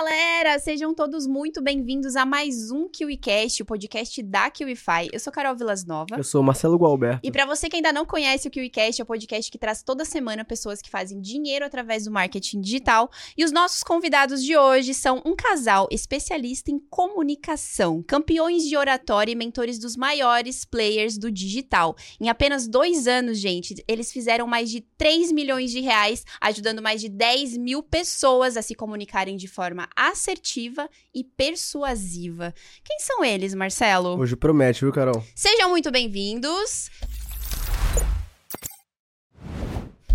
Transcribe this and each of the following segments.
galera! Sejam todos muito bem-vindos a mais um KiwiCast, o podcast da KiwiFi. Eu sou Carol Vilas Nova. Eu sou Marcelo Gualberto. E para você que ainda não conhece o KiwiCast, é o podcast que traz toda semana pessoas que fazem dinheiro através do marketing digital. E os nossos convidados de hoje são um casal especialista em comunicação, campeões de oratória e mentores dos maiores players do digital. Em apenas dois anos, gente, eles fizeram mais de 3 milhões de reais, ajudando mais de 10 mil pessoas a se comunicarem de forma assertiva e persuasiva. Quem são eles, Marcelo? Hoje promete, viu, Carol? Sejam muito bem-vindos.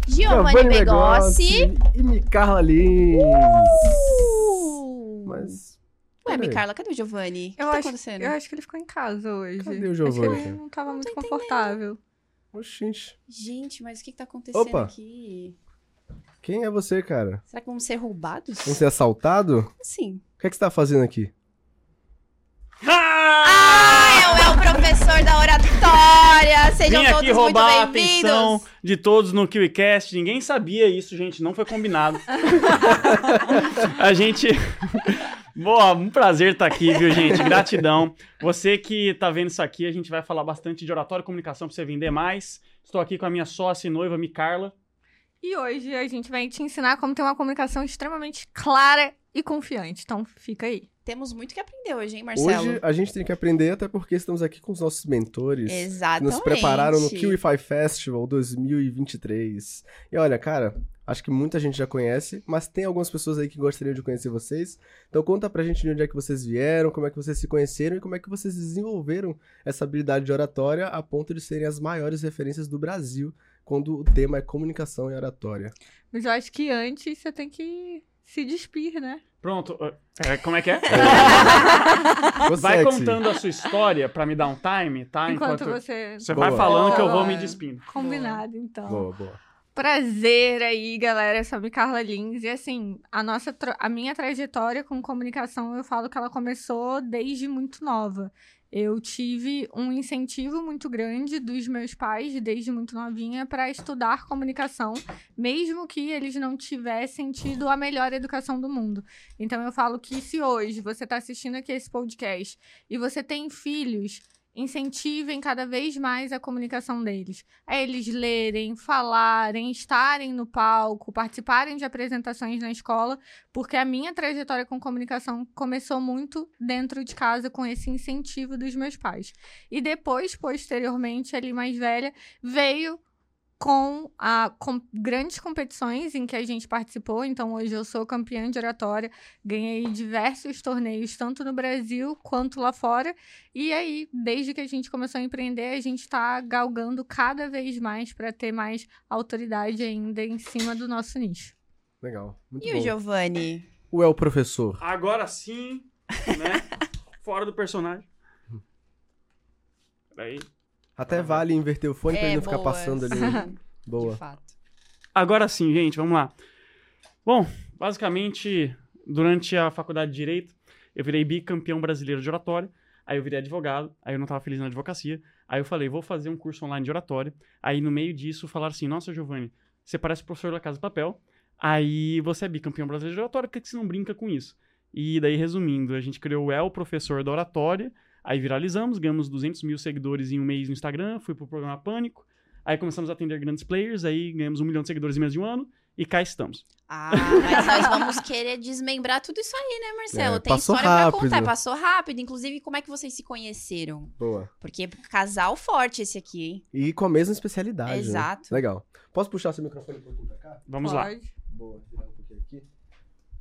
Giovanni Begossi. E Micarla Lins. Uh! Mas. Ué, cadê? Micarla, cadê o Giovanni? O que Eu tá acho, acontecendo? eu acho que ele ficou em casa hoje. Cadê o Acho Giovanni, que ele não tava muito tô confortável. Oxente. Gente, mas o que, que tá acontecendo Opa. aqui? Quem é você, cara? Será que vamos ser roubados? Vamos ser assaltado? Como assim? O que é que você tá fazendo aqui? Ah, é o professor da oratória! Sejam Vim todos aqui muito roubar a atenção bem-vindos! de todos no KiwiCast. Ninguém sabia isso, gente. Não foi combinado. a gente... Boa, um prazer estar aqui, viu, gente? Gratidão. Você que tá vendo isso aqui, a gente vai falar bastante de oratória e comunicação para você vender mais. Estou aqui com a minha sócia e noiva, Micarla. E hoje a gente vai te ensinar como ter uma comunicação extremamente clara e confiante. Então fica aí. Temos muito que aprender hoje, hein, Marcelo? Hoje a gente tem que aprender, até porque estamos aqui com os nossos mentores. Que Exatamente. nos prepararam no KiwiFi Festival 2023. E olha, cara, acho que muita gente já conhece, mas tem algumas pessoas aí que gostariam de conhecer vocês. Então conta pra gente de onde é que vocês vieram, como é que vocês se conheceram e como é que vocês desenvolveram essa habilidade de oratória a ponto de serem as maiores referências do Brasil quando o tema é comunicação e oratória. Mas eu acho que antes você tem que se despir, né? Pronto. é, como é que é? Vai sexy. contando a sua história para me dar um time, tá? Enquanto, você. Você Boa. vai falando que eu vou Boa. me despindo. Combinado, então. Boa, boa. Prazer aí, galera. Eu sou a Micarla Lins. E assim, a, nossa, tra- a minha trajetória com comunicação, eu falo que ela começou desde muito nova. Eu tive um incentivo muito grande dos meus pais, desde muito novinha, para estudar comunicação, mesmo que eles não tivessem tido a melhor educação do mundo. Então eu falo que se hoje você está assistindo aqui esse podcast e você tem filhos, incentivem cada vez mais a comunicação deles a eles lerem, falarem, estarem no palco, participarem de apresentações na escola, porque a minha trajetória com comunicação começou muito dentro de casa com esse incentivo dos meus pais. E depois, posteriormente, ali mais velha, veio com, a, com grandes competições em que a gente participou. Então, hoje eu sou campeã de oratória, ganhei diversos torneios, tanto no Brasil quanto lá fora. E aí, desde que a gente começou a empreender, a gente está galgando cada vez mais para ter mais autoridade ainda em cima do nosso nicho. Legal. Muito E bom. o Giovanni? O é o professor. Agora sim, né? Fora do personagem. Peraí. Até vale inverter o fone pra ele não ficar É, boa, passando ali. Boa. De fato. Agora sim, gente, vamos lá. Bom, basicamente, durante a faculdade de Direito, eu virei bicampeão brasileiro de oratória. Aí eu virei advogado, aí eu não tava feliz na advocacia. Aí eu falei, vou fazer um curso online de oratória. Aí no meio disso falaram assim: Nossa, Giovanni, você parece o professor da Casa de Papel. Aí você é bicampeão brasileiro de oratória, por que que você não brinca com isso? E daí, resumindo, a gente criou o El Professor da Oratória. Aí viralizamos, ganhamos 200 mil seguidores em um mês no Instagram, fui pro programa Pânico. Aí começamos a atender grandes players, aí ganhamos um milhão de seguidores em menos de um ano. E cá estamos. Ah, mas nós vamos querer desmembrar tudo isso aí, né, Marcelo? É, Tem passou história pra rápido. contar, passou rápido. Inclusive, como é que vocês se conheceram? Boa. Porque casal forte esse aqui, hein? E com a mesma especialidade. né? Exato. Legal. Posso puxar seu microfone um pouquinho pra cá? Vamos lá. Pode. Boa, virar um pouquinho aqui.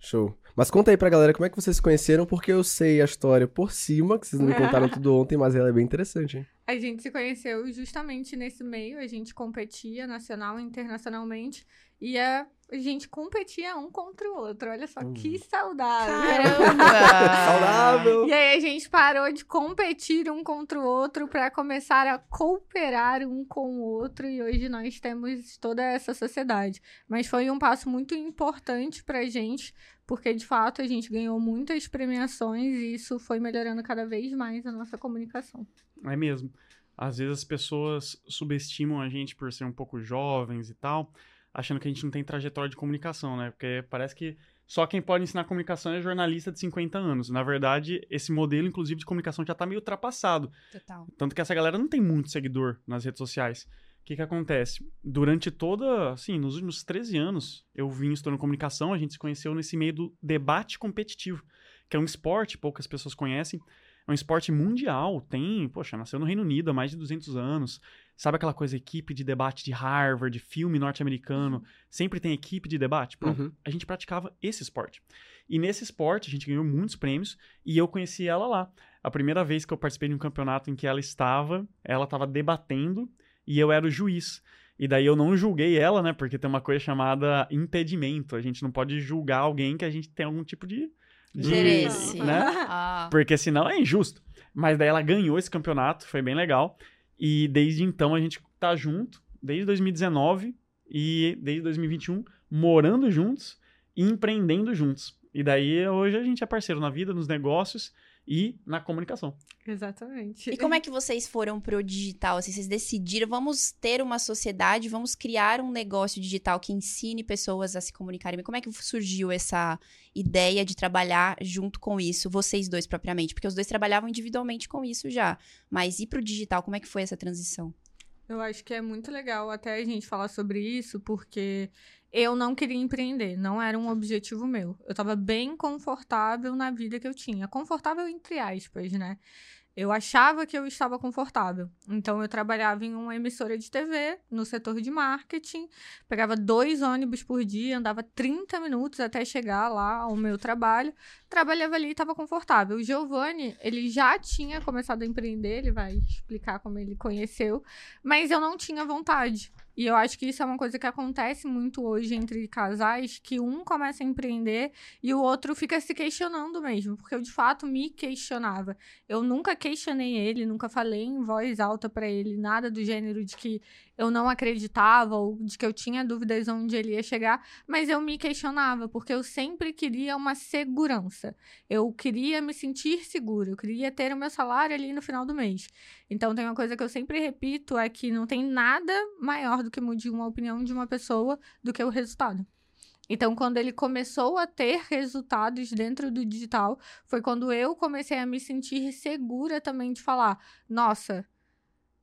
Show. Mas conta aí pra galera como é que vocês se conheceram, porque eu sei a história por cima, que vocês não me contaram tudo ontem, mas ela é bem interessante, hein? A gente se conheceu justamente nesse meio, a gente competia nacional e internacionalmente, e a, a gente competia um contra o outro. Olha só Hum. que saudável. Caramba! Saudável! E aí a gente parou de competir um contra o outro para começar a cooperar um com o outro e hoje nós temos toda essa sociedade. Mas foi um passo muito importante pra gente, porque de fato a gente ganhou muitas premiações e isso foi melhorando cada vez mais a nossa comunicação. É mesmo. Às vezes as pessoas subestimam a gente por ser um pouco jovens e tal, achando que a gente não tem trajetória de comunicação, né? Porque parece que só quem pode ensinar comunicação é jornalista de 50 anos. Na verdade, esse modelo, inclusive, de comunicação já tá meio ultrapassado. Total. Tanto que essa galera não tem muito seguidor nas redes sociais. O que que acontece? Durante toda, assim, nos últimos 13 anos, eu vim estudando comunicação, a gente se conheceu nesse meio do debate competitivo, que é um esporte, poucas pessoas conhecem, é um esporte mundial, tem, poxa, nasceu no Reino Unido há mais de 200 anos. Sabe aquela coisa, equipe de debate de Harvard, de filme norte-americano, sempre tem equipe de debate? Pronto, Uhum. a gente praticava esse esporte. E nesse esporte, a gente ganhou muitos prêmios e eu conheci ela lá. A primeira vez que eu participei de um campeonato em que ela estava, ela estava debatendo e eu era o juiz. E daí eu não julguei ela, né? Porque tem uma coisa chamada impedimento. A gente não pode julgar alguém que a gente tem algum tipo de. de Interesse. Né? Ah, Porque senão é injusto. Mas daí ela ganhou esse campeonato, foi bem legal. E desde então a gente tá junto, desde 2019 e desde 2021, morando juntos e empreendendo juntos. E daí hoje a gente é parceiro na vida, nos negócios e na comunicação. Exatamente. E como é que vocês foram pro digital? Assim, vocês decidiram, vamos ter uma sociedade, vamos criar um negócio digital que ensine pessoas a se comunicarem. Como é que surgiu essa ideia de trabalhar junto com isso, vocês dois propriamente? Porque os dois trabalhavam individualmente com isso já. Mas ir pro digital, como é que foi essa transição? Eu acho que é muito legal até a gente falar sobre isso, porque eu não queria empreender, não era um objetivo meu. Eu estava bem confortável na vida que eu tinha. Confortável entre aspas, né? Eu achava que eu estava confortável. Então, eu trabalhava em uma emissora de TV, no setor de marketing, pegava dois ônibus por dia, andava 30 minutos até chegar lá ao meu trabalho. Trabalhava ali e estava confortável. O Giovanni, ele já tinha começado a empreender, ele vai explicar como ele conheceu, mas eu não tinha vontade. E eu acho que isso é uma coisa que acontece muito hoje entre casais, que um começa a empreender e o outro fica se questionando mesmo, porque eu de fato me questionava. Eu nunca questionei ele, nunca falei em voz alta pra ele nada do gênero de que eu não acreditava ou de que eu tinha dúvidas onde ele ia chegar, mas eu me questionava, porque eu sempre queria uma segurança. Eu queria me sentir seguro, eu queria ter o meu salário ali no final do mês. Então tem uma coisa que eu sempre repito é que não tem nada maior do que mudar uma opinião de uma pessoa do que o resultado. Então, quando ele começou a ter resultados dentro do digital, foi quando eu comecei a me sentir segura também de falar: nossa,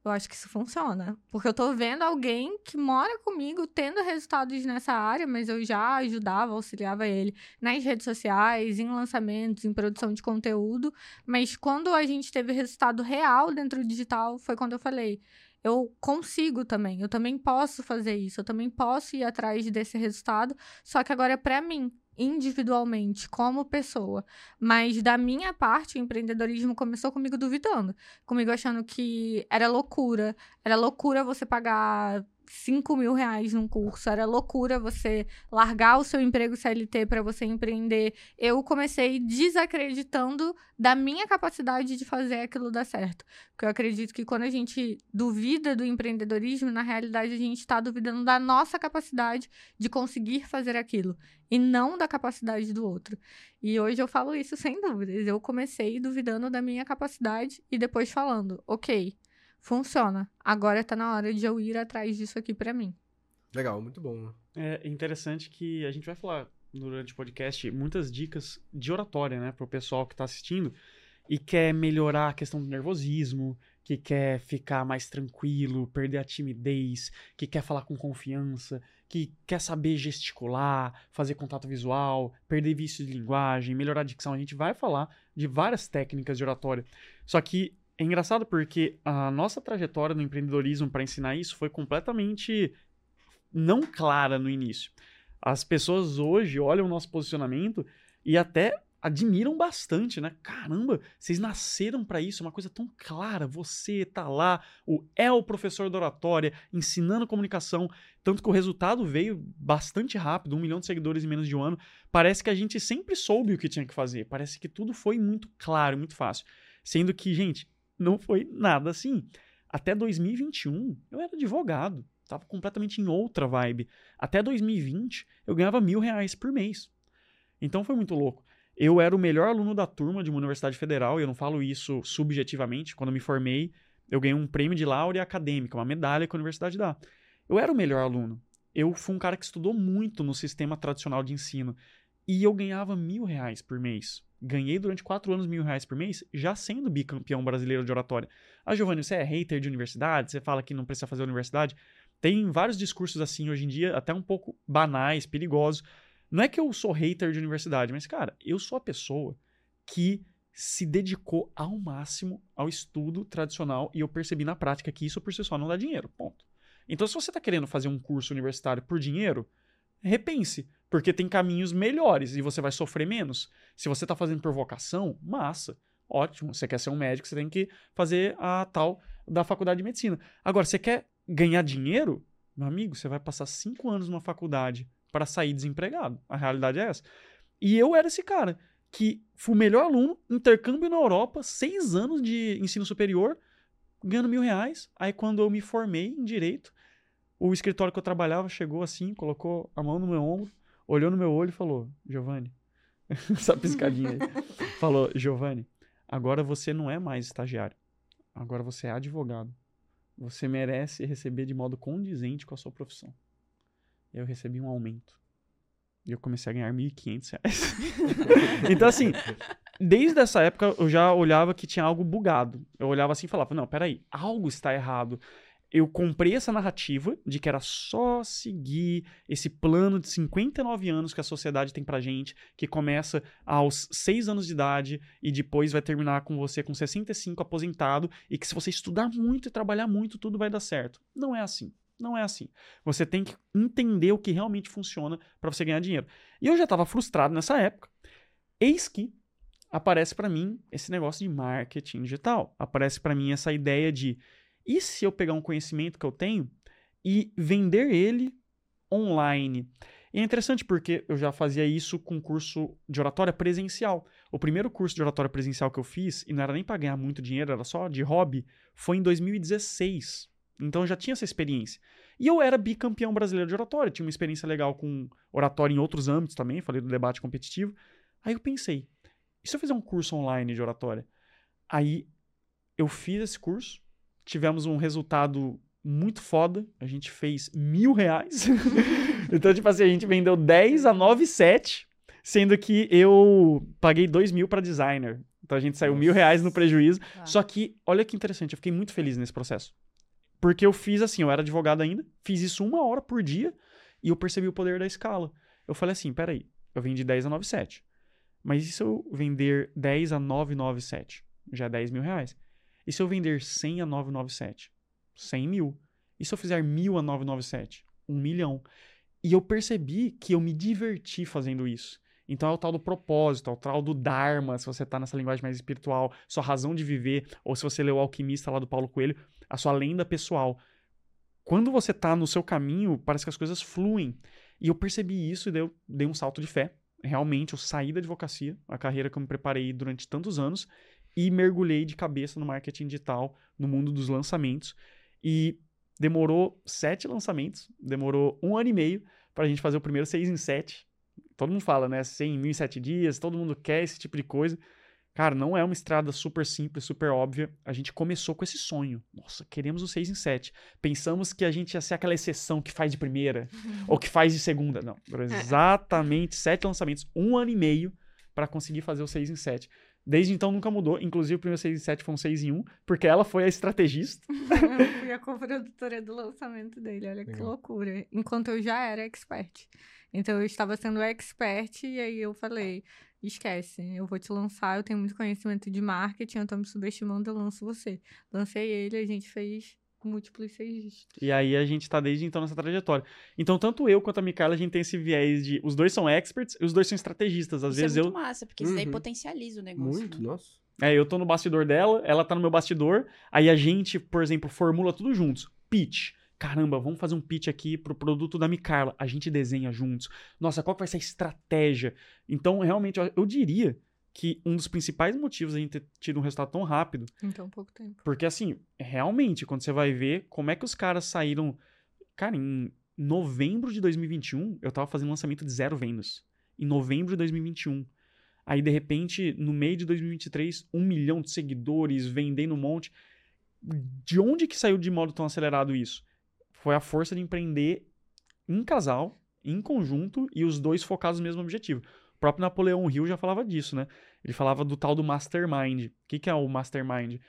eu acho que isso funciona. Porque eu tô vendo alguém que mora comigo tendo resultados nessa área, mas eu já ajudava, auxiliava ele nas redes sociais, em lançamentos, em produção de conteúdo. Mas quando a gente teve resultado real dentro do digital, foi quando eu falei. Eu consigo também, eu também posso fazer isso, eu também posso ir atrás desse resultado, só que agora é para mim, individualmente, como pessoa. Mas da minha parte, o empreendedorismo começou comigo duvidando. Comigo achando que era loucura. Era loucura você pagar 5 mil reais num curso. Era loucura você largar o seu emprego CLT para você empreender. Eu comecei desacreditando da minha capacidade de fazer aquilo dar certo. Porque eu acredito que quando a gente duvida do empreendedorismo, na realidade a gente está duvidando da nossa capacidade de conseguir fazer aquilo. E não da capacidade do outro. E hoje eu falo isso sem dúvidas. Eu comecei duvidando da minha capacidade e depois falando, ok, funciona. Agora tá na hora de eu ir atrás disso aqui para mim. Legal, muito bom. É interessante que a gente vai falar durante o podcast muitas dicas de oratória, né, pro pessoal que tá assistindo e quer melhorar a questão do nervosismo, que quer ficar mais tranquilo, perder a timidez, que quer falar com confiança, que quer saber gesticular, fazer contato visual, perder vício de linguagem, melhorar a dicção. A gente vai falar de várias técnicas de oratória. Só que é engraçado porque a nossa trajetória no empreendedorismo para ensinar isso foi completamente não clara no início. As pessoas hoje olham o nosso posicionamento e até admiram bastante, né? Caramba, vocês nasceram para isso, é uma coisa tão clara. Você tá lá, o é o professor da oratória, ensinando comunicação, tanto que o resultado veio bastante rápido, um milhão de seguidores em menos de um ano. Parece que a gente sempre soube o que tinha que fazer. Parece que tudo foi muito claro, muito fácil. Sendo que, gente, não foi nada assim. Até 2021, eu era advogado. Tava completamente em outra vibe. Até 2020, eu ganhava mil reais por mês. Então foi muito louco. Eu era o melhor aluno da turma de uma universidade federal, e eu não falo isso subjetivamente. Quando eu me formei, eu ganhei um prêmio de laurea acadêmica, uma medalha que a universidade dá. Eu era o melhor aluno. Eu fui um cara que estudou muito no sistema tradicional de ensino. E eu ganhava mil reais por mês. Ganhei durante quatro anos mil reais por mês, já sendo bicampeão brasileiro de oratória. Ah, Giovanni, você é hater de universidade? Você fala que não precisa fazer universidade? Tem vários discursos assim hoje em dia, até um pouco banais, perigosos. Não é que eu sou hater de universidade, mas, cara, eu sou a pessoa que se dedicou ao máximo ao estudo tradicional e eu percebi na prática que isso por si só não dá dinheiro. Ponto. Então, se você está querendo fazer um curso universitário por dinheiro, repense, porque tem caminhos melhores e você vai sofrer menos. Se você está fazendo por vocação, massa, ótimo. Você quer ser um médico, você tem que fazer a tal da faculdade de medicina. Agora, você quer ganhar dinheiro? Meu amigo, você vai passar cinco anos numa faculdade para sair desempregado. A realidade é essa. E eu era esse cara que fui o melhor aluno, intercâmbio na Europa, seis anos de ensino superior, ganhando mil reais. Aí, quando eu me formei em direito, o escritório que eu trabalhava chegou assim, colocou a mão no meu ombro, olhou no meu olho e falou: Giovanni, essa piscadinha aí. falou: Giovanni, agora você não é mais estagiário, agora você é advogado. Você merece receber de modo condizente com a sua profissão. Eu recebi um aumento. E eu comecei a ganhar R$ 1.500. então, assim, desde essa época eu já olhava que tinha algo bugado. Eu olhava assim e falava: não, peraí, algo está errado eu comprei essa narrativa de que era só seguir esse plano de 59 anos que a sociedade tem pra gente, que começa aos 6 anos de idade e depois vai terminar com você com 65 aposentado e que se você estudar muito e trabalhar muito, tudo vai dar certo. Não é assim. Não é assim. Você tem que entender o que realmente funciona para você ganhar dinheiro. E eu já estava frustrado nessa época. Eis que aparece para mim esse negócio de marketing digital. Aparece para mim essa ideia de e se eu pegar um conhecimento que eu tenho e vender ele online? E é interessante porque eu já fazia isso com curso de oratória presencial. O primeiro curso de oratória presencial que eu fiz, e não era nem para ganhar muito dinheiro, era só de hobby, foi em 2016. Então eu já tinha essa experiência. E eu era bicampeão brasileiro de oratória, tinha uma experiência legal com oratória em outros âmbitos também, falei do debate competitivo. Aí eu pensei, e se eu fizer um curso online de oratória? Aí eu fiz esse curso, tivemos um resultado muito foda. A gente fez mil reais. então, tipo assim, a gente vendeu 10 a 9,7, sendo que eu paguei 2 mil para designer. Então a gente saiu Nossa. mil reais no prejuízo. Ah. Só que, olha que interessante, eu fiquei muito feliz nesse processo. Porque eu fiz assim, eu era advogado ainda, fiz isso uma hora por dia e eu percebi o poder da escala. Eu falei assim, peraí, eu vendi 10 a 9,7. Mas e se eu vender 10 a 997? Já é 10 mil reais. E se eu vender 100 a 997? 100 mil. E se eu fizer mil a 997? 1 milhão. E eu percebi que eu me diverti fazendo isso. Então é o tal do propósito, é o tal do Dharma, se você está nessa linguagem mais espiritual, sua razão de viver, ou se você leu o Alquimista lá do Paulo Coelho, a sua lenda pessoal. Quando você está no seu caminho, parece que as coisas fluem. E eu percebi isso e dei, dei um salto de fé. Realmente, eu saí da advocacia, a carreira que eu me preparei durante tantos anos, e mergulhei de cabeça no marketing digital, no mundo dos lançamentos. E demorou sete lançamentos, demorou um ano e meio para a gente fazer o primeiro seis em sete. Todo mundo fala, né? 100 mil em sete dias, todo mundo quer esse tipo de coisa. Cara, não é uma estrada super simples, super óbvia. A gente começou com esse sonho. Nossa, queremos o 6 em 7. Pensamos que a gente ia ser aquela exceção que faz de primeira ou que faz de segunda. Não, exatamente sete lançamentos, um ano e meio para conseguir fazer o 6 em 7. Desde então nunca mudou. Inclusive o primeiro 6 em 7 foi um 6 em 1, porque ela foi a estrategista. eu fui a co-produtora do lançamento dele, olha que loucura. Enquanto eu já era expert. Então eu estava sendo expert e aí eu falei: esquece, eu vou te lançar, eu tenho muito conhecimento de marketing, eu tô me subestimando, eu lanço você. Lancei ele, a gente fez múltiplos seis E aí a gente tá desde então nessa trajetória. Então, tanto eu quanto a Micaela, a gente tem esse viés de os dois são experts e os dois são estrategistas. Às isso vezes é muito eu. massa, porque isso daí uhum. potencializa o negócio. Muito, né? nossa. É, eu tô no bastidor dela, ela tá no meu bastidor, aí a gente, por exemplo, formula tudo juntos. Pitch. Caramba, vamos fazer um pitch aqui pro produto da Micarla. A gente desenha juntos. Nossa, qual que vai ser a estratégia? Então, realmente, eu, eu diria que um dos principais motivos a gente ter tido um resultado tão rápido. Em tão pouco tempo. Porque, assim, realmente, quando você vai ver como é que os caras saíram. Cara, em novembro de 2021, eu tava fazendo lançamento de zero vendas. Em novembro de 2021. Aí, de repente, no meio de 2023, um milhão de seguidores, vendendo um monte. De onde que saiu de modo tão acelerado isso? Foi a força de empreender em casal, em conjunto, e os dois focados no mesmo objetivo próprio Napoleão Hill já falava disso, né? Ele falava do tal do mastermind. O que, que é o mastermind?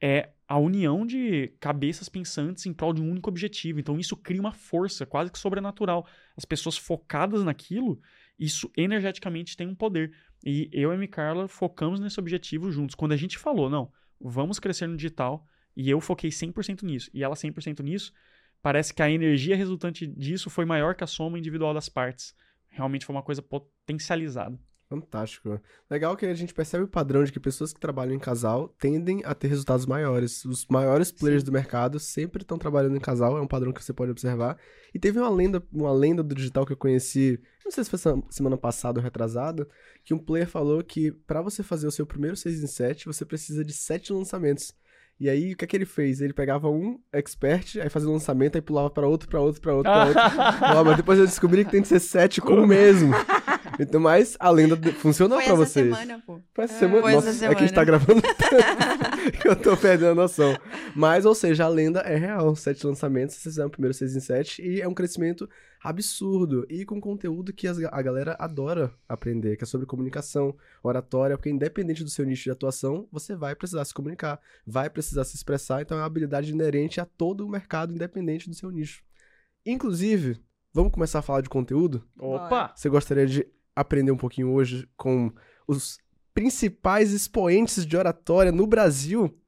É a união de cabeças pensantes em prol de um único objetivo. Então isso cria uma força quase que sobrenatural. As pessoas focadas naquilo, isso energeticamente tem um poder. E eu e a Carla focamos nesse objetivo juntos. Quando a gente falou, não, vamos crescer no digital, e eu foquei 100% nisso, e ela 100% nisso, parece que a energia resultante disso foi maior que a soma individual das partes. Realmente foi uma coisa potencializada. Fantástico. Legal que a gente percebe o padrão de que pessoas que trabalham em casal tendem a ter resultados maiores. Os maiores players Sim. do mercado sempre estão trabalhando em casal, é um padrão que você pode observar. E teve uma lenda, uma lenda do digital que eu conheci, não sei se foi semana passada ou retrasada, que um player falou que para você fazer o seu primeiro 6 em 7, você precisa de 7 lançamentos. E aí, o que é que ele fez? Ele pegava um expert, aí fazia o lançamento, aí pulava para outro, para outro, para outro, pra outro. mas depois eu descobri que tem que ser sete com o mesmo. Então, mas a lenda funcionou Foi pra essa vocês. Semana, pô. Foi essa semana, Foi Nossa, essa é que a gente tá gravando tanto eu tô perdendo a noção. Mas, ou seja, a lenda é real. Sete lançamentos, vocês fizeram o primeiro seis em sete, e é um crescimento absurdo. E com conteúdo que a galera adora aprender, que é sobre comunicação, oratória, porque independente do seu nicho de atuação, você vai precisar se comunicar, vai precisar se expressar, então é uma habilidade inerente a todo o mercado, independente do seu nicho. Inclusive, vamos começar a falar de conteúdo? Opa! Você gostaria de aprender um pouquinho hoje com os principais expoentes de oratória no Brasil?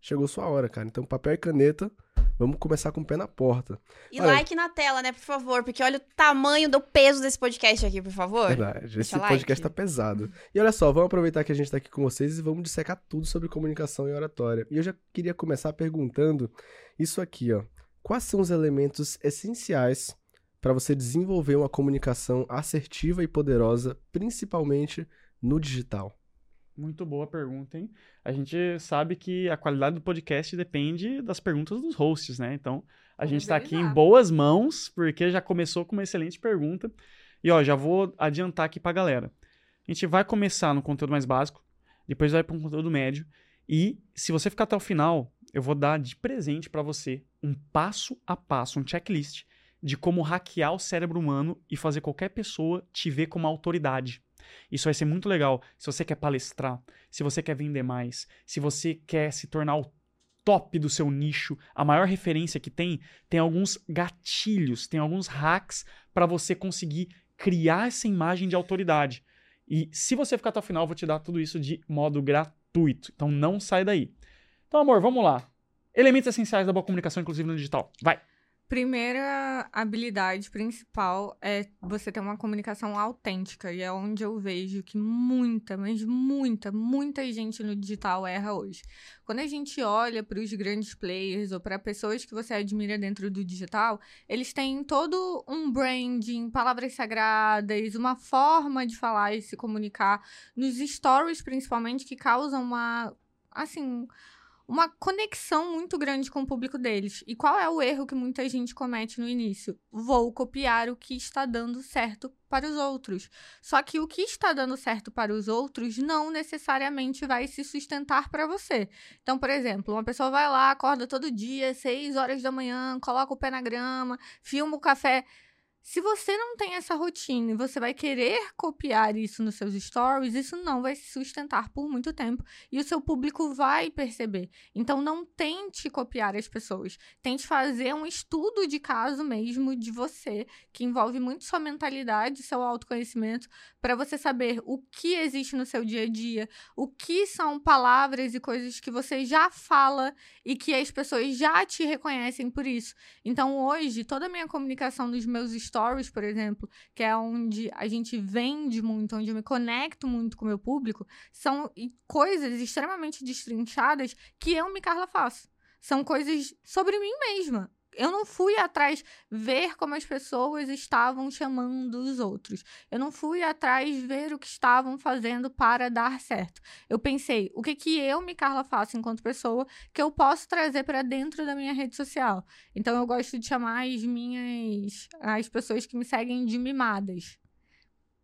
Chegou sua hora, cara. Então, papel e caneta, vamos começar com o pé na porta. E olha, like na tela, né, por favor, porque olha o tamanho do peso desse podcast aqui, por favor. Verdade, esse podcast like. tá pesado. E olha só, vamos aproveitar que a gente tá aqui com vocês e vamos dissecar tudo sobre comunicação e oratória. E eu já queria começar perguntando isso aqui, ó. Quais são os elementos essenciais para você desenvolver uma comunicação assertiva e poderosa, principalmente no digital? Muito boa pergunta, hein? A gente sabe que a qualidade do podcast depende das perguntas dos hosts, né? Então, a gente está aqui em boas mãos, porque já começou com uma excelente pergunta. E, ó, já vou adiantar aqui para a galera. A gente vai começar no conteúdo mais básico, depois vai para um conteúdo médio. E, se você ficar até o final, eu vou dar de presente para você um passo a passo, um checklist de como hackear o cérebro humano e fazer qualquer pessoa te ver como autoridade. Isso vai ser muito legal se você quer palestrar, se você quer vender mais, se você quer se tornar o top do seu nicho, a maior referência que tem, tem alguns gatilhos, tem alguns hacks para você conseguir criar essa imagem de autoridade. E se você ficar até o final, eu vou te dar tudo isso de modo gratuito. Então não sai daí. Então, amor, vamos lá. Elementos essenciais da boa comunicação, inclusive no digital. Vai! Primeira habilidade principal é você ter uma comunicação autêntica, e é onde eu vejo que muita, mas muita, muita gente no digital erra hoje. Quando a gente olha para os grandes players ou para pessoas que você admira dentro do digital, eles têm todo um branding, palavras sagradas, uma forma de falar e se comunicar, nos stories principalmente, que causam uma, assim uma conexão muito grande com o público deles. E qual é o erro que muita gente comete no início? Vou copiar o que está dando certo para os outros. Só que o que está dando certo para os outros não necessariamente vai se sustentar para você. Então, por exemplo, uma pessoa vai lá, acorda todo dia, 6 horas da manhã, coloca o pé na grama, filma o café. Se você não tem essa rotina e você vai querer copiar isso nos seus stories, isso não vai se sustentar por muito tempo e o seu público vai perceber. Então não tente copiar as pessoas. Tente fazer um estudo de caso mesmo de você, que envolve muito sua mentalidade, seu autoconhecimento, para você saber o que existe no seu dia a dia, o que são palavras e coisas que você já fala e que as pessoas já te reconhecem por isso. Então hoje, toda a minha comunicação nos meus stories stories, por exemplo, que é onde a gente vende muito, onde eu me conecto muito com o meu público, são coisas extremamente destrinchadas que eu, me Carla, faço. São coisas sobre mim mesma eu não fui atrás ver como as pessoas estavam chamando os outros. Eu não fui atrás ver o que estavam fazendo para dar certo. Eu pensei, o que que eu, me Carla, faço enquanto pessoa que eu posso trazer para dentro da minha rede social. Então eu gosto de chamar as minhas as pessoas que me seguem de mimadas.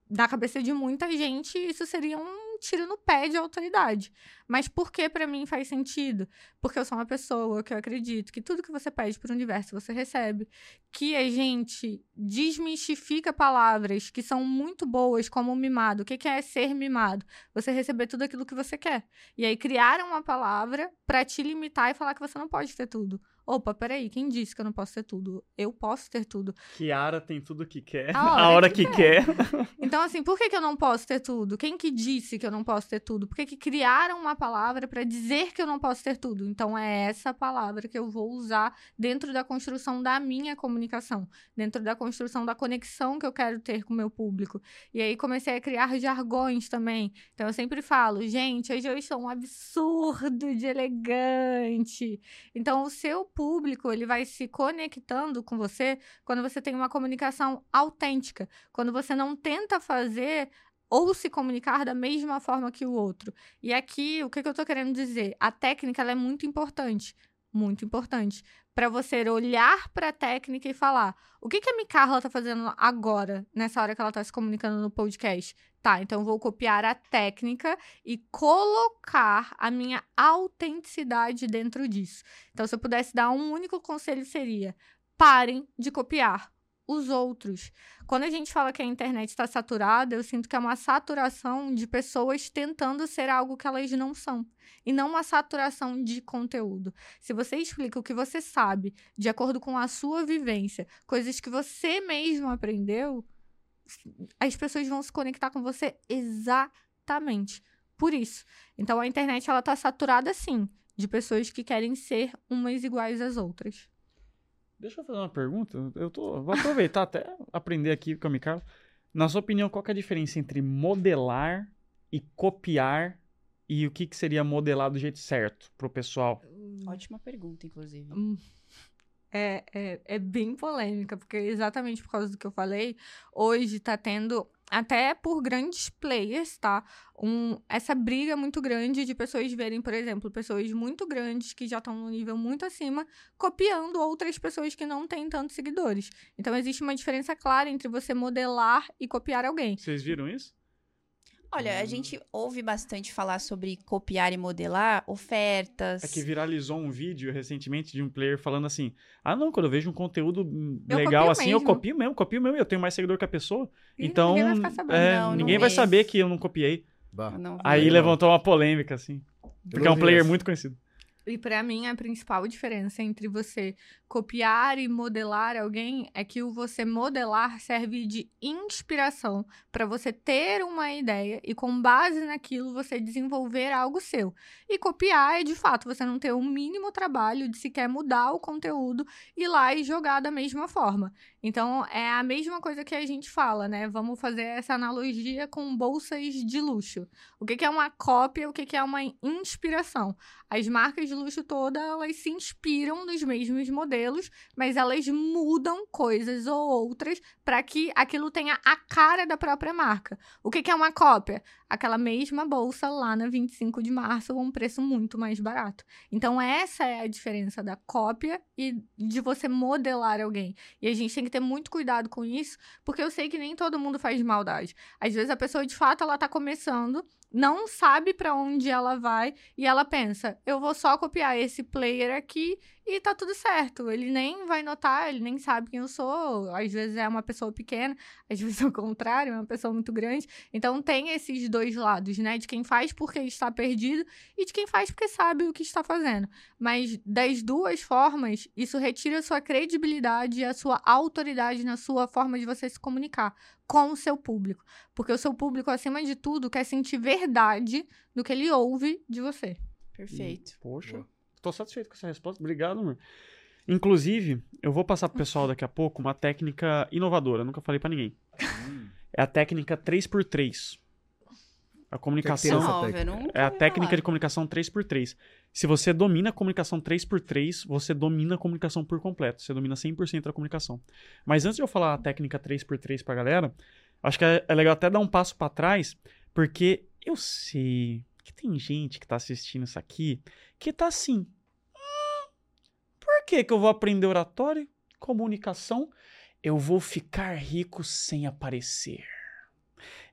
Na cabeça de muita gente, isso seria um tiro no pé de autoridade. Mas por que para mim faz sentido? Porque eu sou uma pessoa que eu acredito que tudo que você pede para o universo você recebe. Que a gente desmistifica palavras que são muito boas, como mimado. O que é ser mimado? Você receber tudo aquilo que você quer. E aí criaram uma palavra para te limitar e falar que você não pode ter tudo. Opa, peraí, quem disse que eu não posso ter tudo? Eu posso ter tudo. Kiara tem tudo que quer, A hora a hora que que, quer. Então, assim, por que, que eu não posso ter tudo? Quem que disse que eu não posso ter tudo? Por que, que criaram uma palavra para dizer que eu não posso ter tudo? Então, é essa palavra que eu vou usar dentro da construção da minha comunicação, dentro da construção da conexão que eu quero ter com o meu público. E aí comecei a criar jargões também. Então, eu sempre falo, gente, hoje eu estou um absurdo de elegante. Então, o seu público, ele vai se conectando com você quando você tem uma comunicação autêntica, quando você não tenta fazer ou se comunicar da mesma forma que o outro. E aqui, o que, que eu tô querendo dizer? A técnica é muito importante, muito importante, para você olhar para a técnica e falar: o que, que a Micarla tá fazendo agora, nessa hora que ela tá se comunicando no podcast? Tá, então vou copiar a técnica e colocar a minha autenticidade dentro disso. Então, se eu pudesse dar um único conselho, seria: parem de copiar os outros. Quando a gente fala que a internet está saturada, eu sinto que é uma saturação de pessoas tentando ser algo que elas não são. E não uma saturação de conteúdo. Se você explica o que você sabe, de acordo com a sua vivência, coisas que você mesmo aprendeu, as pessoas vão se conectar com você exatamente por isso. Então a internet ela tá saturada sim de pessoas que querem ser umas iguais às outras. Deixa eu fazer uma pergunta. Eu tô, vou aproveitar até aprender aqui com a Micarla. Na sua opinião, qual que é a diferença entre modelar e copiar? E o que, que seria modelar do jeito certo pro pessoal? Ótima pergunta, inclusive. Hum, É, é, é bem polêmica, porque exatamente por causa do que eu falei, hoje tá tendo, até por grandes players, tá? Um, essa briga muito grande de pessoas verem, por exemplo, pessoas muito grandes que já estão no nível muito acima, copiando outras pessoas que não têm tantos seguidores. Então existe uma diferença clara entre você modelar e copiar alguém. Vocês viram isso? Olha, a gente ouve bastante falar sobre copiar e modelar ofertas. É que viralizou um vídeo recentemente de um player falando assim: Ah, não, quando eu vejo um conteúdo hum, Eu legal assim, eu mesmo." copio mesmo, copio mesmo, eu tenho mais seguidor que a pessoa. E então, ninguém vai ficar sabendo. é, Não, não ninguém vai vi saber que eu não copiei. Bah. Eu. Aí não. levantou uma polêmica, assim. Eu Porque é um player essa. muito conhecido. E para mim, a principal diferença entre você copiar e modelar alguém é que o você modelar serve de inspiração para você ter uma ideia e, com base naquilo, você desenvolver algo seu. E copiar é, de fato, você não ter o mínimo trabalho de sequer mudar o conteúdo e lá e jogar da mesma forma. Então, é a mesma coisa que a gente fala, né? Vamos fazer essa analogia com bolsas de luxo. O que é uma cópia, o que é uma inspiração? As marcas de luxo todas, elas se inspiram nos mesmos modelos, mas elas mudam coisas ou outras para que aquilo tenha a cara da própria marca. O que é uma cópia? Aquela mesma bolsa lá na 25 de março a um preço muito mais barato. Então essa é a diferença da cópia e de você modelar alguém. E a gente tem que ter muito cuidado com isso, porque eu sei que nem todo mundo faz maldade. Às vezes a pessoa de fato ela tá começando, não sabe para onde ela vai e ela pensa, eu vou só copiar esse player aqui e tá tudo certo. Ele nem vai notar, ele nem sabe quem eu sou. Às vezes é uma pessoa pequena, às vezes é o contrário, é uma pessoa muito grande. Então tem esses dois lados, né? De quem faz porque está perdido e de quem faz porque sabe o que está fazendo. Mas das duas formas, isso retira a sua credibilidade e a sua autoridade na sua forma de você se comunicar com o seu público. Porque o seu público, acima de tudo, quer sentir verdade do que ele ouve de você. Perfeito. Poxa, Boa. Tô satisfeito com essa resposta. Obrigado, amor. Inclusive, eu vou passar pro pessoal daqui a pouco uma técnica inovadora, nunca falei pra ninguém. É a técnica 3x3. A comunicação. técnica? eu nunca É a técnica de comunicação 3x3. Se você domina a comunicação 3x3, você domina a comunicação por completo. Você domina 100% da comunicação. Mas antes de eu falar a técnica 3x3 pra galera, acho que é, é legal até dar um passo pra trás, porque eu sei que tem gente que tá assistindo isso aqui que tá assim. "Hum, por que, que eu vou aprender oratório, comunicação? Eu vou ficar rico sem aparecer.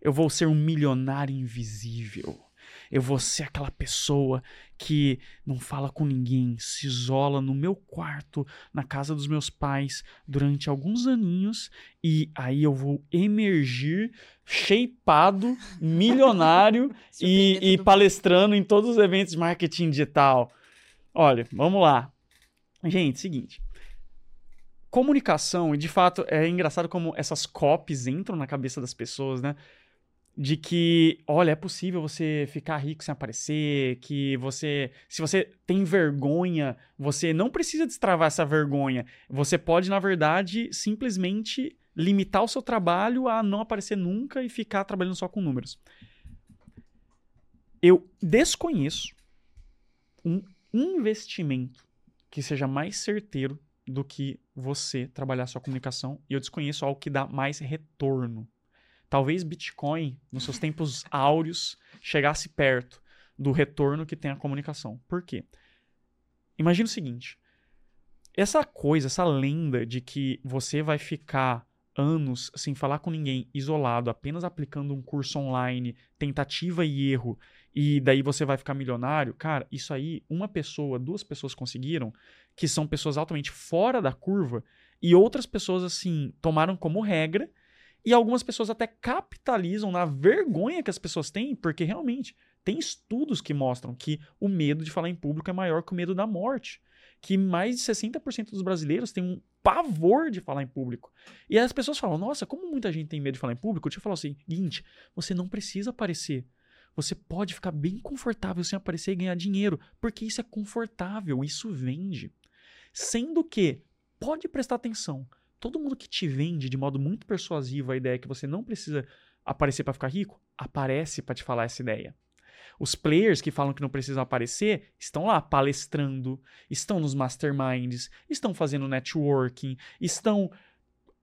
Eu vou ser um milionário invisível. Eu vou ser aquela pessoa que não fala com ninguém, se isola no meu quarto, na casa dos meus pais, durante alguns aninhos, e aí eu vou emergir shapeado, milionário e, e palestrando em todos os eventos de marketing digital. Olha, vamos lá. Gente, seguinte. Comunicação, e de fato é engraçado como essas copies entram na cabeça das pessoas, né? De que, olha, é possível você ficar rico sem aparecer, que você, se você tem vergonha, você não precisa destravar essa vergonha. Você pode, na verdade, simplesmente limitar o seu trabalho a não aparecer nunca e ficar trabalhando só com números. Eu desconheço um investimento que seja mais certeiro do que você trabalhar sua comunicação e eu desconheço algo que dá mais retorno. Talvez Bitcoin, nos seus tempos áureos, chegasse perto do retorno que tem a comunicação. Por quê? Imagina o seguinte: essa coisa, essa lenda de que você vai ficar anos sem falar com ninguém, isolado, apenas aplicando um curso online, tentativa e erro, e daí você vai ficar milionário, cara, isso aí uma pessoa, duas pessoas conseguiram, que são pessoas altamente fora da curva, e outras pessoas, assim, tomaram como regra, e algumas pessoas até capitalizam na vergonha que as pessoas têm, porque realmente tem estudos que mostram que o medo de falar em público é maior que o medo da morte. Que mais de 60% dos brasileiros têm um pavor de falar em público. E as pessoas falam: Nossa, como muita gente tem medo de falar em público? Eu te falo assim: seguinte, você não precisa aparecer. Você pode ficar bem confortável sem aparecer e ganhar dinheiro, porque isso é confortável, isso vende. Sendo que, pode prestar atenção, todo mundo que te vende de modo muito persuasivo a ideia que você não precisa aparecer para ficar rico, aparece para te falar essa ideia. Os players que falam que não precisam aparecer estão lá palestrando, estão nos masterminds, estão fazendo networking, estão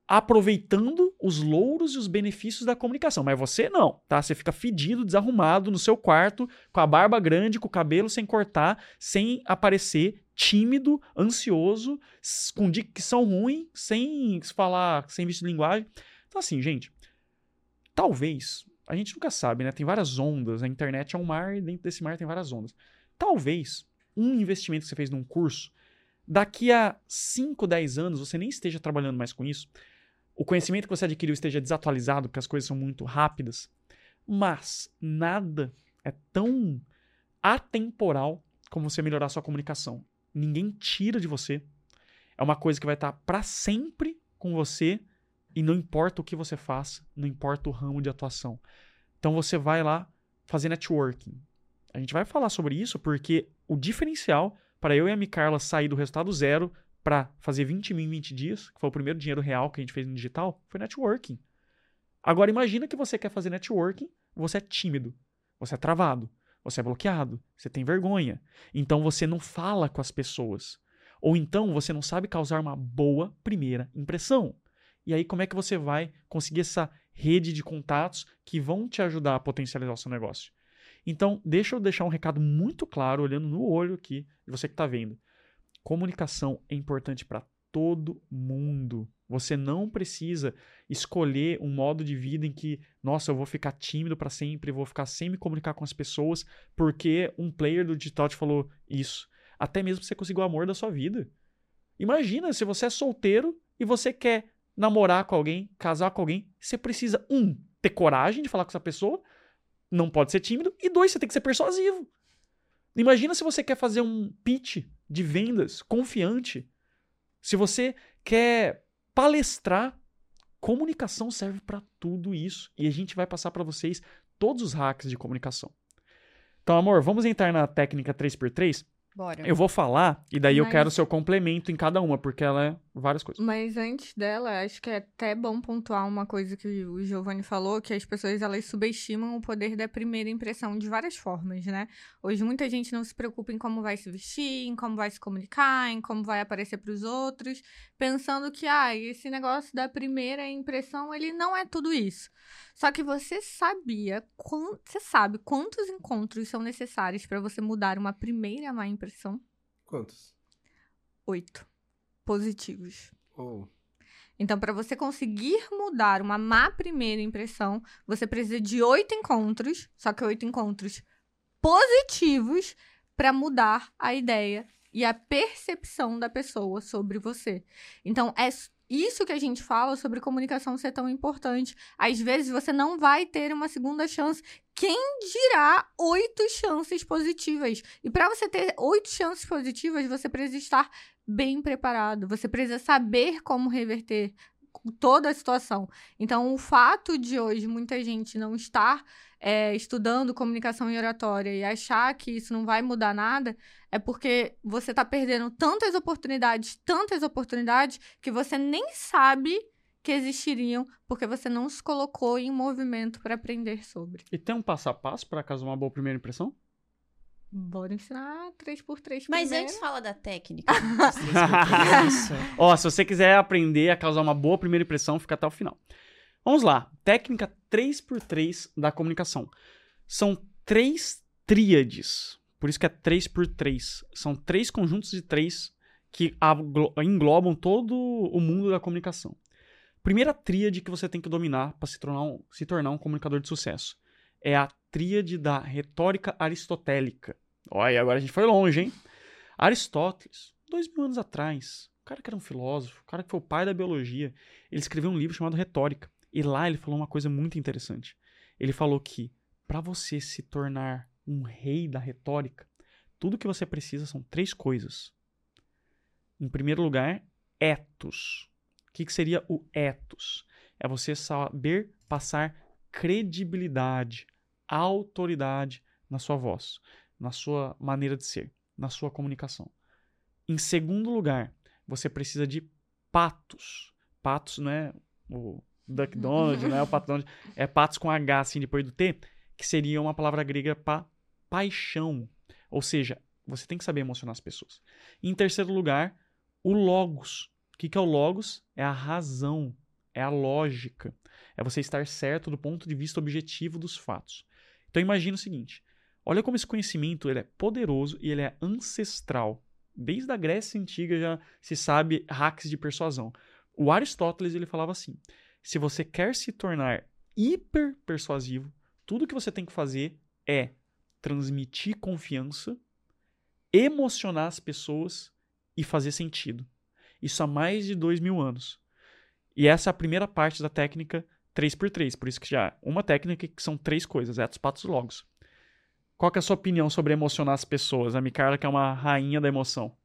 aproveitando os louros e os benefícios da comunicação. Mas você não, tá? Você fica fedido, desarrumado no seu quarto, com a barba grande, com o cabelo sem cortar, sem aparecer, tímido, ansioso, com dicção ruim, sem falar, sem vício de linguagem. Então, assim, gente, talvez, a gente nunca sabe, né? Tem várias ondas, a internet é um mar e dentro desse mar tem várias ondas. Talvez um investimento que você fez num curso, daqui a 5, 10 anos você nem esteja trabalhando mais com isso, o conhecimento que você adquiriu esteja desatualizado, porque as coisas são muito rápidas, mas nada é tão atemporal como você melhorar sua comunicação. Ninguém tira de você. É uma coisa que vai estar para sempre com você e não importa o que você faça, não importa o ramo de atuação. Então você vai lá fazer networking. A gente vai falar sobre isso porque o diferencial para eu e a Micarla sair do resultado zero para fazer 20 mil em 20 dias, que foi o primeiro dinheiro real que a gente fez no digital, foi networking. Agora imagina que você quer fazer networking, você é tímido, você é travado, você é bloqueado, você tem vergonha. Então você não fala com as pessoas. Ou então você não sabe causar uma boa primeira impressão. E aí como é que você vai conseguir essa rede de contatos que vão te ajudar a potencializar o seu negócio? Então, deixa eu deixar um recado muito claro, olhando no olho aqui, de você que está vendo. Comunicação é importante para todo mundo. Você não precisa escolher um modo de vida em que, nossa, eu vou ficar tímido para sempre, vou ficar sem me comunicar com as pessoas, porque um player do digital te falou isso. Até mesmo você conseguir o amor da sua vida. Imagina se você é solteiro e você quer namorar com alguém, casar com alguém, você precisa, um, ter coragem de falar com essa pessoa, não pode ser tímido, e dois, você tem que ser persuasivo. Imagina se você quer fazer um pitch de vendas confiante. Se você quer palestrar, comunicação serve para tudo isso. E a gente vai passar para vocês todos os hacks de comunicação. Então, amor, vamos entrar na técnica 3x3? Bora. Eu vou falar e daí eu Mas- quero o seu complemento em cada uma, porque ela é várias coisas. Mas antes dela, acho que é até bom pontuar uma coisa que o Giovanni falou, que as pessoas elas subestimam o poder da primeira impressão de várias formas, né? Hoje muita gente não se preocupa em como vai se vestir, em como vai se comunicar, em como vai aparecer para os outros, pensando que ah, esse negócio da primeira impressão, ele não é tudo isso. Só que você sabia, você sabe quantos encontros são necessários para você mudar uma primeira má impressão? Quantos? Oito positivos. Oh. Então, para você conseguir mudar uma má primeira impressão, você precisa de oito encontros, só que oito encontros positivos para mudar a ideia e a percepção da pessoa sobre você. Então, é isso que a gente fala sobre comunicação ser tão importante. Às vezes você não vai ter uma segunda chance. Quem dirá oito chances positivas? E para você ter oito chances positivas, você precisa estar bem preparado. Você precisa saber como reverter toda a situação. Então, o fato de hoje muita gente não estar é, estudando comunicação e oratória e achar que isso não vai mudar nada, é porque você está perdendo tantas oportunidades, tantas oportunidades, que você nem sabe que existiriam, porque você não se colocou em movimento para aprender sobre. E tem um passo a passo para causar uma boa primeira impressão? Bora ensinar 3x3 Mas primeiro. antes fala da técnica. Ó, se você quiser aprender a causar uma boa primeira impressão, fica até o final. Vamos lá. Técnica 3x3 da comunicação. São três tríades. Por isso que é 3x3. São três conjuntos de três que englobam todo o mundo da comunicação. Primeira tríade que você tem que dominar para se tornar, um, se tornar um comunicador de sucesso é a tríade da retórica aristotélica. Olha, agora a gente foi longe, hein? Aristóteles, dois mil anos atrás, o cara que era um filósofo, o cara que foi o pai da biologia, ele escreveu um livro chamado Retórica. E lá ele falou uma coisa muito interessante. Ele falou que para você se tornar um rei da retórica, tudo que você precisa são três coisas. Em primeiro lugar, ethos. O que, que seria o ethos? É você saber passar credibilidade, autoridade na sua voz, na sua maneira de ser, na sua comunicação. Em segundo lugar, você precisa de patos. Patos não é o Duck Donald, não é o Pato Donald, é patos com H assim depois do T, que seria uma palavra grega para paixão. Ou seja, você tem que saber emocionar as pessoas. Em terceiro lugar, o logos. O que que é o logos? É a razão, é a lógica. É você estar certo do ponto de vista objetivo dos fatos. Então imagina o seguinte: olha como esse conhecimento ele é poderoso e ele é ancestral. Desde a Grécia Antiga já se sabe hacks de persuasão. O Aristóteles ele falava assim: se você quer se tornar hiper persuasivo, tudo que você tem que fazer é transmitir confiança, emocionar as pessoas e fazer sentido. Isso há mais de dois mil anos. E essa é a primeira parte da técnica 3x3. Por isso que já é uma técnica que são três coisas: etos, patos, logos. Qual é a sua opinião sobre emocionar as pessoas? A Micarla, que é uma rainha da emoção.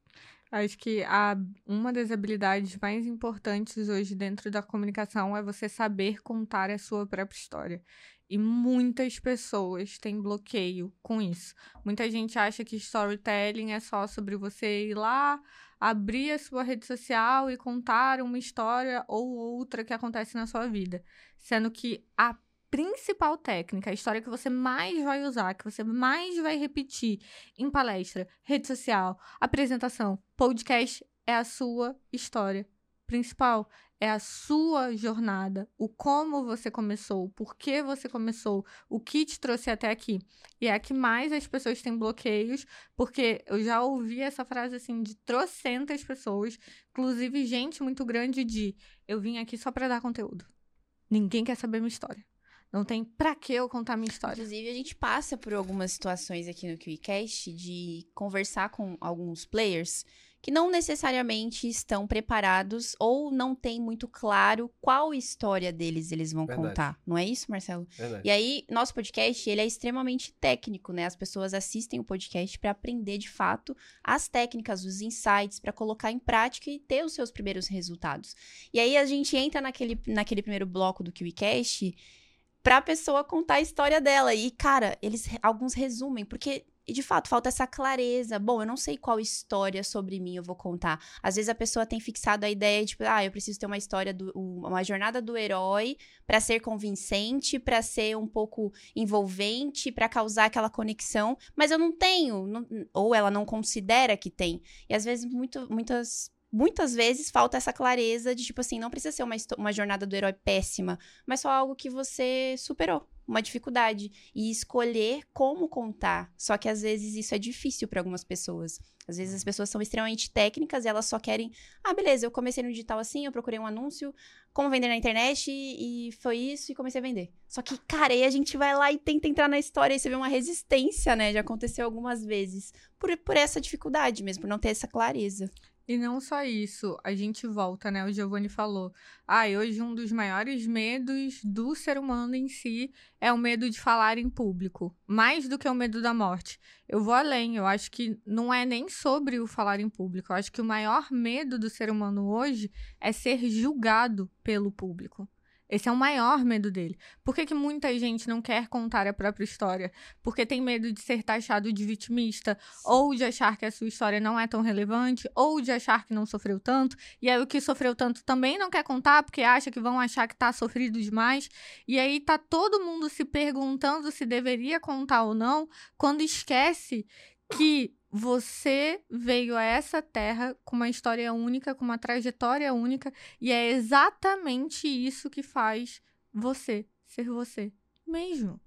Acho que a, uma das habilidades mais importantes hoje dentro da comunicação é você saber contar a sua própria história. E muitas pessoas têm bloqueio com isso. Muita gente acha que storytelling é só sobre você ir lá, abrir a sua rede social e contar uma história ou outra que acontece na sua vida. Sendo que a principal técnica, a história que você mais vai usar, que você mais vai repetir em palestra, rede social, apresentação, podcast, é a sua história principal. É a sua jornada, o como você começou, o porquê você começou, o que te trouxe até aqui. E é que mais as pessoas têm bloqueios, porque eu já ouvi essa frase assim de trocentas pessoas, inclusive gente muito grande de eu vim aqui só para dar conteúdo. Ninguém quer saber minha história. Não tem pra que eu contar minha história. Inclusive, a gente passa por algumas situações aqui no QICast de conversar com alguns players que não necessariamente estão preparados ou não tem muito claro qual história deles eles vão Verdade. contar. Não é isso, Marcelo? Verdade. E aí, nosso podcast, ele é extremamente técnico, né? As pessoas assistem o podcast para aprender de fato as técnicas, os insights, para colocar em prática e ter os seus primeiros resultados. E aí a gente entra naquele, naquele primeiro bloco do KiwiCast pra pessoa contar a história dela. E, cara, eles alguns resumem, porque e de fato falta essa clareza. Bom, eu não sei qual história sobre mim eu vou contar. Às vezes a pessoa tem fixado a ideia de, tipo, ah, eu preciso ter uma história, do, uma jornada do herói para ser convincente, para ser um pouco envolvente, para causar aquela conexão, mas eu não tenho, não- ou ela não considera que tem. E às vezes muito, muitas Muitas vezes falta essa clareza de, tipo assim, não precisa ser uma, uma jornada do herói péssima, mas só algo que você superou. uma dificuldade. E escolher como contar. Só que às vezes isso é difícil para algumas pessoas. Às vezes as pessoas são extremamente técnicas e elas só querem. Ah, beleza, eu comecei no digital assim, eu procurei um anúncio, como vender na internet e, e foi isso e comecei a vender. Só que, cara, aí a gente vai lá e tenta entrar na história e você vê uma resistência, né? Já aconteceu algumas vezes. Por, por essa dificuldade mesmo, por não ter essa clareza. E não só isso, a gente volta, né? O Giovanni falou. Ah, hoje um dos maiores medos do ser humano em si é o medo de falar em público, mais do que o medo da morte. Eu vou além, eu acho que não é nem sobre o falar em público. Eu acho que o maior medo do ser humano hoje é ser julgado pelo público. Esse é o maior medo dele. Por que, que muita gente não quer contar a própria história? Porque tem medo de ser taxado de vitimista, ou de achar que a sua história não é tão relevante, ou de achar que não sofreu tanto. E aí o que sofreu tanto também não quer contar, porque acha que vão achar que tá sofrido demais. E aí tá todo mundo se perguntando se deveria contar ou não, quando esquece que você veio a essa terra com uma história única, com uma trajetória única, e é exatamente isso que faz você ser você mesmo.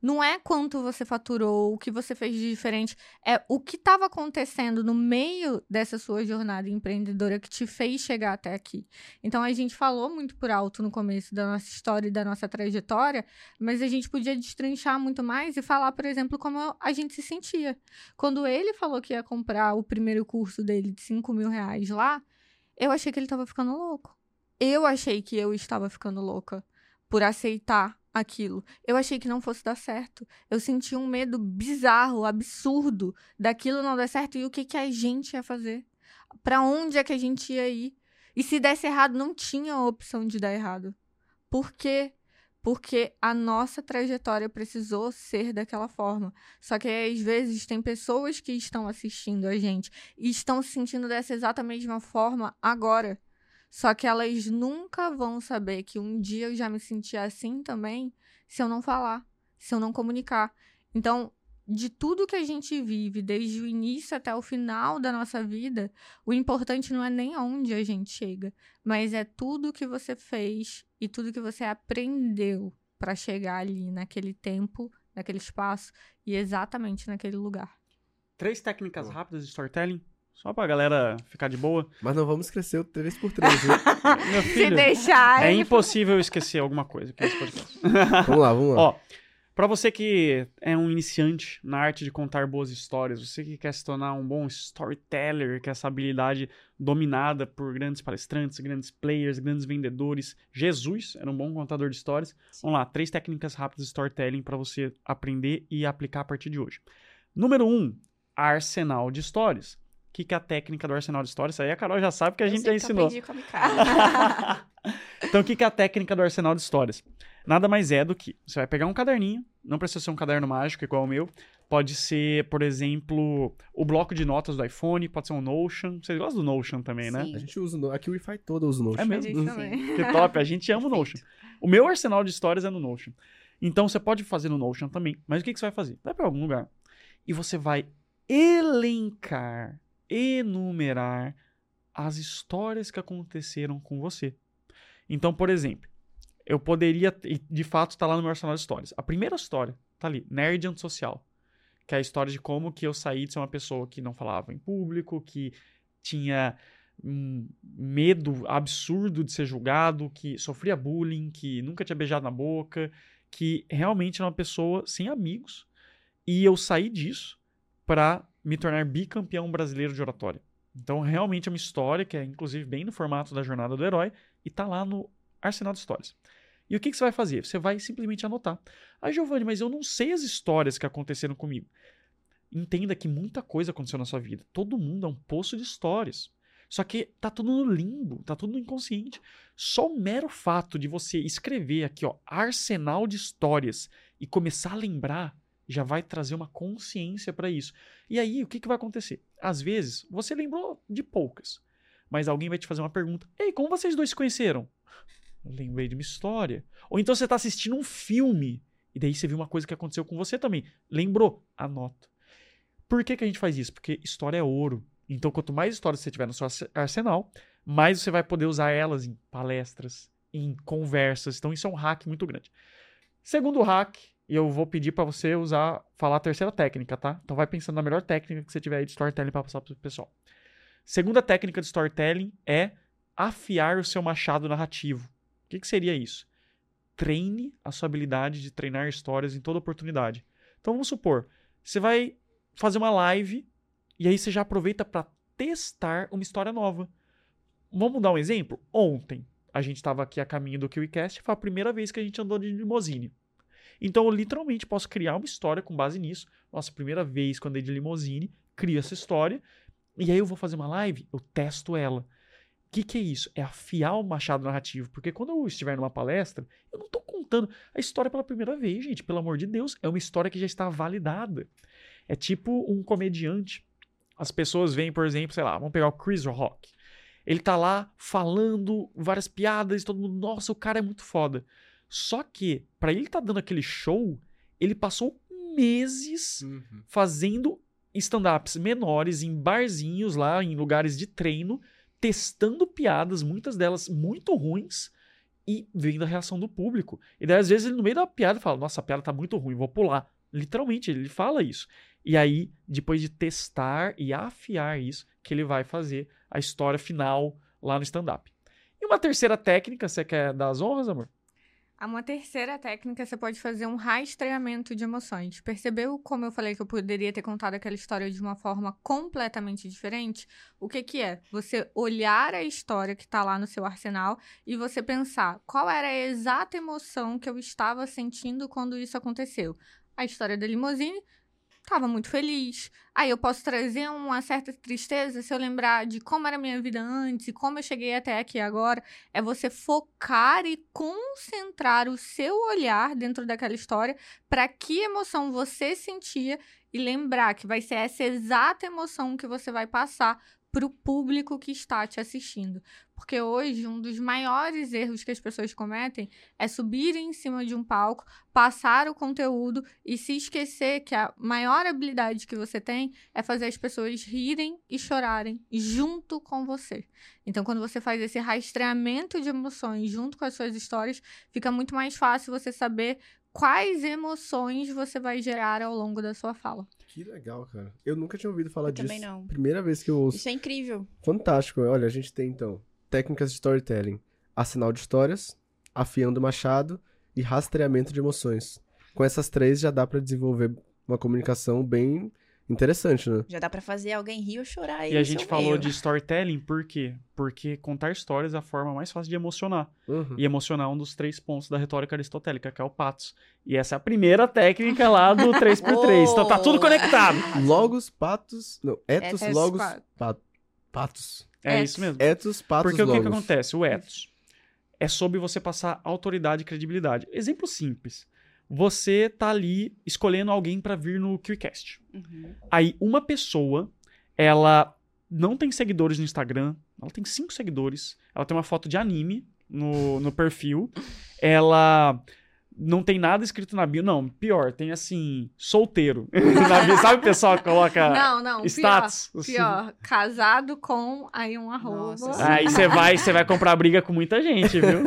Não é quanto você faturou, o que você fez de diferente, é o que estava acontecendo no meio dessa sua jornada empreendedora que te fez chegar até aqui. Então a gente falou muito por alto no começo da nossa história e da nossa trajetória, mas a gente podia destrinchar muito mais e falar, por exemplo, como a gente se sentia. Quando ele falou que ia comprar o primeiro curso dele de 5 mil reais lá, eu achei que ele estava ficando louco. Eu achei que eu estava ficando louca por aceitar aquilo. Eu achei que não fosse dar certo. Eu senti um medo bizarro, absurdo daquilo não dar certo e o que, que a gente ia fazer. Para onde é que a gente ia ir? E se desse errado, não tinha a opção de dar errado. Por quê? Porque a nossa trajetória precisou ser daquela forma. Só que às vezes tem pessoas que estão assistindo a gente e estão se sentindo dessa exata mesma forma agora. Só que elas nunca vão saber que um dia eu já me senti assim também se eu não falar, se eu não comunicar. Então, de tudo que a gente vive, desde o início até o final da nossa vida, o importante não é nem aonde a gente chega, mas é tudo que você fez e tudo que você aprendeu para chegar ali naquele tempo, naquele espaço e exatamente naquele lugar. Três técnicas rápidas de storytelling só pra galera ficar de boa. Mas não vamos esquecer o 3x3, viu? Meu Se filho, deixar. é impossível eu esquecer alguma coisa aqui nesse podcast. vamos lá, vamos lá. Ó, pra você que é um iniciante na arte de contar boas histórias, você que quer se tornar um bom storyteller, que é essa habilidade dominada por grandes palestrantes, grandes players, grandes vendedores. Jesus era um bom contador de histórias. Vamos lá, três técnicas rápidas de storytelling pra você aprender e aplicar a partir de hoje. Número um, arsenal de histórias. O que, que é a técnica do arsenal de histórias? Isso aí a Carol já sabe que a Eu gente já eu ensinou. aprendi com a Micaela. então, o que que é a técnica do arsenal de histórias? Nada mais é do que você vai pegar um caderninho, não precisa ser um caderno mágico igual o meu, pode ser, por exemplo, o bloco de notas do iPhone, pode ser um Notion. Vocês gostam do Notion também, né? Sim. A gente usa o aqui o Wi-Fi todo usa o Notion. É mesmo? Uhum. Que top, a gente ama o Notion. O meu arsenal de histórias é no Notion. Então você pode fazer no Notion também. Mas o que, que você vai fazer? Vai para algum lugar e você vai elencar, enumerar as histórias que aconteceram com você. Então, por exemplo, eu poderia, de fato está lá no meu arsenal de histórias. A primeira história tá ali, nerd antissocial. Que é a história de como que eu saí de ser uma pessoa que não falava em público, que tinha um medo absurdo de ser julgado, que sofria bullying, que nunca tinha beijado na boca, que realmente era uma pessoa sem amigos. E eu saí disso para me tornar bicampeão brasileiro de oratória. Então, realmente é uma história que é, inclusive, bem no formato da jornada do herói e tá lá no Arsenal de Histórias. E o que, que você vai fazer? Você vai simplesmente anotar. Ah, Giovanni, mas eu não sei as histórias que aconteceram comigo. Entenda que muita coisa aconteceu na sua vida. Todo mundo é um poço de histórias. Só que tá tudo no limbo, tá tudo no inconsciente. Só o mero fato de você escrever aqui, ó, arsenal de histórias e começar a lembrar já vai trazer uma consciência para isso. E aí, o que, que vai acontecer? Às vezes, você lembrou de poucas, mas alguém vai te fazer uma pergunta: Ei, como vocês dois se conheceram? Lembrei de uma história. Ou então você tá assistindo um filme e daí você viu uma coisa que aconteceu com você também. Lembrou? Anota. Por que, que a gente faz isso? Porque história é ouro. Então, quanto mais histórias você tiver no seu arse- arsenal, mais você vai poder usar elas em palestras, em conversas. Então, isso é um hack muito grande. Segundo hack, e eu vou pedir pra você usar, falar a terceira técnica, tá? Então vai pensando na melhor técnica que você tiver aí de storytelling pra passar pro pessoal. Segunda técnica de storytelling é afiar o seu machado narrativo. O que, que seria isso? Treine a sua habilidade de treinar histórias em toda oportunidade. Então vamos supor, você vai fazer uma live e aí você já aproveita para testar uma história nova. Vamos dar um exemplo? Ontem a gente estava aqui a caminho do KiwiCast, foi a primeira vez que a gente andou de limousine. Então eu literalmente posso criar uma história com base nisso. Nossa, primeira vez eu andei de limousine, crio essa história e aí eu vou fazer uma live, eu testo ela. O que, que é isso? É afiar o machado narrativo. Porque quando eu estiver numa palestra, eu não estou contando a história pela primeira vez, gente. Pelo amor de Deus. É uma história que já está validada. É tipo um comediante. As pessoas veem, por exemplo, sei lá, vamos pegar o Chris Rock. Ele tá lá falando várias piadas, e todo mundo, nossa, o cara é muito foda. Só que, para ele estar tá dando aquele show, ele passou meses Uhum. fazendo stand-ups menores em barzinhos lá, em lugares de treino, testando piadas, muitas delas muito ruins, e vendo a reação do público. E daí, às vezes, ele no meio da piada fala: Nossa, a piada tá muito ruim, vou pular. Literalmente, ele fala isso. E aí, depois de testar e afiar isso, que ele vai fazer a história final lá no stand-up. E uma terceira técnica, você quer dar as honras, amor? Uma terceira técnica, você pode fazer um rastreamento de emoções. Percebeu como eu falei que eu poderia ter contado aquela história de uma forma completamente diferente? O que que é? Você olhar a história que está lá no seu arsenal e você pensar qual era a exata emoção que eu estava sentindo quando isso aconteceu. A história da limousine, estava muito feliz. Aí eu posso trazer uma certa tristeza se eu lembrar de como era a minha vida antes e como eu cheguei até aqui agora. É você focar e concentrar o seu olhar dentro daquela história para que emoção você sentia e lembrar que vai ser essa exata emoção que você vai passar para o público que está te assistindo. Porque hoje, um dos maiores erros que as pessoas cometem é subir em cima de um palco, passar o conteúdo e se esquecer que a maior habilidade que você tem é fazer as pessoas rirem e chorarem junto com você. Então, quando você faz esse rastreamento de emoções junto com as suas histórias, fica muito mais fácil você saber quais emoções você vai gerar ao longo da sua fala. Que legal, cara. Eu nunca tinha ouvido falar Eu disso. também não. Primeira vez que eu ouço. Isso é incrível. Fantástico. Olha, a gente tem então técnicas de storytelling, arsenal de histórias, afiando o machado e rastreamento de emoções. Com essas três já dá pra desenvolver uma comunicação bem interessante, né? Já dá pra fazer alguém rir ou chorar aí E a gente falou meio. de storytelling por quê? Porque contar histórias é a forma mais fácil de emocionar. Uhum. E emocionar é um dos três pontos da retórica aristotélica, que é o patos. E essa é a primeira técnica lá do 3x3. Então tá tudo conectado. Logos, patos. Não, etos, Etos, logos, patos. pa- patos. É Etos. isso mesmo. Etos, patos, Porque o que, que logos. acontece? O ethos é sobre você passar autoridade e credibilidade. Exemplo simples. Você tá ali escolhendo alguém pra vir no QCast. Uhum. Aí uma pessoa, ela não tem seguidores no Instagram, ela tem cinco seguidores, ela tem uma foto de anime no, no perfil, ela não tem nada escrito na bio, não, pior, tem assim, solteiro. na bio, sabe o pessoal que coloca Não, não, status? pior. Pior, casado com aí um arroba. Nossa, Aí você vai, você vai comprar briga com muita gente, viu?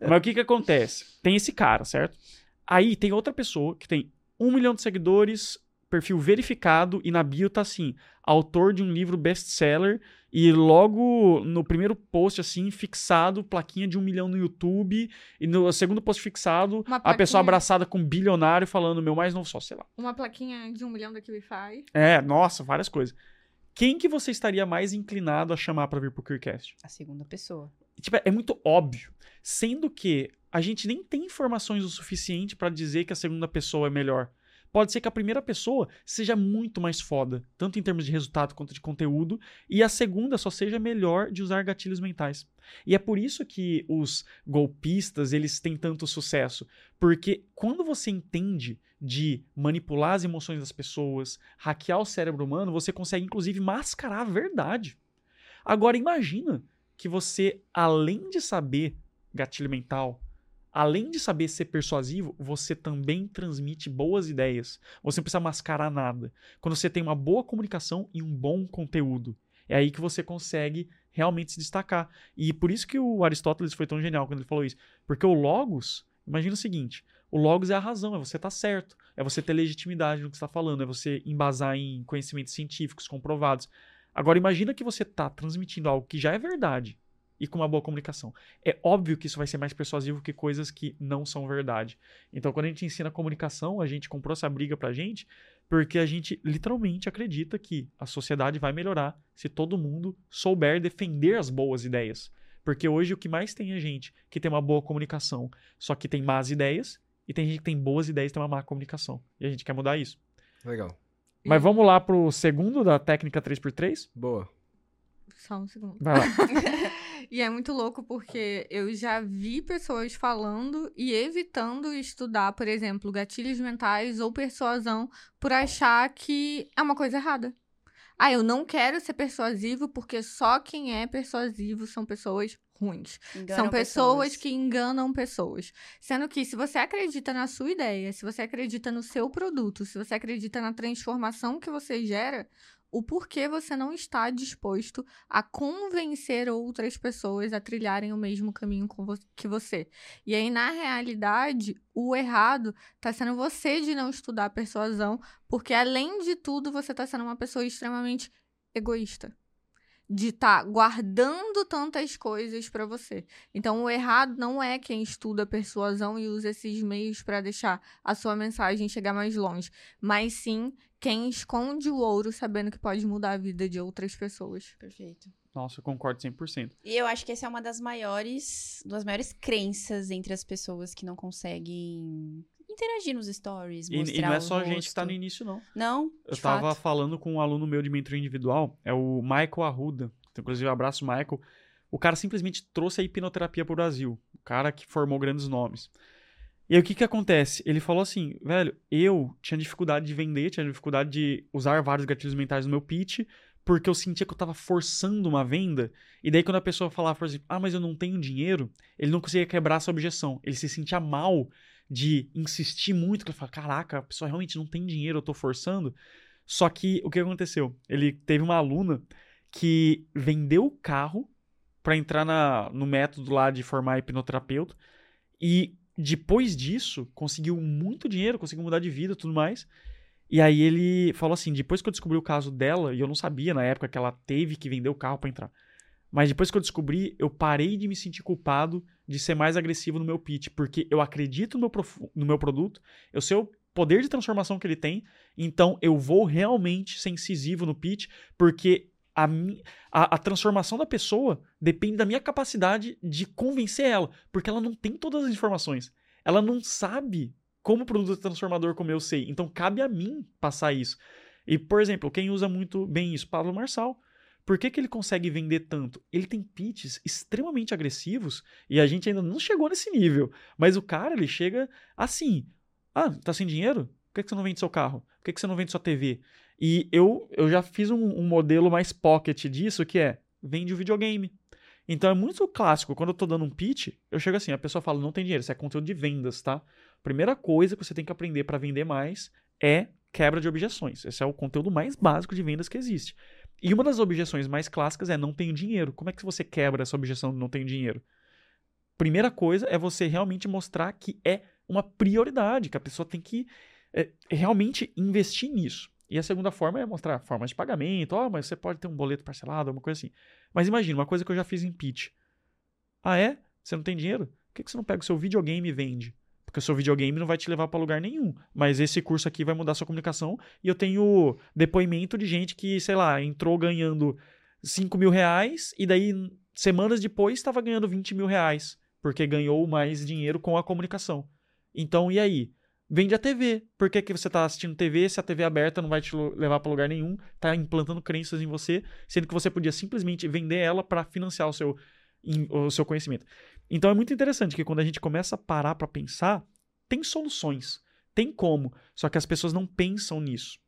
Mas o que que acontece? Tem esse cara, certo? Aí tem outra pessoa que tem um milhão de seguidores, perfil verificado, e na bio tá assim, autor de um livro best-seller, e logo no primeiro post, assim, fixado, plaquinha de um milhão no YouTube, e no segundo post fixado, Uma a plaquinha. pessoa abraçada com um bilionário falando, meu mais novo só, sei lá. Uma plaquinha de um milhão da Kiwify. É, nossa, várias coisas. Quem que você estaria mais inclinado a chamar pra vir pro Queercast? A segunda pessoa. Tipo, é muito óbvio. Sendo que a gente nem tem informações o suficiente pra dizer que a segunda pessoa é melhor. Pode ser que a primeira pessoa seja muito mais foda, tanto em termos de resultado quanto de conteúdo, e a segunda só seja melhor de usar gatilhos mentais. E é por isso que os golpistas, eles têm tanto sucesso, porque quando você entende de manipular as emoções das pessoas, hackear o cérebro humano, você consegue inclusive mascarar a verdade. Agora imagina que você, além de saber gatilho mental, além de saber ser persuasivo, você também transmite boas ideias. Você não precisa mascarar nada. Quando você tem uma boa comunicação e um bom conteúdo, é aí que você consegue realmente se destacar. E por isso que o Aristóteles foi tão genial quando ele falou isso. Porque o Logos, imagina o seguinte: O logos é a razão, é você estar tá certo, é você ter legitimidade no que está falando, é você embasar em conhecimentos científicos comprovados. Agora imagina que você está transmitindo algo que já é verdade e com uma boa comunicação. É óbvio que isso vai ser mais persuasivo que coisas que não são verdade. Então, quando a gente ensina comunicação, a gente comprou essa briga pra gente porque a gente literalmente acredita que a sociedade vai melhorar se todo mundo souber defender as boas ideias. Porque hoje o que mais tem é gente que tem uma boa comunicação, só que tem más ideias, e tem gente que tem boas ideias e tem uma má comunicação. E a gente quer mudar isso. Legal. Mas vamos lá pro segundo da técnica 3x3? Boa. Só um segundo. Vai lá. e é muito louco porque eu já vi pessoas falando e evitando estudar, por exemplo, gatilhos mentais ou persuasão por achar que é uma coisa errada. Ah, eu não quero ser persuasivo porque só quem é persuasivo são pessoas ruins. Enganam são pessoas, que enganam pessoas. Sendo que se você acredita na sua ideia, se você acredita no seu produto, se você acredita na transformação que você gera, o porquê você não está disposto a convencer outras pessoas a trilharem o mesmo caminho que você. E aí, na realidade, o errado está sendo você de não estudar persuasão, porque além de tudo, você está sendo uma pessoa extremamente egoísta de estar tá guardando tantas coisas para você. Então, o errado não é quem estuda persuasão e usa esses meios para deixar a sua mensagem chegar mais longe, mas sim quem esconde o ouro sabendo que pode mudar a vida de outras pessoas. Perfeito. Nossa, eu concordo 100%. E eu acho que essa é uma das maiores, das maiores crenças entre as pessoas que não conseguem interagir nos stories, mostrar E, e não é só a gente que tá no início, não. Não, Eu tava fato. falando com um aluno meu de mentoria individual, é o Michael Arruda. Então, inclusive, um abraço, Michael. O cara simplesmente trouxe a hipnoterapia pro Brasil. O cara que formou grandes nomes. E aí, o que que acontece? Ele falou assim, velho, eu tinha dificuldade de vender, tinha dificuldade de usar vários gatilhos mentais no meu pitch, porque eu sentia que eu tava forçando uma venda. E daí, quando a pessoa falava, por exemplo, ah, mas eu não tenho dinheiro, ele não conseguia quebrar essa objeção. Ele se sentia mal de insistir muito, que ele fala, caraca, a pessoa realmente não tem dinheiro, eu tô forçando. Só que o que aconteceu? Ele teve uma aluna que vendeu o carro para entrar na, no método lá de formar hipnoterapeuta e depois disso conseguiu muito dinheiro, conseguiu mudar de vida tudo mais. E aí ele falou assim, depois que eu descobri o caso dela, e eu não sabia na época que ela teve que vender o carro para entrar. Mas depois que eu descobri, eu parei de me sentir culpado de ser mais agressivo no meu pitch, porque eu acredito no meu, no meu produto, eu sei o poder de transformação que ele tem, então eu vou realmente ser incisivo no pitch, porque a, a, a, transformação da pessoa depende da minha capacidade de convencer ela, porque ela não tem todas as informações. Ela não sabe como o produto transformador como eu sei. Então cabe a mim passar isso. E, por exemplo, quem usa muito bem isso? Pablo Marçal. Por que, que ele consegue vender tanto? Ele tem pitches extremamente agressivos e a gente ainda não chegou nesse nível. Mas o cara, ele chega assim: Ah, tá sem dinheiro? Por que, que você não vende seu carro? Por que, que você não vende sua TV? E eu, eu já fiz um, um modelo mais pocket disso, que é: vende o videogame. Então é muito clássico. Quando eu tô dando um pitch, eu chego assim: a pessoa fala, não tem dinheiro, isso é conteúdo de vendas, tá? Primeira coisa que você tem que aprender para vender mais é quebra de objeções. Esse é o conteúdo mais básico de vendas que existe. E uma das objeções mais clássicas é não tenho dinheiro. Como é que você quebra essa objeção de não tenho dinheiro? Primeira coisa é você realmente mostrar que é uma prioridade, que a pessoa tem que é, realmente investir nisso. E a segunda forma é mostrar formas de pagamento. Oh, mas você pode ter um boleto parcelado, alguma coisa assim. Mas imagina, uma coisa que eu já fiz em pitch. Ah, é? Você não tem dinheiro? Por que você não pega o seu videogame e vende? Porque o seu videogame não vai te levar para lugar nenhum. Mas esse curso aqui vai mudar sua comunicação. E eu tenho depoimento de gente que, sei lá, entrou ganhando 5 mil reais e daí, semanas depois, estava ganhando 20 mil reais. Porque ganhou mais dinheiro com a comunicação. Então, e aí? Vende a TV. Por que, que você está assistindo TV se a TV é aberta não vai te levar para lugar nenhum? Está implantando crenças em você, sendo que você podia simplesmente vender ela para financiar o seu, o seu conhecimento. Então é muito interessante que quando a gente começa a parar para pensar, tem soluções, tem como, só que as pessoas não pensam nisso.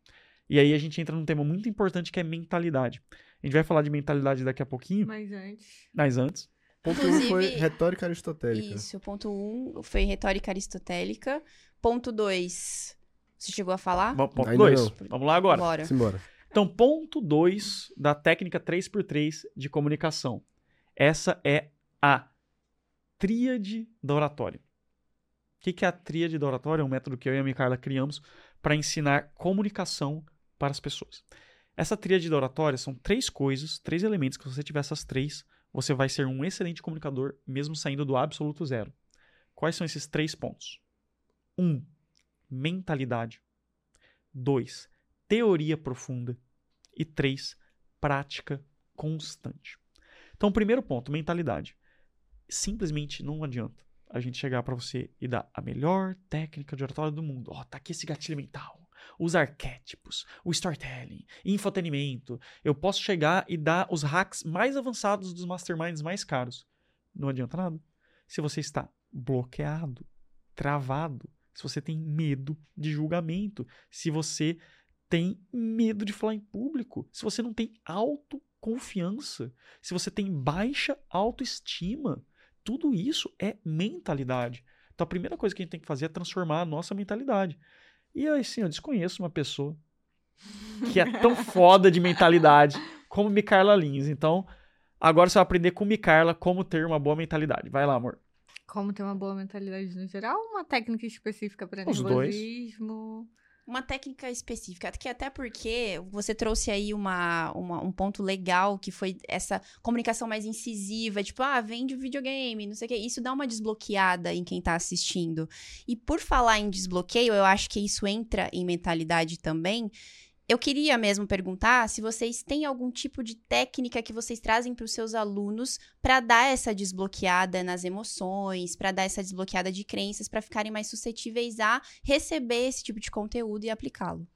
E aí a gente entra num tema muito importante que é mentalidade. A gente vai falar de mentalidade daqui a pouquinho. Mas antes. Mas antes. Ponto 1 um foi retórica aristotélica. Isso, ponto 1 um foi retórica aristotélica. Ponto 2, você chegou a falar? Bom, ponto 2. Vamos lá agora. Bora. Simbora. Então, ponto 2 da técnica 3x3 de comunicação. Essa é a tríade da oratória. que, que é a tríade da oratória? É um método que eu e a Micarla criamos para ensinar comunicação para as pessoas. Essa tríade da oratória são três coisas, três elementos que se você tiver essas três, você vai ser um excelente comunicador, mesmo saindo do absoluto zero. Quais são esses três pontos? Um, mentalidade. Dois, teoria profunda. E três, prática constante. Então, primeiro ponto, mentalidade. Simplesmente não adianta a gente chegar para você e dar a melhor técnica de oratória do mundo. Ó, oh, tá aqui esse gatilho mental. Os arquétipos, o storytelling, infotenimento. Eu posso chegar e dar os hacks mais avançados dos masterminds mais caros. Não adianta nada. Se você está bloqueado, travado, se você tem medo de julgamento, se você tem medo de falar em público, se você não tem autoconfiança, se você tem baixa autoestima, tudo isso é mentalidade. Então a primeira coisa que a gente tem que fazer é transformar a nossa mentalidade. E assim, eu desconheço uma pessoa que é tão foda de mentalidade como Micarla Lins. Então, agora você vai aprender com Micarla como ter uma boa mentalidade. Vai lá, amor. Como ter uma boa mentalidade no geral? Uma técnica específica para nervosismo? Dois uma técnica específica, que até porque você trouxe aí uma, uma, um ponto legal, que foi essa comunicação mais incisiva, tipo, ah, vende videogame, não sei o quê. Isso dá uma desbloqueada em quem tá assistindo. E por falar em desbloqueio, eu acho que isso entra em mentalidade também, eu queria mesmo perguntar se vocês têm algum tipo de técnica que vocês trazem para os seus alunos para dar essa desbloqueada nas emoções, para dar essa desbloqueada de crenças, para ficarem mais suscetíveis a receber esse tipo de conteúdo e aplicá-lo.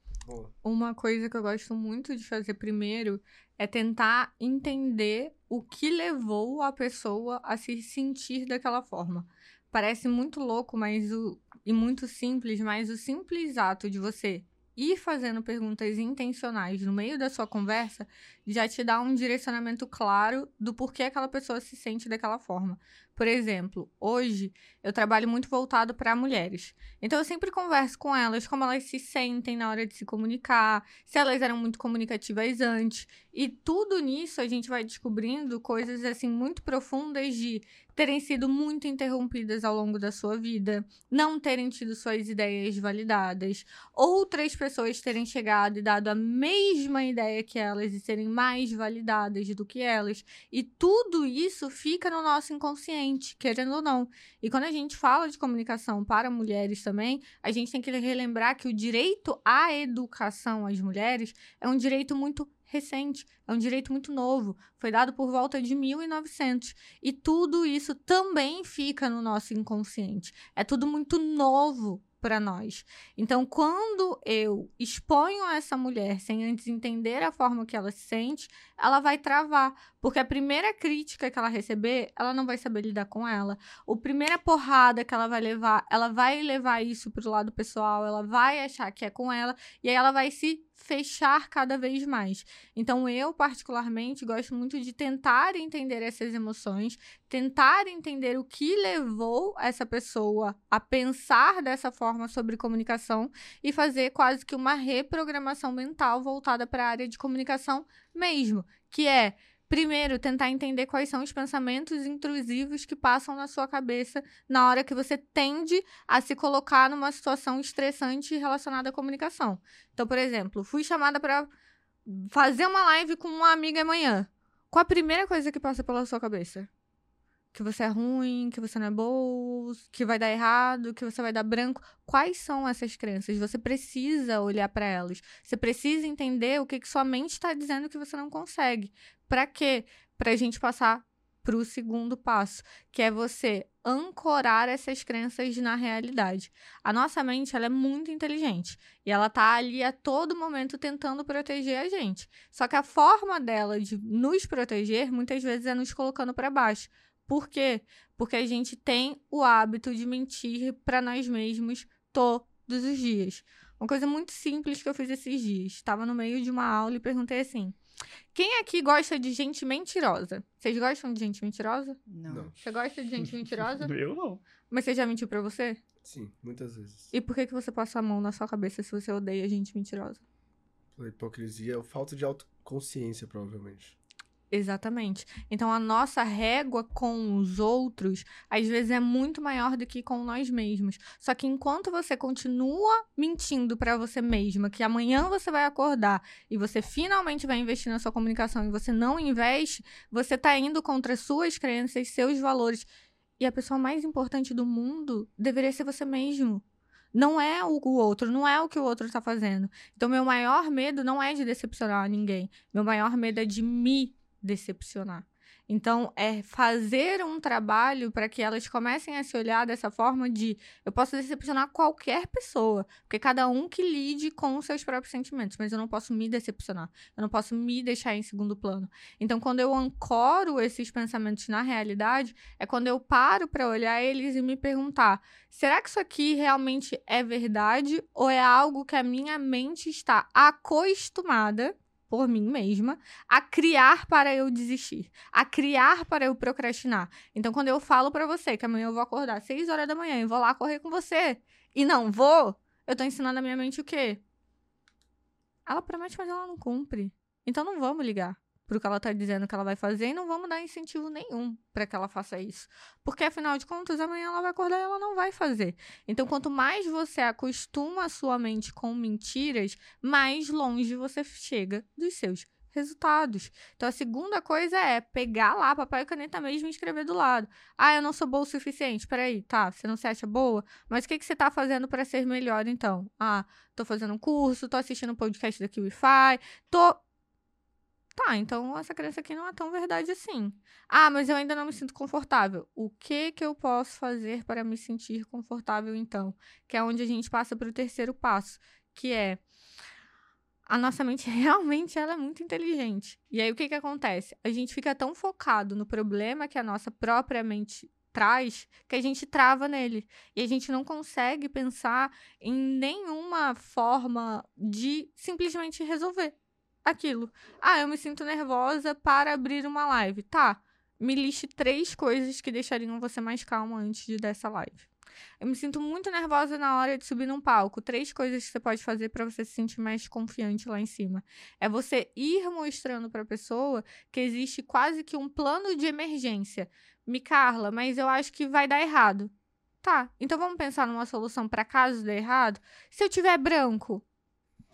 Uma coisa que eu gosto muito de fazer primeiro é tentar entender o que levou a pessoa a se sentir daquela forma. Parece muito louco, mas o e muito simples, mas o simples ato de você ir fazendo perguntas intencionais no meio da sua conversa já te dá um direcionamento claro do porquê aquela pessoa se sente daquela forma. Por exemplo, hoje eu trabalho muito voltado para mulheres. Então eu sempre converso com elas como elas se sentem na hora de se comunicar, se elas eram muito comunicativas antes. E tudo nisso a gente vai descobrindo coisas assim muito profundas de terem sido muito interrompidas ao longo da sua vida, não terem tido suas ideias validadas, outras pessoas terem chegado e dado a mesma ideia que elas e serem mais validadas do que elas. E tudo isso fica no nosso inconsciente, querendo ou não. E quando a gente fala de comunicação para mulheres também, a gente tem que relembrar que o direito à educação às mulheres é um direito muito recente, é um direito muito novo, foi dado por volta de 1900 e tudo isso também fica no nosso inconsciente. É tudo muito novo para nós. Então, quando eu exponho essa mulher sem antes entender a forma que ela se sente, ela vai travar, porque a primeira crítica que ela receber, ela não vai saber lidar com ela. A primeira porrada que ela vai levar, ela vai levar isso pro lado pessoal, ela vai achar que é com ela e aí ela vai se fechar cada vez mais. Então, eu, particularmente, gosto muito de tentar entender essas emoções, tentar entender o que levou essa pessoa a pensar dessa forma sobre comunicação e fazer quase que uma reprogramação mental voltada para a área de comunicação mesmo, que é Primeiro, tentar entender quais são os pensamentos intrusivos que passam na sua cabeça na hora que você tende a se colocar numa situação estressante relacionada à comunicação. Então, por exemplo, fui chamada para fazer uma live com uma amiga amanhã. Qual a primeira coisa que passa pela sua cabeça? Que você é ruim, que você não é boa, que vai dar errado, que você vai dar branco. Quais são essas crenças? Você precisa olhar para elas. Você precisa entender o que, que sua mente está dizendo que você não consegue. Para quê? Para a gente passar para o segundo passo, que é você ancorar essas crenças na realidade. A nossa mente ela é muito inteligente e ela tá ali a todo momento tentando proteger a gente. Só que a forma dela de nos proteger muitas vezes é nos colocando para baixo. Por quê? Porque a gente tem o hábito de mentir para nós mesmos todos os dias. Uma coisa muito simples que eu fiz esses dias. Estava no meio de uma aula e perguntei assim: quem aqui gosta de gente mentirosa? Vocês gostam de gente mentirosa? Não. Você gosta de gente mentirosa? Eu não. Mas você já mentiu pra você? Sim, muitas vezes. E por que, que você passa a mão na sua cabeça se você odeia gente mentirosa? Pela hipocrisia falta de autoconsciência, provavelmente. Exatamente. Então a nossa régua com os outros às vezes é muito maior do que com nós mesmos. Só que enquanto você continua mentindo para você mesma que amanhã você vai acordar e você finalmente vai investir na sua comunicação e você não investe, você tá indo contra suas crenças, seus valores. E a pessoa mais importante do mundo deveria ser você mesmo. Não é o outro, não é o que o outro está fazendo. Então, meu maior medo não é de decepcionar ninguém. Meu maior medo é de me decepcionar. Então, é fazer um trabalho para que elas comecem a se olhar dessa forma de eu posso decepcionar qualquer pessoa, porque cada um que lide com os seus próprios sentimentos, mas eu não posso me decepcionar, eu não posso me deixar em segundo plano. Então, quando eu ancoro esses pensamentos na realidade, é quando eu paro para olhar eles e me perguntar: será que isso aqui realmente é verdade ou é algo que a minha mente está acostumada por mim mesma a criar para eu desistir, a criar para eu procrastinar. Então, quando eu falo para você que amanhã eu vou acordar às 6 horas da manhã e vou lá correr com você e não vou, eu tô ensinando a minha mente o quê? Ela promete, mas ela não cumpre. Então não vamos ligar pro que ela tá dizendo que ela vai fazer e não vamos dar incentivo nenhum para que ela faça isso. Porque afinal de contas, amanhã ela vai acordar e ela não vai fazer. Então, quanto mais você acostuma a sua mente com mentiras, mais longe você chega dos seus resultados. Então, a segunda coisa é pegar lá papel e caneta mesmo e escrever do lado. Ah, eu não sou boa o suficiente. Peraí, tá, você não se acha boa? Mas o que, que você tá fazendo para ser melhor, então? Ah, tô fazendo um curso, tô assistindo um podcast da QIFI, tô Tá, então essa crença aqui não é tão verdade assim. Ah, mas eu ainda não me sinto confortável. O que que eu posso fazer para me sentir confortável então? Que é onde a gente passa para o terceiro passo, que é a nossa mente realmente ela é muito inteligente. E aí o que que acontece? A gente fica tão focado no problema que a nossa própria mente traz que a gente trava nele. E a gente não consegue pensar em nenhuma forma de simplesmente resolver aquilo. Ah, eu me sinto nervosa para abrir uma live. Tá. Me liste três coisas que deixariam você mais calma antes de dessa live. Eu me sinto muito nervosa na hora de subir num palco. Três coisas que você pode fazer para você se sentir mais confiante lá em cima. É você ir mostrando para a pessoa que existe quase que um plano de emergência. Me Carla, mas eu acho que vai dar errado. Tá, então vamos pensar numa solução para caso dê errado. Se eu tiver branco,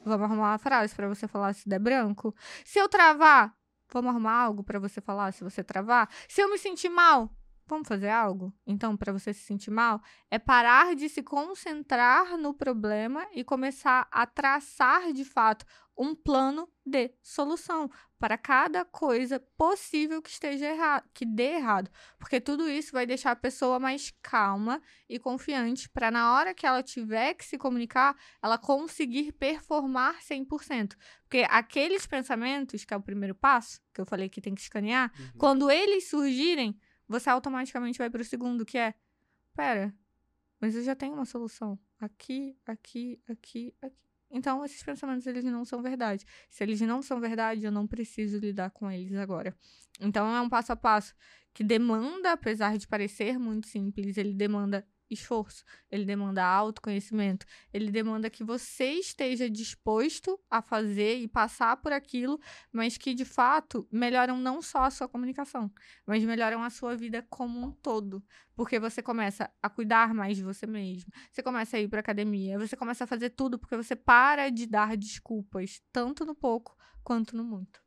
Vamos arrumar uma frase para você falar se der branco. Se eu travar, vamos arrumar algo para você falar se você travar. Se eu me sentir mal, vamos fazer algo? Então, para você se sentir mal, é parar de se concentrar no problema e começar a traçar de fato um plano de solução para cada coisa possível que esteja errado, que dê errado, porque tudo isso vai deixar a pessoa mais calma e confiante para na hora que ela tiver que se comunicar, ela conseguir performar 100%. Porque aqueles pensamentos, que é o primeiro passo, que eu falei que tem que escanear, uhum. quando eles surgirem, você automaticamente vai para o segundo, que é: pera, mas eu já tenho uma solução. Aqui, aqui, aqui, aqui. Então, esses pensamentos, eles não são verdade. Se eles não são verdade, eu não preciso lidar com eles agora. Então, é um passo a passo que demanda, apesar de parecer muito simples, ele demanda esforço, ele demanda autoconhecimento, ele demanda que você esteja disposto a fazer e passar por aquilo, mas que de fato melhoram não só a sua comunicação, mas melhoram a sua vida como um todo, porque você começa a cuidar mais de você mesmo, você começa a ir para academia, você começa a fazer tudo porque você para de dar desculpas, tanto no pouco quanto no muito.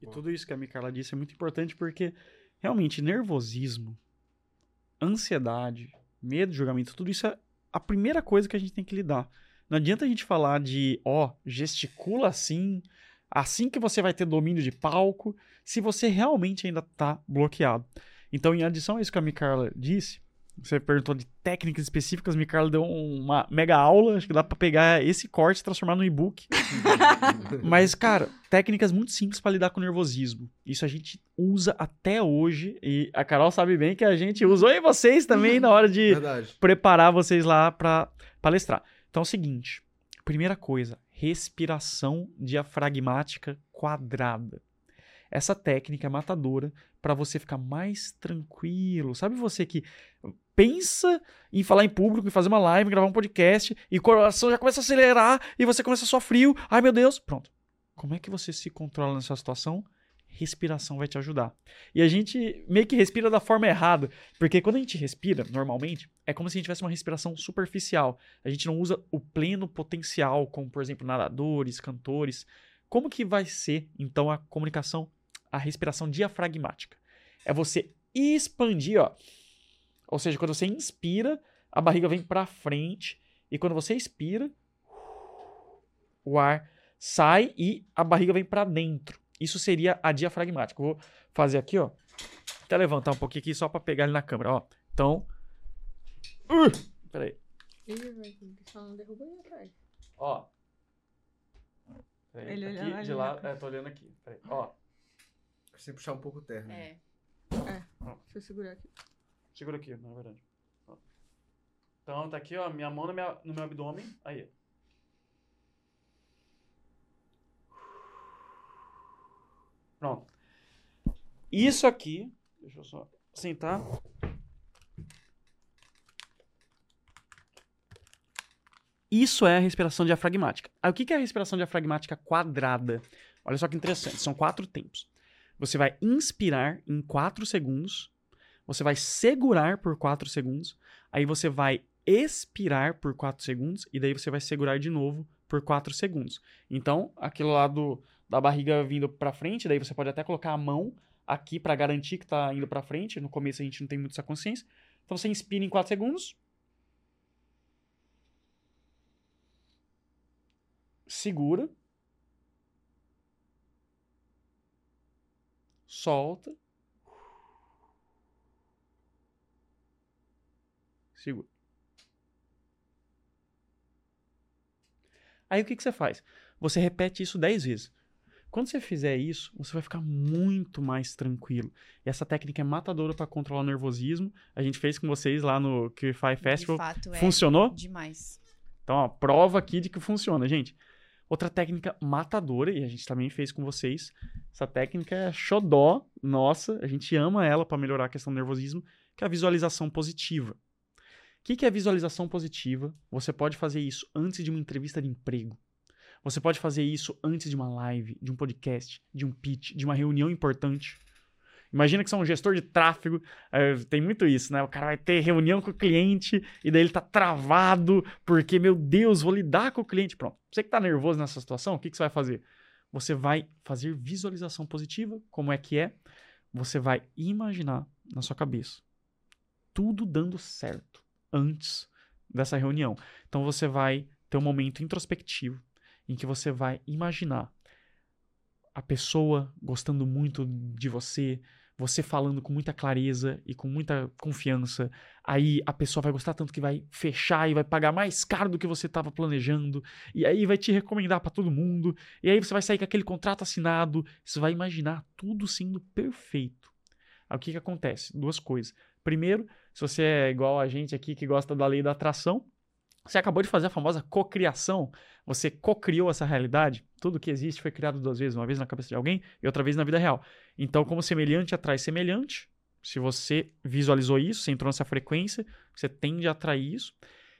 E tudo isso que a Micarla disse é muito importante porque realmente nervosismo, ansiedade, medo julgamento, tudo isso é a primeira coisa que a gente tem que lidar. Não adianta a gente falar de, ó, gesticula assim, assim que você vai ter domínio de palco, se você realmente ainda tá bloqueado. Então, em adição a isso que a Micarla disse, você perguntou de técnicas específicas, me Carla deu uma mega aula, acho que dá para pegar esse corte e transformar no e-book. Mas, cara, técnicas muito simples para lidar com o nervosismo. Isso a gente usa até hoje e a Carol sabe bem que a gente usou e vocês também na hora de Verdade. preparar vocês lá para palestrar. Então é o seguinte, primeira coisa, respiração diafragmática quadrada. Essa técnica matadora para você ficar mais tranquilo. Sabe você que pensa em falar em público, em fazer uma live, gravar um podcast, e o coração já começa a acelerar e você começa a suar frio. Ai meu Deus, pronto. Como é que você se controla nessa situação? respiração vai te ajudar. E a gente meio que respira da forma errada, porque quando a gente respira, normalmente, é como se a gente tivesse uma respiração superficial. A gente não usa o pleno potencial, como por exemplo nadadores, cantores. Como que vai ser então a comunicação, a respiração diafragmática? É você expandir, ó. Ou seja, quando você inspira, a barriga vem para frente e quando você expira, o ar sai e a barriga vem para dentro. Isso seria a diafragmática. vou fazer aqui, ó. Até levantar um pouquinho aqui só para pegar ele na câmera, ó. Então. Uh, peraí. Ó. Peraí, ele aqui, de lá. É, tô olhando aqui. Peraí. Ó. Você puxar um pouco o terra. É. É. Ó. Deixa eu segurar aqui. Segura aqui, na verdade. Ó. Então tá aqui, ó. Minha mão no meu, no meu abdômen. Aí. Pronto. Isso aqui, deixa eu só sentar. Isso é a respiração diafragmática. Aí, o que é a respiração diafragmática quadrada? Olha só que interessante, são quatro tempos. Você vai inspirar em 4 segundos, você vai segurar por 4 segundos, aí você vai expirar por 4 segundos, e daí você vai segurar de novo por 4 segundos. Então, aquilo lá do, da barriga vindo para frente, daí você pode até colocar a mão aqui para garantir que tá indo para frente. No começo a gente não tem muito essa consciência. Então você inspira em 4 segundos. Segura. Solta. Segura. Aí o que, que você faz? Você repete isso 10 vezes. Quando você fizer isso, você vai ficar muito mais tranquilo. E essa técnica é matadora para controlar o nervosismo. A gente fez com vocês lá no QFI Festival. De fato, é Funcionou? Demais. Então, ó, prova aqui de que funciona, gente. Outra técnica matadora, e a gente também fez com vocês. Essa técnica é xodó nossa. A gente ama ela para melhorar a questão do nervosismo, que é a visualização positiva. O que, que é visualização positiva? Você pode fazer isso antes de uma entrevista de emprego. Você pode fazer isso antes de uma live, de um podcast, de um pitch, de uma reunião importante. Imagina que você é um gestor de tráfego, é, tem muito isso, né? O cara vai ter reunião com o cliente e daí ele tá travado porque, meu Deus, vou lidar com o cliente. Pronto. Você que tá nervoso nessa situação, o que, que você vai fazer? Você vai fazer visualização positiva, como é que é? Você vai imaginar na sua cabeça tudo dando certo antes dessa reunião. Então você vai ter um momento introspectivo, em que você vai imaginar a pessoa gostando muito de você, você falando com muita clareza e com muita confiança. Aí a pessoa vai gostar tanto que vai fechar e vai pagar mais caro do que você estava planejando. E aí vai te recomendar para todo mundo. E aí você vai sair com aquele contrato assinado. Você vai imaginar tudo sendo perfeito. Aí o que, que acontece? Duas coisas. Primeiro, se você é igual a gente aqui que gosta da lei da atração, você acabou de fazer a famosa cocriação. Você cocriou essa realidade. Tudo que existe foi criado duas vezes, uma vez na cabeça de alguém e outra vez na vida real. Então, como semelhante atrai semelhante, se você visualizou isso, você entrou nessa frequência, você tende a atrair isso.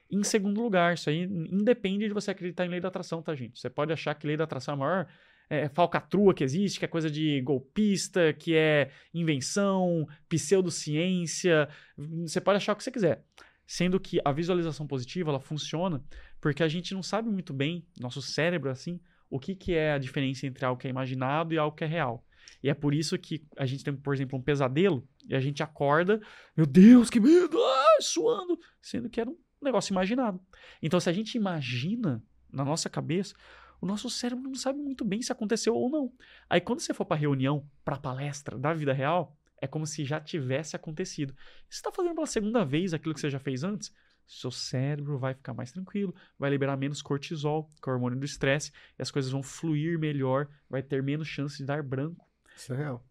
Em segundo lugar, isso aí independe de você acreditar em lei da atração, tá, gente? Você pode achar que lei da atração é a maior é, falcatrua que existe, que é coisa de golpista, que é invenção, pseudociência. Você pode achar o que você quiser. Sendo que a visualização positiva ela funciona porque a gente não sabe muito bem, nosso cérebro assim, o que, que é a diferença entre algo que é imaginado e algo que é real. E é por isso que a gente tem, por exemplo, um pesadelo e a gente acorda, meu Deus, que medo, ah, suando, sendo que era um negócio imaginado. Então, se a gente imagina na nossa cabeça, o nosso cérebro não sabe muito bem se aconteceu ou não. Aí, quando você for para reunião, para palestra da vida real, é como se já tivesse acontecido. Você está fazendo pela segunda vez aquilo que você já fez antes, seu cérebro vai ficar mais tranquilo, vai liberar menos cortisol, que é o hormônio do estresse, e as coisas vão fluir melhor, vai ter menos chance de dar branco. Isso é real.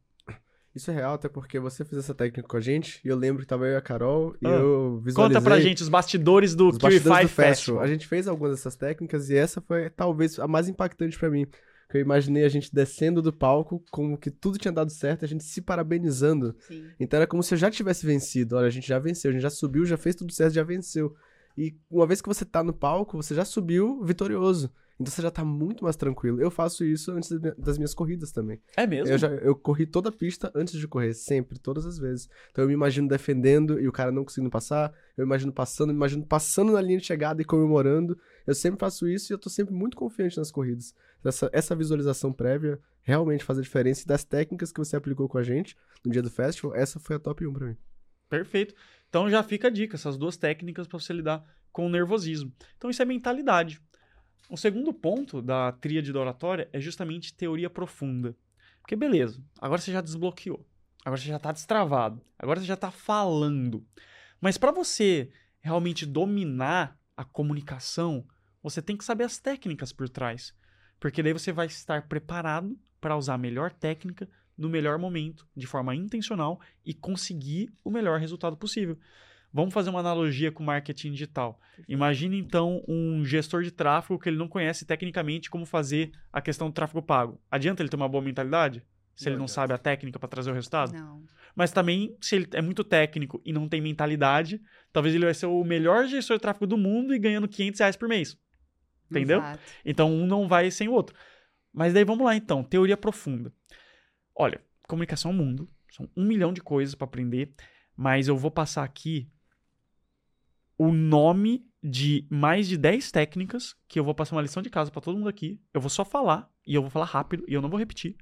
Isso é real, até porque você fez essa técnica com a gente, e eu lembro que tava eu e a Carol, e ah, eu visualizei... Conta pra gente os bastidores do Purify Festival. Festival. A gente fez algumas dessas técnicas, e essa foi talvez a mais impactante para mim que eu imaginei a gente descendo do palco, como que tudo tinha dado certo, a gente se parabenizando. Sim. Então era como se eu já tivesse vencido. Olha, a gente já venceu, a gente já subiu, já fez tudo certo, já venceu. E uma vez que você tá no palco, você já subiu vitorioso. Então você já tá muito mais tranquilo. Eu faço isso antes das minha- das minhas corridas também. É mesmo? Eu, já, eu corri toda a pista antes de correr, sempre, todas as vezes. Então eu me imagino defendendo e o cara não conseguindo passar. Eu imagino passando, me imagino passando na linha de chegada e comemorando. Eu sempre faço isso e eu tô sempre muito confiante nas corridas. Essa, essa visualização prévia realmente faz a diferença. E das técnicas que você aplicou com a gente no dia do festival, essa foi a top 1 pra mim. Perfeito. Então já fica a dica, essas duas técnicas para você lidar com o nervosismo. Então isso é mentalidade. O segundo ponto da tríade da oratória é justamente teoria profunda. Porque beleza, agora você já desbloqueou. Agora você já está destravado. Agora você já está falando. Mas para você realmente dominar a comunicação, você tem que saber as técnicas por trás. Porque daí você vai estar preparado para usar a melhor técnica no melhor momento, de forma intencional e conseguir o melhor resultado possível. Vamos fazer uma analogia com marketing digital. Imagine então um gestor de tráfego que ele não conhece tecnicamente como fazer a questão do tráfego pago. Adianta ele ter uma boa mentalidade? Se Não ele não adianta. sabe a técnica para trazer o resultado? Não. Mas também, se ele é muito técnico e não tem mentalidade, talvez ele vai ser o melhor gestor de tráfego do mundo e ganhando 500 reais por mês. Entendeu? Exato. Então um não vai sem o outro. Mas daí vamos lá então, teoria profunda. Olha, comunicação é um mundo, são um milhão de coisas para aprender, mas eu vou passar aqui o nome de mais de 10 técnicas que eu vou passar uma lição de casa para todo mundo aqui. Eu vou só falar e eu vou falar rápido e eu não vou repetir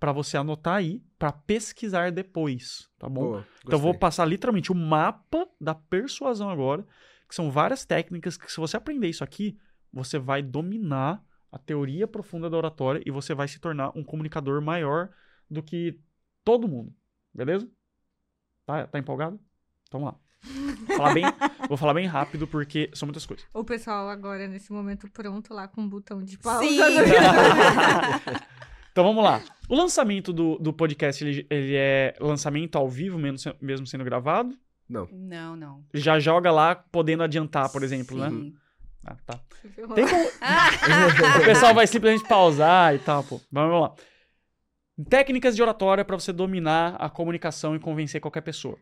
para você anotar aí para pesquisar depois, tá bom? Boa, Então eu vou passar literalmente o mapa da persuasão agora, que são várias técnicas que se você aprender isso aqui, você vai dominar a teoria profunda da oratória e você vai se tornar um comunicador maior do que todo mundo. Beleza? Tá, tá empolgado? Então vamos lá. Vou falar bem, vou falar bem rápido porque são muitas coisas. O pessoal agora, nesse momento, pronto lá com um botão de pausa. Sim. então vamos lá. O lançamento do, do podcast, ele, ele é lançamento ao vivo, mesmo, mesmo sendo gravado. Não. Não, não. Já joga lá podendo adiantar, por exemplo, né? Ah, tá. Tem como... o pessoal vai simplesmente pausar e tal, pô. Vamos lá. Técnicas de oratória para você dominar a comunicação e convencer qualquer pessoa.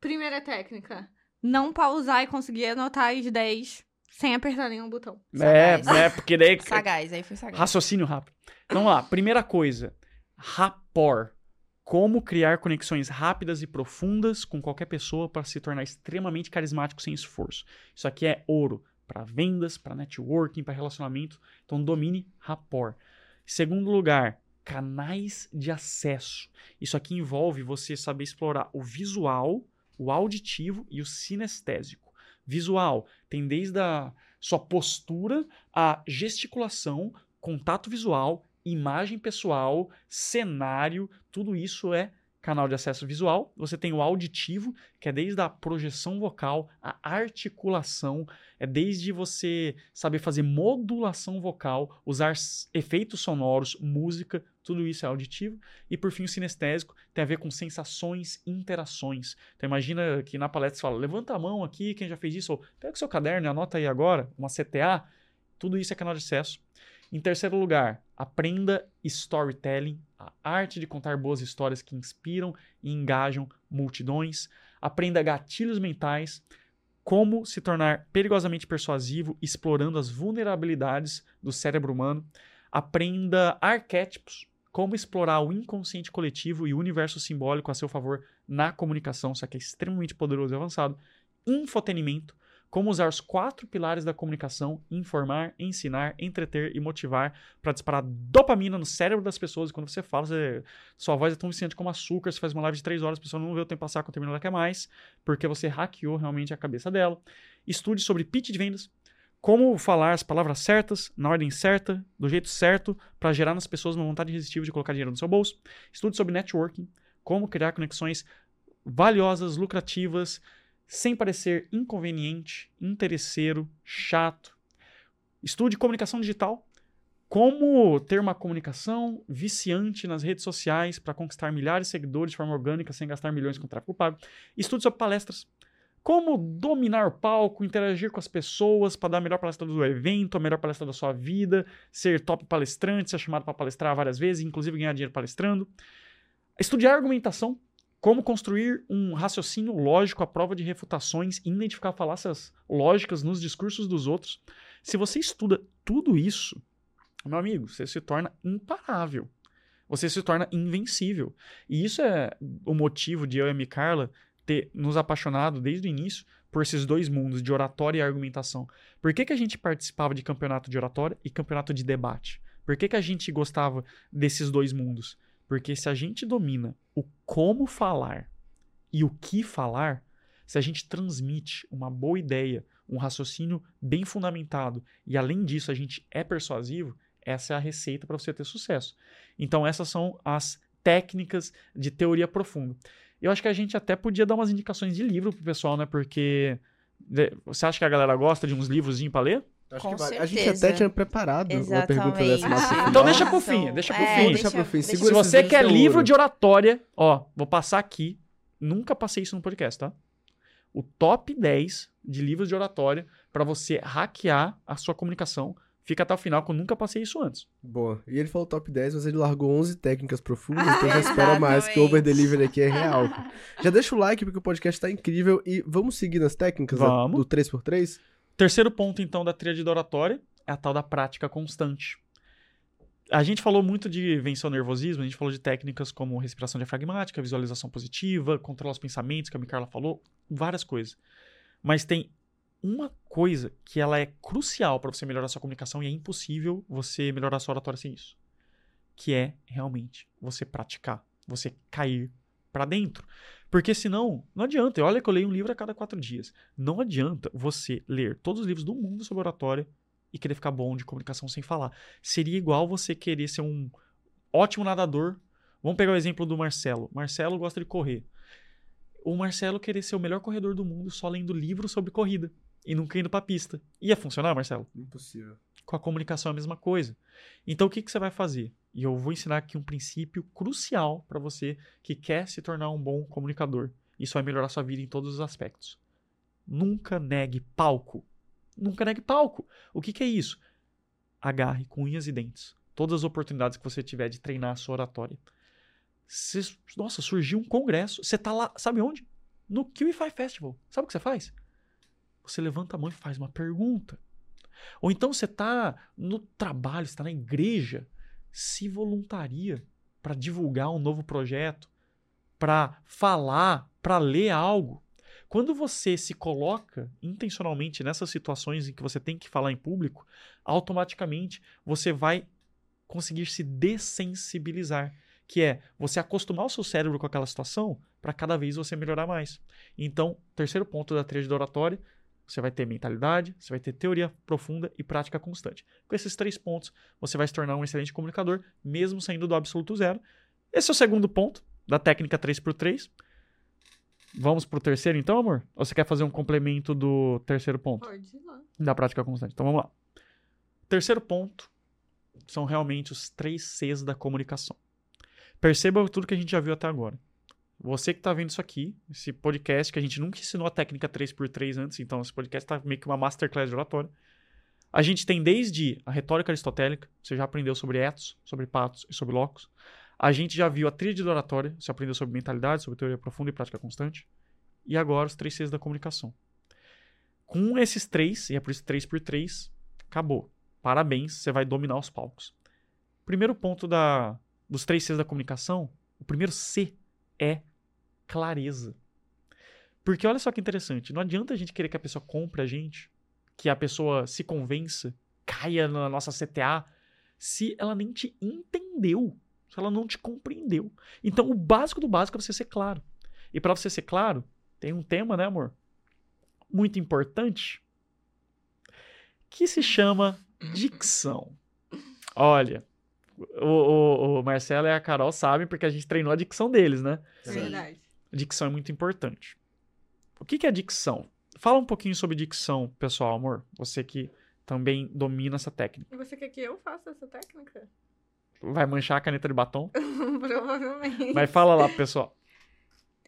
Primeira técnica. Não pausar e conseguir anotar as 10 sem apertar nenhum botão. É, né? Porque daí. Sagaz, aí foi sagaz. Raciocínio rápido. Então vamos lá. Primeira coisa: rapport. Como criar conexões rápidas e profundas com qualquer pessoa para se tornar extremamente carismático sem esforço. Isso aqui é ouro para vendas, para networking, para relacionamento. Então domine rapport. Segundo lugar, canais de acesso. Isso aqui envolve você saber explorar o visual, o auditivo e o sinestésico. Visual tem desde a sua postura, a gesticulação, contato visual, imagem pessoal, cenário, tudo isso é canal de acesso visual. Você tem o auditivo, que é desde a projeção vocal, a articulação, é desde você saber fazer modulação vocal, usar efeitos sonoros, música, tudo isso é auditivo. E por fim, o sinestésico tem a ver com sensações, interações. Então imagina que na palestra você fala, levanta a mão aqui, quem já fez isso, ou pega o seu caderno e anota aí agora, uma CTA. Tudo isso é canal de acesso. Em terceiro lugar, aprenda storytelling, a arte de contar boas histórias que inspiram e engajam multidões. Aprenda gatilhos mentais, como se tornar perigosamente persuasivo, explorando as vulnerabilidades do cérebro humano. Aprenda arquétipos, como explorar o inconsciente coletivo e o universo simbólico a seu favor na comunicação, isso aqui é extremamente poderoso e avançado. Infotenimento, como usar os quatro pilares da comunicação: informar, ensinar, entreter e motivar para disparar dopamina no cérebro das pessoas. E quando você fala, você- sua voz é tão viciante como açúcar. Você faz uma live de três horas, a pessoa não vê o tempo passar quando termina, ela quer mais, porque você hackeou realmente a cabeça dela. Estude sobre pitch de vendas. Como falar as palavras certas, na ordem certa, do jeito certo, para gerar nas pessoas uma vontade irresistível de colocar dinheiro no seu bolso. Estude sobre networking, como criar conexões valiosas, lucrativas, sem parecer inconveniente, interesseiro, chato. Estude comunicação digital. Como ter uma comunicação viciante nas redes sociais para conquistar milhares de seguidores de forma orgânica sem gastar milhões com tráfego pago. Estude sobre palestras. Como dominar o palco, interagir com as pessoas para dar a melhor palestra do evento, a melhor palestra da sua vida, ser top palestrante, ser chamado para palestrar várias vezes, inclusive ganhar dinheiro palestrando. Estudar argumentação, como construir um raciocínio lógico à prova de refutações e identificar falácias lógicas nos discursos dos outros. Se você estuda tudo isso, meu amigo, você se torna imparável. Você se torna invencível. E isso é o motivo de eu e a Micarla ter nos apaixonado desde o início por esses dois mundos, de oratória e argumentação. Por que, que a gente participava de campeonato de oratória e campeonato de debate? Por que, que a gente gostava desses dois mundos? Porque se a gente domina o como falar e o que falar, se a gente transmite uma boa ideia, um raciocínio bem fundamentado e além disso a gente é persuasivo, essa é a receita para você ter sucesso. Então essas são as técnicas de teoria profunda. Eu acho que a gente até podia dar umas indicações de livro pro pessoal, né? Porque você acha que a galera gosta de uns livrozinhos para ler? Acho Com que vai. A gente até tinha preparado uma pergunta dessa Exatamente. nossa Ah, Então deixa pro fim, deixa pro é, fim. Deixa pro fim, deixa- segura Se você quer livro de oratória, ó, vou passar aqui. Nunca passei isso no podcast, tá? O top 10 de livros de oratória para você hackear a sua comunicação. Fica até o final, que eu nunca passei isso antes. Boa. E ele falou top 10, mas ele largou 11 técnicas profundas, Ah, então já espera mais, que o over exatamente. delivery aqui é real. Já deixa o like, porque o podcast tá incrível. E vamos seguir nas técnicas Vamos. do 3x3? Terceiro ponto, então, da tríade da oratória é a tal da prática constante. A gente falou muito de vencer o nervosismo, a gente falou de técnicas como respiração diafragmática, visualização positiva, controlar os pensamentos, que a Micarla falou, várias coisas. Mas tem uma coisa que ela é crucial para você melhorar sua comunicação e é impossível você melhorar sua oratória sem isso. Que é realmente você praticar, você cair para dentro. Porque senão, não adianta. Olha que eu leio um livro a cada quatro dias. Não adianta você ler todos os livros do mundo sobre oratória e querer ficar bom de comunicação sem falar. Seria igual você querer ser um ótimo nadador. Vamos pegar o exemplo do Marcelo. Marcelo gosta de correr. O Marcelo querer ser o melhor corredor do mundo só lendo livros sobre corrida e nunca indo pra pista. Ia funcionar, Marcelo? Impossível. Com a comunicação é a mesma coisa. Então o que, que você vai fazer? E eu vou ensinar aqui um princípio crucial para você que quer se tornar um bom comunicador. Isso vai melhorar sua vida em todos os aspectos. Nunca negue palco. Nunca negue palco. O que, que é isso? Agarre com unhas e dentes todas as oportunidades que você tiver de treinar a sua oratória. Nossa, surgiu um congresso. Você tá lá, sabe onde? No QI5 Festival. Sabe o que você faz? Você levanta a mão e faz uma pergunta. Ou então você está no trabalho, está na igreja, se voluntaria para divulgar um novo projeto, para falar, para ler algo. Quando você se coloca intencionalmente nessas situações em que você tem que falar em público, automaticamente você vai conseguir se dessensibilizar, que é você acostumar o seu cérebro com aquela situação para cada vez você melhorar mais. Então, terceiro ponto da tríade da oratória, você vai ter mentalidade, você vai ter teoria profunda e prática constante. Com esses três pontos, você vai se tornar um excelente comunicador, mesmo saindo do absoluto zero. Esse é o segundo ponto da técnica 3x3. Vamos pro terceiro então, amor? Ou você quer fazer um complemento do terceiro ponto? Pode ir lá. da prática constante. Então vamos lá. Terceiro ponto são realmente os três Cs da comunicação. Perceba tudo que a gente já viu até agora. Você que está vendo isso aqui, esse podcast que a gente nunca ensinou a técnica 3x3 antes, então esse podcast está meio que uma masterclass de oratória. A gente tem desde a retórica aristotélica, você já aprendeu sobre ethos, sobre patos e sobre locos. A gente já viu a tríade da oratória, você aprendeu sobre mentalidade, sobre teoria profunda e prática constante. E agora os três Cs da comunicação. Com esses três, e é por isso 3x3, acabou. Parabéns, você vai dominar os palcos. Primeiro ponto da, dos três Cs da comunicação, o primeiro C é clareza. Porque olha só que interessante, não adianta a gente querer que a pessoa compre a gente, que a pessoa se convença, caia na nossa CTA, se ela nem te entendeu, se ela não te compreendeu. Então, o básico do básico é você ser claro. E para você ser claro, tem um tema, né, amor? Muito importante, que se chama dicção. Olha, o, o, o Marcelo e a Carol sabem porque a gente treinou a dicção deles, né? É verdade. Dicção é muito importante. O que, que é dicção? Fala um pouquinho sobre dicção, pessoal, amor. Você que também domina essa técnica. E você quer que eu faça essa técnica? Vai manchar a caneta de batom? Provavelmente. Mas fala lá, pessoal.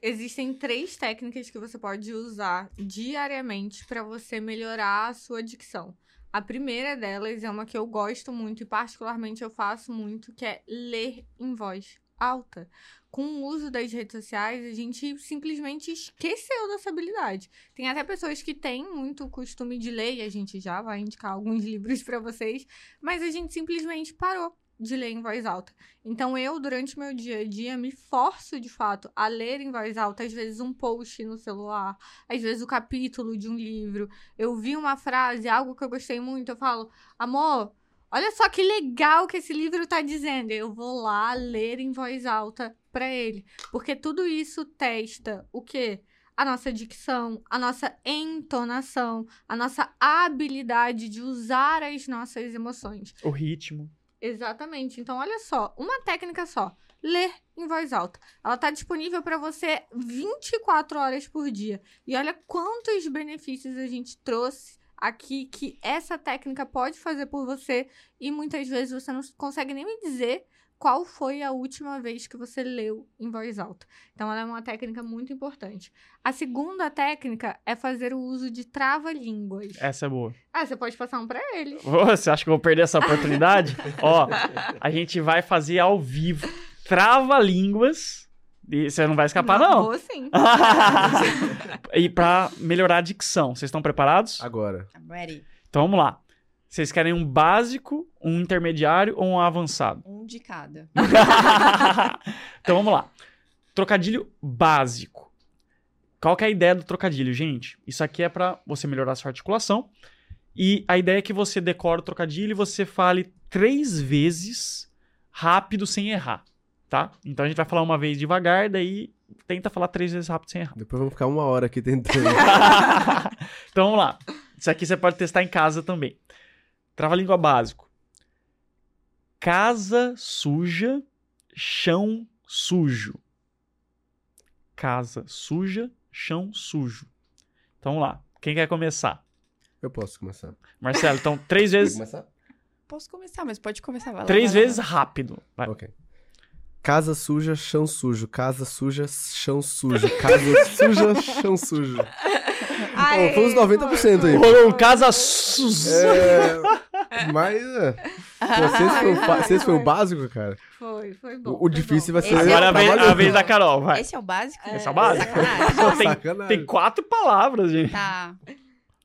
Existem três técnicas que você pode usar diariamente para você melhorar a sua dicção. A primeira delas é uma que eu gosto muito e particularmente eu faço muito, que é ler em voz. alta. Com o uso das redes sociais, a gente simplesmente esqueceu dessa habilidade. Tem até pessoas que têm muito costume de ler, e a gente já vai indicar alguns livros para vocês, mas a gente simplesmente parou de ler em voz alta. Então eu, durante meu dia a dia, me forço de fato a ler em voz alta, às vezes um post no celular, às vezes o capítulo de um livro. Eu vi uma frase, algo que eu gostei muito, eu falo, amor, olha só que legal que esse livro tá dizendo. Eu vou lá ler em voz alta para ele, porque tudo isso testa o quê? a nossa dicção, a nossa entonação, a nossa habilidade de usar as nossas emoções. O ritmo. Exatamente. Então, olha só, uma técnica só. Ler em voz alta. Ela está disponível para você 24 horas por dia. E olha quantos benefícios a gente trouxe aqui que essa técnica pode fazer por você e muitas vezes você não consegue nem me dizer qual foi a última vez que você leu em voz alta. Então, ela é uma técnica muito importante. A segunda técnica é fazer o uso de trava-línguas. Essa é boa. Ah, você pode passar um para ele. Você acha que eu vou perder essa oportunidade? Ó, a gente vai fazer ao vivo trava-línguas. E você não vai escapar, não. Vou sim. e pra melhorar a dicção. Vocês estão preparados? Agora. I'm ready. Então vamos lá. Vocês querem um básico, um intermediário ou um avançado? Um de cada. então vamos lá. Trocadilho básico. Qual que é a ideia do trocadilho, gente? Isso aqui é para você melhorar a sua articulação. E a ideia é que você decore o trocadilho e você fale três vezes rápido sem errar, tá? Então a gente vai falar uma vez devagar, daí tenta falar três vezes rápido sem errar. Depois vamos ficar uma hora aqui tentando. então vamos lá. Isso aqui você pode testar em casa também. Trava-língua básico. Casa suja, chão sujo. Casa suja, chão sujo. Então vamos lá. Quem quer começar? Eu posso começar. Marcelo, então três Quer vezes. começar? Posso começar, mas pode começar. Vai lá, Três vai lá, vezes rápido. Vai. Ok. Casa suja, chão sujo. Casa suja, chão sujo. Casa suja, chão sujo. Aê, Pô, foi uns 90% aí. Rolou um casa suja. É, mas. é. Pô, esse, foi o, foi o básico, cara, Foi, foi bom. o, foi difícil bom. vai ser. É Agora a vez, a vez da Carol, vai. Esse é o básico? Esse é o básico. Sacanagem. Tem, Sacanagem. tem quatro palavras, gente. Tá.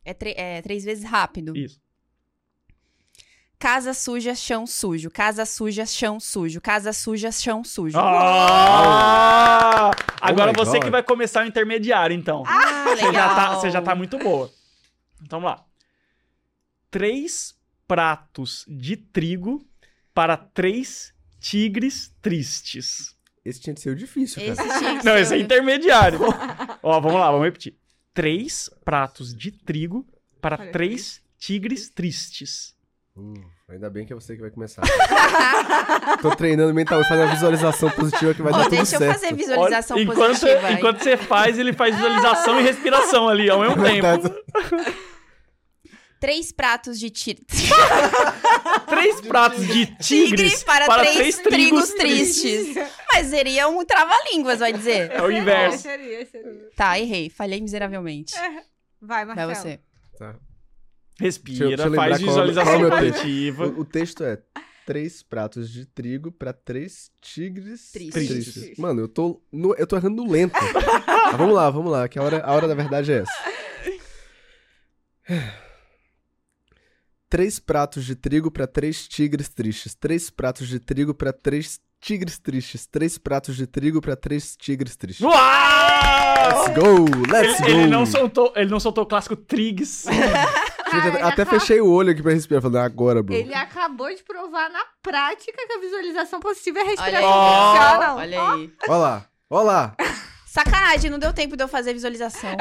É, é três vezes rápido. Isso. Casa suja, chão sujo. Casa suja, chão sujo. Casa suja, chão sujo. Ah! Agora my você God. que vai começar o intermediário, então. Ah, Você já, tá, você já tá muito boa. Então vamos lá. Três pratos de trigo para três tigres tristes. Esse tinha de ser o difícil, cara. Esse tinha que Não, ser esse é intermediário. Ó, vamos lá, vamos repetir. Três pratos de trigo para três tigres tristes. Hum, ainda bem que é você que vai começar. Tô treinando mentalmente, fazendo a visualização positiva que vai Ó, dar tudo deixa eu certo. fazer visualização Olha, enquanto, positiva. enquanto você faz, ele faz visualização e respiração ali ao mesmo tempo. Três pratos de tir... Três pratos de tigres tigre para, para três, três trigos trigos tristes. Mas seria um trava-línguas, vai dizer. É o inverso. Seria, seria. Tá, errei. Falhei miseravelmente. Vai, Vai Marcelo. você. Tá. Respira, Deixa eu- deixa eu faz qual- visualização qual é o. O, o texto é três pratos de trigo pra três tigres Tristes. tristes. Mano, eu tô, no- eu tô errando no lento. Mas vamos lá, vamos lá, que a hora, a hora da verdade é essa. Três pratos de trigo pra três tigres tristes. Três pratos de trigo pra três tigres tristes. Três pratos de trigo pra três tigres tristes. Uau! Let's go! Let's Ele, go! ele não soltou, ele não soltou o clássico Trigs. Gente, até acaba- fechei o olho aqui pra respirar. Falei, agora, bro. Ele acabou de provar na prática que a visualização positiva a Olha respiração aí. funcionam. Olha aí. Olha lá, olha lá. Sacanagem, não deu tempo de eu fazer visualização.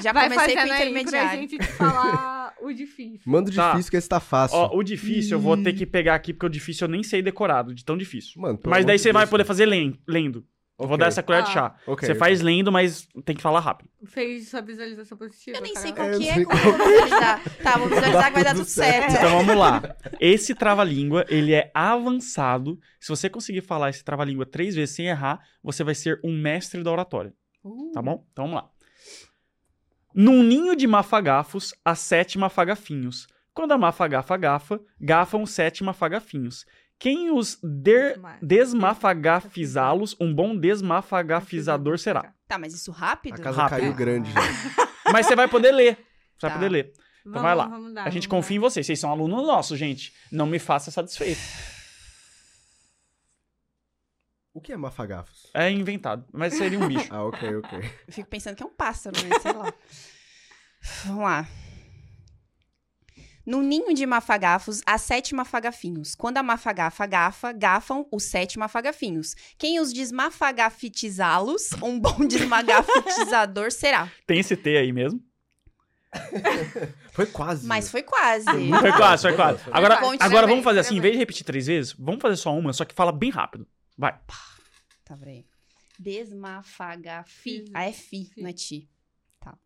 Já Vai comecei com o aí pra intermediário. gente te falar o difícil. Manda o Tá. difícil que esse tá fácil. Ó, o difícil eu vou ter que pegar aqui, porque o difícil eu nem sei decorado, de tão difícil. Mano, Mas daí você vai poder fazer len- lendo. Eu vou dar essa colher de Ah. chá. Ok, você ok. faz lendo, mas tem que falar rápido. Fez sua visualização positiva? Eu nem sei qual É, que eu é, como eu vou visualizar. Tá, vou visualizar que vai dar tudo certo. Então vamos lá. Esse trava-língua, ele é avançado. Se você conseguir falar esse trava-língua três vezes sem errar, você vai ser um mestre da oratória. Uh, Tá bom? Então vamos lá. Num ninho de mafagafos, há sete mafagafinhos. Quando a mafagafa gafa, gafam os sete mafagafinhos. Quem os der- Desma- desmafagafizá-los, um bom desmafagafizador será. Tá, mas isso rápido? A casa Rápido. caiu grande já. Mas você vai poder ler. Você vai Tá. poder ler. Vamos, vai lá. Vamos dar, A gente vamos confia em vocês. Vocês são alunos nossos, gente. Não me faça satisfeito. O que é mafagafos? É inventado, mas seria um bicho. Ah, ok, ok. Eu fico pensando que é um pássaro, né? Sei lá. Vamos lá. No ninho de mafagafos, há sete mafagafinhos. Quando a mafagafa gafa, gafam os sete mafagafinhos. Quem os desmafagafitizá-los, um bom desmagafitizador será. Tem esse T aí mesmo? Foi quase. Mas foi quase. Foi quase, foi quase. Agora, agora vamos fazer assim, em vez de repetir três vezes, vamos fazer só uma, só que fala bem rápido. Vai. Tá, peraí. Desmafagafi. Fi. Ah, é Fi. não é ti. Tá.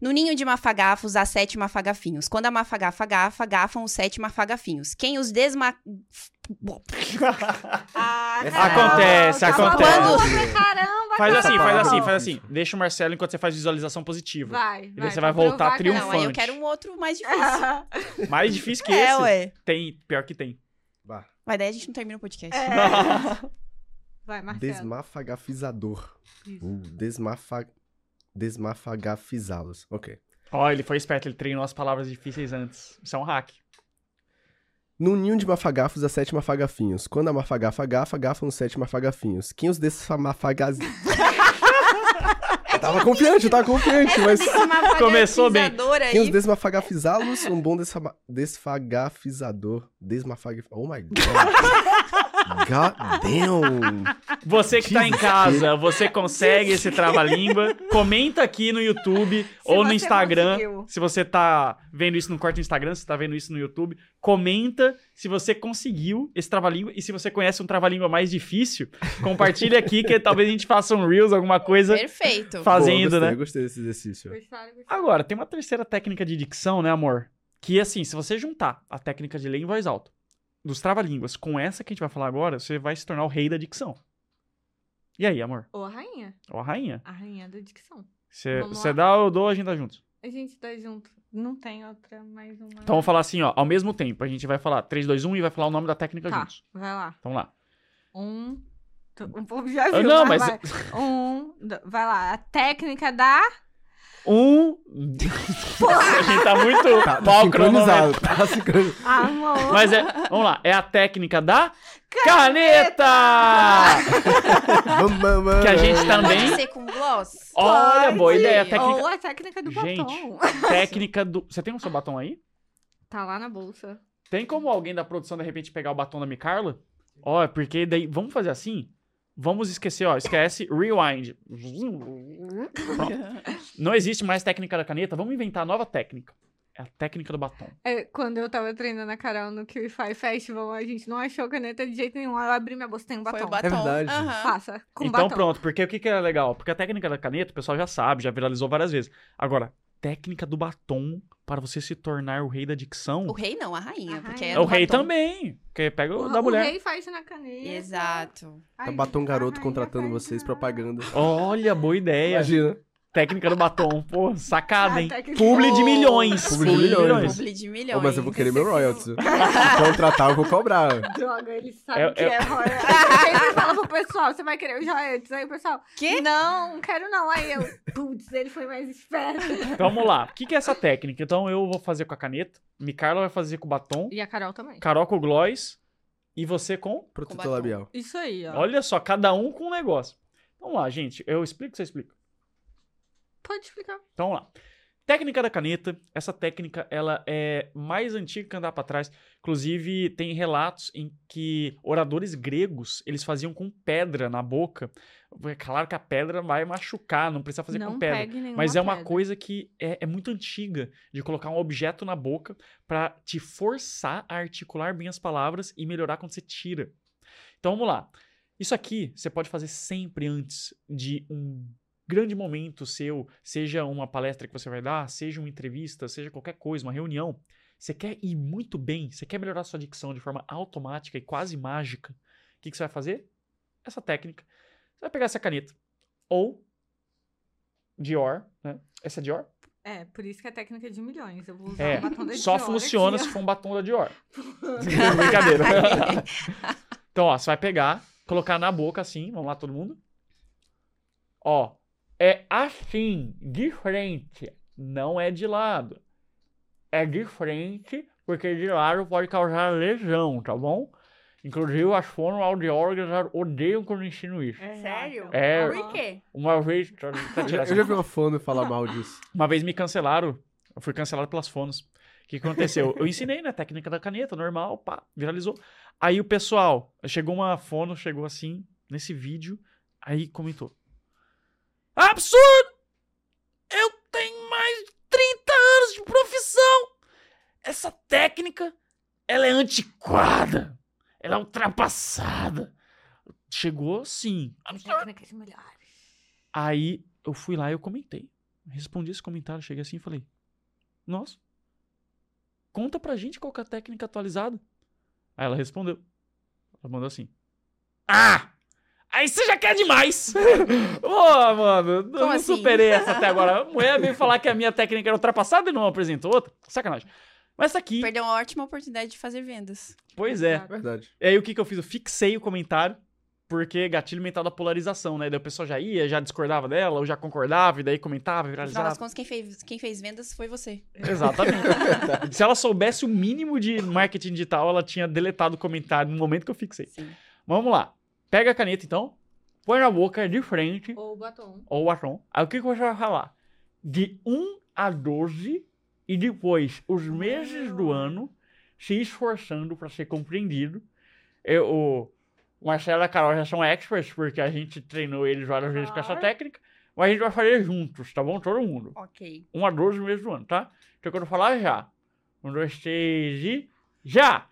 No ninho de mafagafos, há sete mafagafinhos. Quando a mafagafa gafa, gafam os sete mafagafinhos. Quem os desma... Ah, caramba, Acontece, tá acontece. falando, Caramba, Faz assim, faz assim, Não. faz assim. Deixa o Marcelo enquanto você faz visualização positiva. Vai, daí você pra vai voltar provar que Não, aí eu triunfante. quero um outro mais difícil. Mais difícil que é, esse? ué. Tem, pior que tem. Bah. Mas daí a gente não termina o podcast. É. Vai, Marcelo. Desmafagafizador. Isso. Uh, desmafa... Desmafagafizá-los. Ok. Ó, ele foi esperto, ele treinou as palavras difíceis antes. Isso é um hack. No ninho de mafagafos, há sete mafagafinhos. Quando a mafagafa gafa, gafam os sete mafagafinhos. Quem os desmafagaz... eu tava confiante, eu tava confiante, mas... Começou bem. Quem os desmafagafizá-los, um bom desfama- desfagafizador. Desmafag... Oh my god. God damn. Você que tá em Jesus. casa, você consegue esse trava-língua? Comenta aqui no YouTube ou no Instagram. conseguiu. Se você tá vendo isso no corte do Instagram, se tá vendo isso no YouTube, comenta se você conseguiu esse trava-língua e se você conhece um trava-língua mais difícil, compartilha aqui que talvez a gente faça um Reels, alguma coisa Perfeito. fazendo, Boa, gostei, né? gostei desse exercício. Agora, tem uma terceira técnica de dicção, né, amor? Que assim, se você juntar a técnica de ler em voz alta dos trava-línguas com essa que a gente vai falar agora, você vai se tornar o rei da dicção. E aí, amor? Ou a rainha. Ou a rainha? A rainha da dicção. Você dá ou eu dou, a gente dá juntos. A gente tá junto. Não tem outra, mais uma. Então vamos falar assim, ó, ao mesmo tempo. A gente vai falar 3, 2, 1 e vai falar o nome da técnica Tá, juntos. vai lá. Então lá. Um. O povo já viu. não, mas- vai. Um. Vai lá. A técnica da. Um. a gente tá muito Tá, tá mal sincronizado. Tá sincronizado. Amor. Mas é. Vamos lá. É a técnica da caneta! Vamos. que a gente Pode também. ser com gloss? Olha, boa Pode. ideia. Técnica, Ou a técnica do Gente. batom. técnica do. Você tem o seu batom aí? Tá lá na bolsa. Tem como alguém da produção de repente pegar o batom da Micarla? Ó, é porque daí. Vamos fazer assim? Vamos esquecer, ó. Esquece rewind. Não existe mais técnica da caneta. Vamos inventar a nova técnica. É a técnica do batom. É, quando eu tava treinando a Carol no QI Festival, a gente não achou caneta de jeito nenhum. Aí eu abri minha bolsa tem um batom. Foi o batom. É verdade. Aham. Faça. Com então batom. pronto, porque o que, que é legal? Porque a técnica da caneta, o pessoal já sabe, já viralizou várias vezes. Agora, técnica do batom para você se tornar o rei da dicção. O rei não, a rainha. A porque rainha. é o rei batom. também. Porque pega o O, da o mulher. rei faz na caneta. Exato. Tá batom garoto contratando vocês, propaganda. Olha, boa ideia. Imagina. Técnica do batom. Pô, sacada, hein? A técnica- Publi de milhões. Publi de milhões. Publi de Ô, milhões. mas eu vou querer meu royalties. Se contratar, eu vou cobrar. Droga, ele sabe É- que é- é royalties. Aí eu sempre falo pro pessoal, você vai querer os royalties? Aí o pessoal, Quê? não, não quero não. Aí eu, putz, ele foi mais esperto. Então vamos lá. O que, que é essa técnica? Então eu vou fazer com a caneta. Micarla vai fazer com o batom. E a Carol também. Carol com o gloss. E você com. Protetor labial. Isso aí, ó. Olha só, cada um com um negócio. Vamos lá, gente. Eu explico, você explica. Pode explicar. Então vamos lá. Técnica da caneta. Essa técnica ela é mais antiga que andar para trás. Inclusive tem relatos em que oradores gregos eles faziam com pedra na boca. É claro que a pedra vai machucar, não precisa fazer não com pedra. Mas é uma pedra. coisa que é, é muito antiga de colocar um objeto na boca pra te forçar a articular bem as palavras e melhorar quando você tira. Então vamos lá. Isso aqui você pode fazer sempre antes de um grande momento seu, seja uma palestra que você vai dar, seja uma entrevista, seja qualquer coisa, uma reunião. Você quer ir muito bem, você quer melhorar sua dicção de forma automática e quase mágica. O que, que você vai fazer? Essa técnica. Você vai pegar essa caneta. Ou Dior, né? Essa é Dior? É, por isso que a técnica é de milhões. Eu vou usar É, um batom da só Dior funciona aqui, se for um batom da Dior. Brincadeira. então, ó, você vai pegar, colocar na boca assim, vamos lá todo mundo. Ó, é assim, de frente, não é de lado. É de frente, porque de lado pode causar lesão, tá bom? Inclusive, as fonoaudiólogas odeiam quando eu ensino isso. É, Sério? É. Por quê? Uma vez. Tá, tá Eu já, tirando eu já vi uma fono falar mal disso. Uma vez me cancelaram. Eu fui cancelado pelas fonos. O que que aconteceu? Eu ensinei, né? Técnica da caneta, normal, pá, viralizou. Aí o pessoal, chegou uma fono, chegou assim, nesse vídeo, aí comentou. Absurdo! Eu tenho mais de 30 anos de profissão! Essa técnica, ela é antiquada! Ela é ultrapassada! Chegou assim. Técnicas melhores. Aí eu fui lá e eu comentei. Respondi esse comentário, cheguei assim e falei: Nossa, conta pra gente qual é a técnica atualizada. Aí ela respondeu. Ela mandou assim: Ah! Aí você já quer demais! Pô, mano, eu não assim? superei essa até agora. A mulher veio falar que a minha técnica era ultrapassada e não apresentou outra. Sacanagem. Mas essa aqui, Perdeu uma ótima oportunidade de fazer vendas. pois é. Exato. Verdade. E aí o que, que eu fiz? Eu fixei o comentário, porque gatilho mental da polarização, né? Daí o pessoal já ia, já discordava dela, ou já concordava, e daí comentava, No final das viralizava. contas, quem fez, quem fez vendas foi você. Exatamente. Se ela soubesse o mínimo de marketing digital, ela tinha deletado o comentário no momento que eu fixei. Sim. Vamos lá. Pega a caneta, então, põe na boca de frente, Ou batom. ou o batom. Aí o que, que você vai falar? De 1 a 12, e depois os meses do ano se esforçando para ser compreendido. Eu, o Marcelo e a Carol já são experts, porque a gente treinou eles várias vezes com essa técnica. Mas a gente vai fazer juntos, tá bom? Todo mundo. Ok. 1 a 12 meses do ano, tá? Então quando eu falar já. 1, 2, 3 e. Já!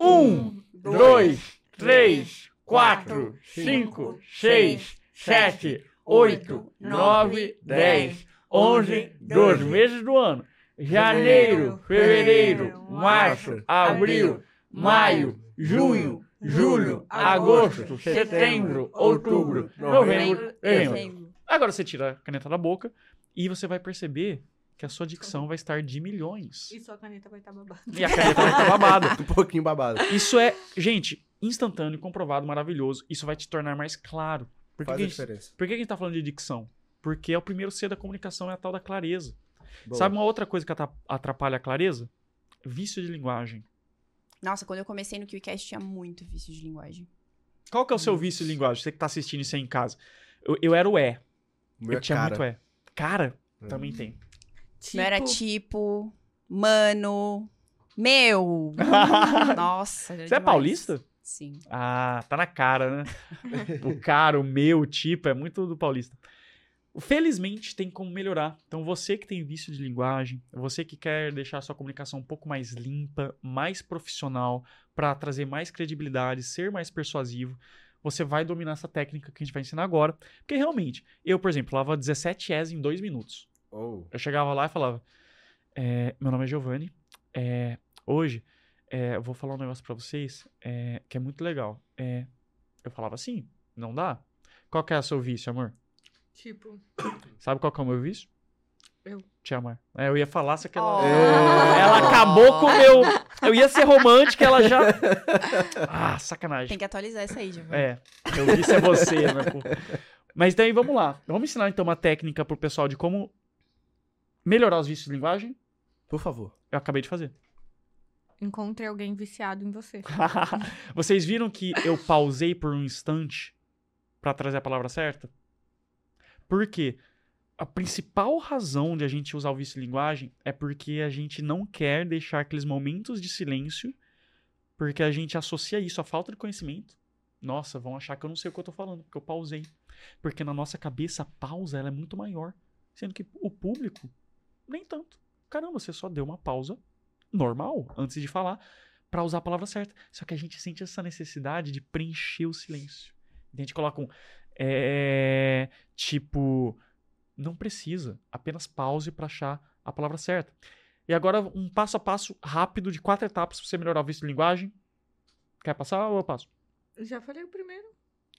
1, 2, 3, 4, 5, 6, 7, 8, 9, 10, 11, 12 meses do ano. Janeiro, fevereiro, março, abril, maio, junho, julho, agosto, setembro, outubro, novembro, dezembro. Agora você tira a caneta da boca e você vai perceber que a sua dicção vai estar de milhões. E sua caneta vai estar babada. E a caneta vai estar babada. Um pouquinho babado. Isso é, gente, instantâneo, comprovado, maravilhoso. Isso vai te tornar mais claro. Por que, Faz que a gente, diferença. por que a gente tá falando de dicção? Porque é o primeiro C da comunicação, é a tal da clareza. Boa. Sabe uma outra coisa que atra- atrapalha a clareza? Vício de linguagem. Nossa, quando eu comecei no QCast tinha muito vício de linguagem. Qual que é o seu vício de linguagem? Você que tá assistindo isso aí em casa. Eu, eu era o é. O meu eu é tinha cara. muito é. Cara, É. também tem. Não era tipo, mano, meu. Nossa. Você é demais. paulista? Sim. Ah, tá na cara, né? o cara, o meu, o tipo, é muito do paulista. Felizmente tem como melhorar. Então você que tem vício de linguagem, você que quer deixar a sua comunicação um pouco mais limpa, mais profissional, para trazer mais credibilidade, ser mais persuasivo, você vai dominar essa técnica que a gente vai ensinar agora. Porque realmente, eu, por exemplo, lavava 17 S em 2 minutos. Oh. Eu chegava lá e falava: é, Meu nome é Giovanni. é, hoje é, eu vou falar um negócio pra vocês é, que é muito legal. É, eu falava assim: Não dá? Qual que é o seu vício, amor? Tipo, Sabe qual que é o meu vício? Eu. Te amar. É, eu ia falar, só que ela. Oh. Ela acabou com o meu. Eu ia ser romântica, ela já. Ah, sacanagem. Tem que atualizar essa aí, Giovanni. É, meu vício é você, né? pô? Mas daí vamos lá. Vamos ensinar então uma técnica pro pessoal de como melhorar os vícios de linguagem. Por favor. Eu acabei de fazer. Encontre alguém viciado em você. Vocês viram que eu pausei por um instante pra trazer a palavra certa? Por quê? A principal razão de a gente usar o vício de linguagem é porque a gente não quer deixar aqueles momentos de silêncio, porque a gente associa isso à falta de conhecimento. Nossa, vão achar que eu não sei o que eu tô falando, porque eu pausei. Porque na nossa cabeça a pausa ela é muito maior, sendo que o público nem tanto. Caramba, você só deu uma pausa normal antes de falar pra usar a palavra certa. Só que a gente sente essa necessidade de preencher o silêncio. A gente coloca um. É, tipo. Não precisa. Apenas pause pra achar a palavra certa. E agora, um passo a passo rápido de quatro etapas pra você melhorar o vício de linguagem. Quer passar ou eu passo? Já falei o primeiro.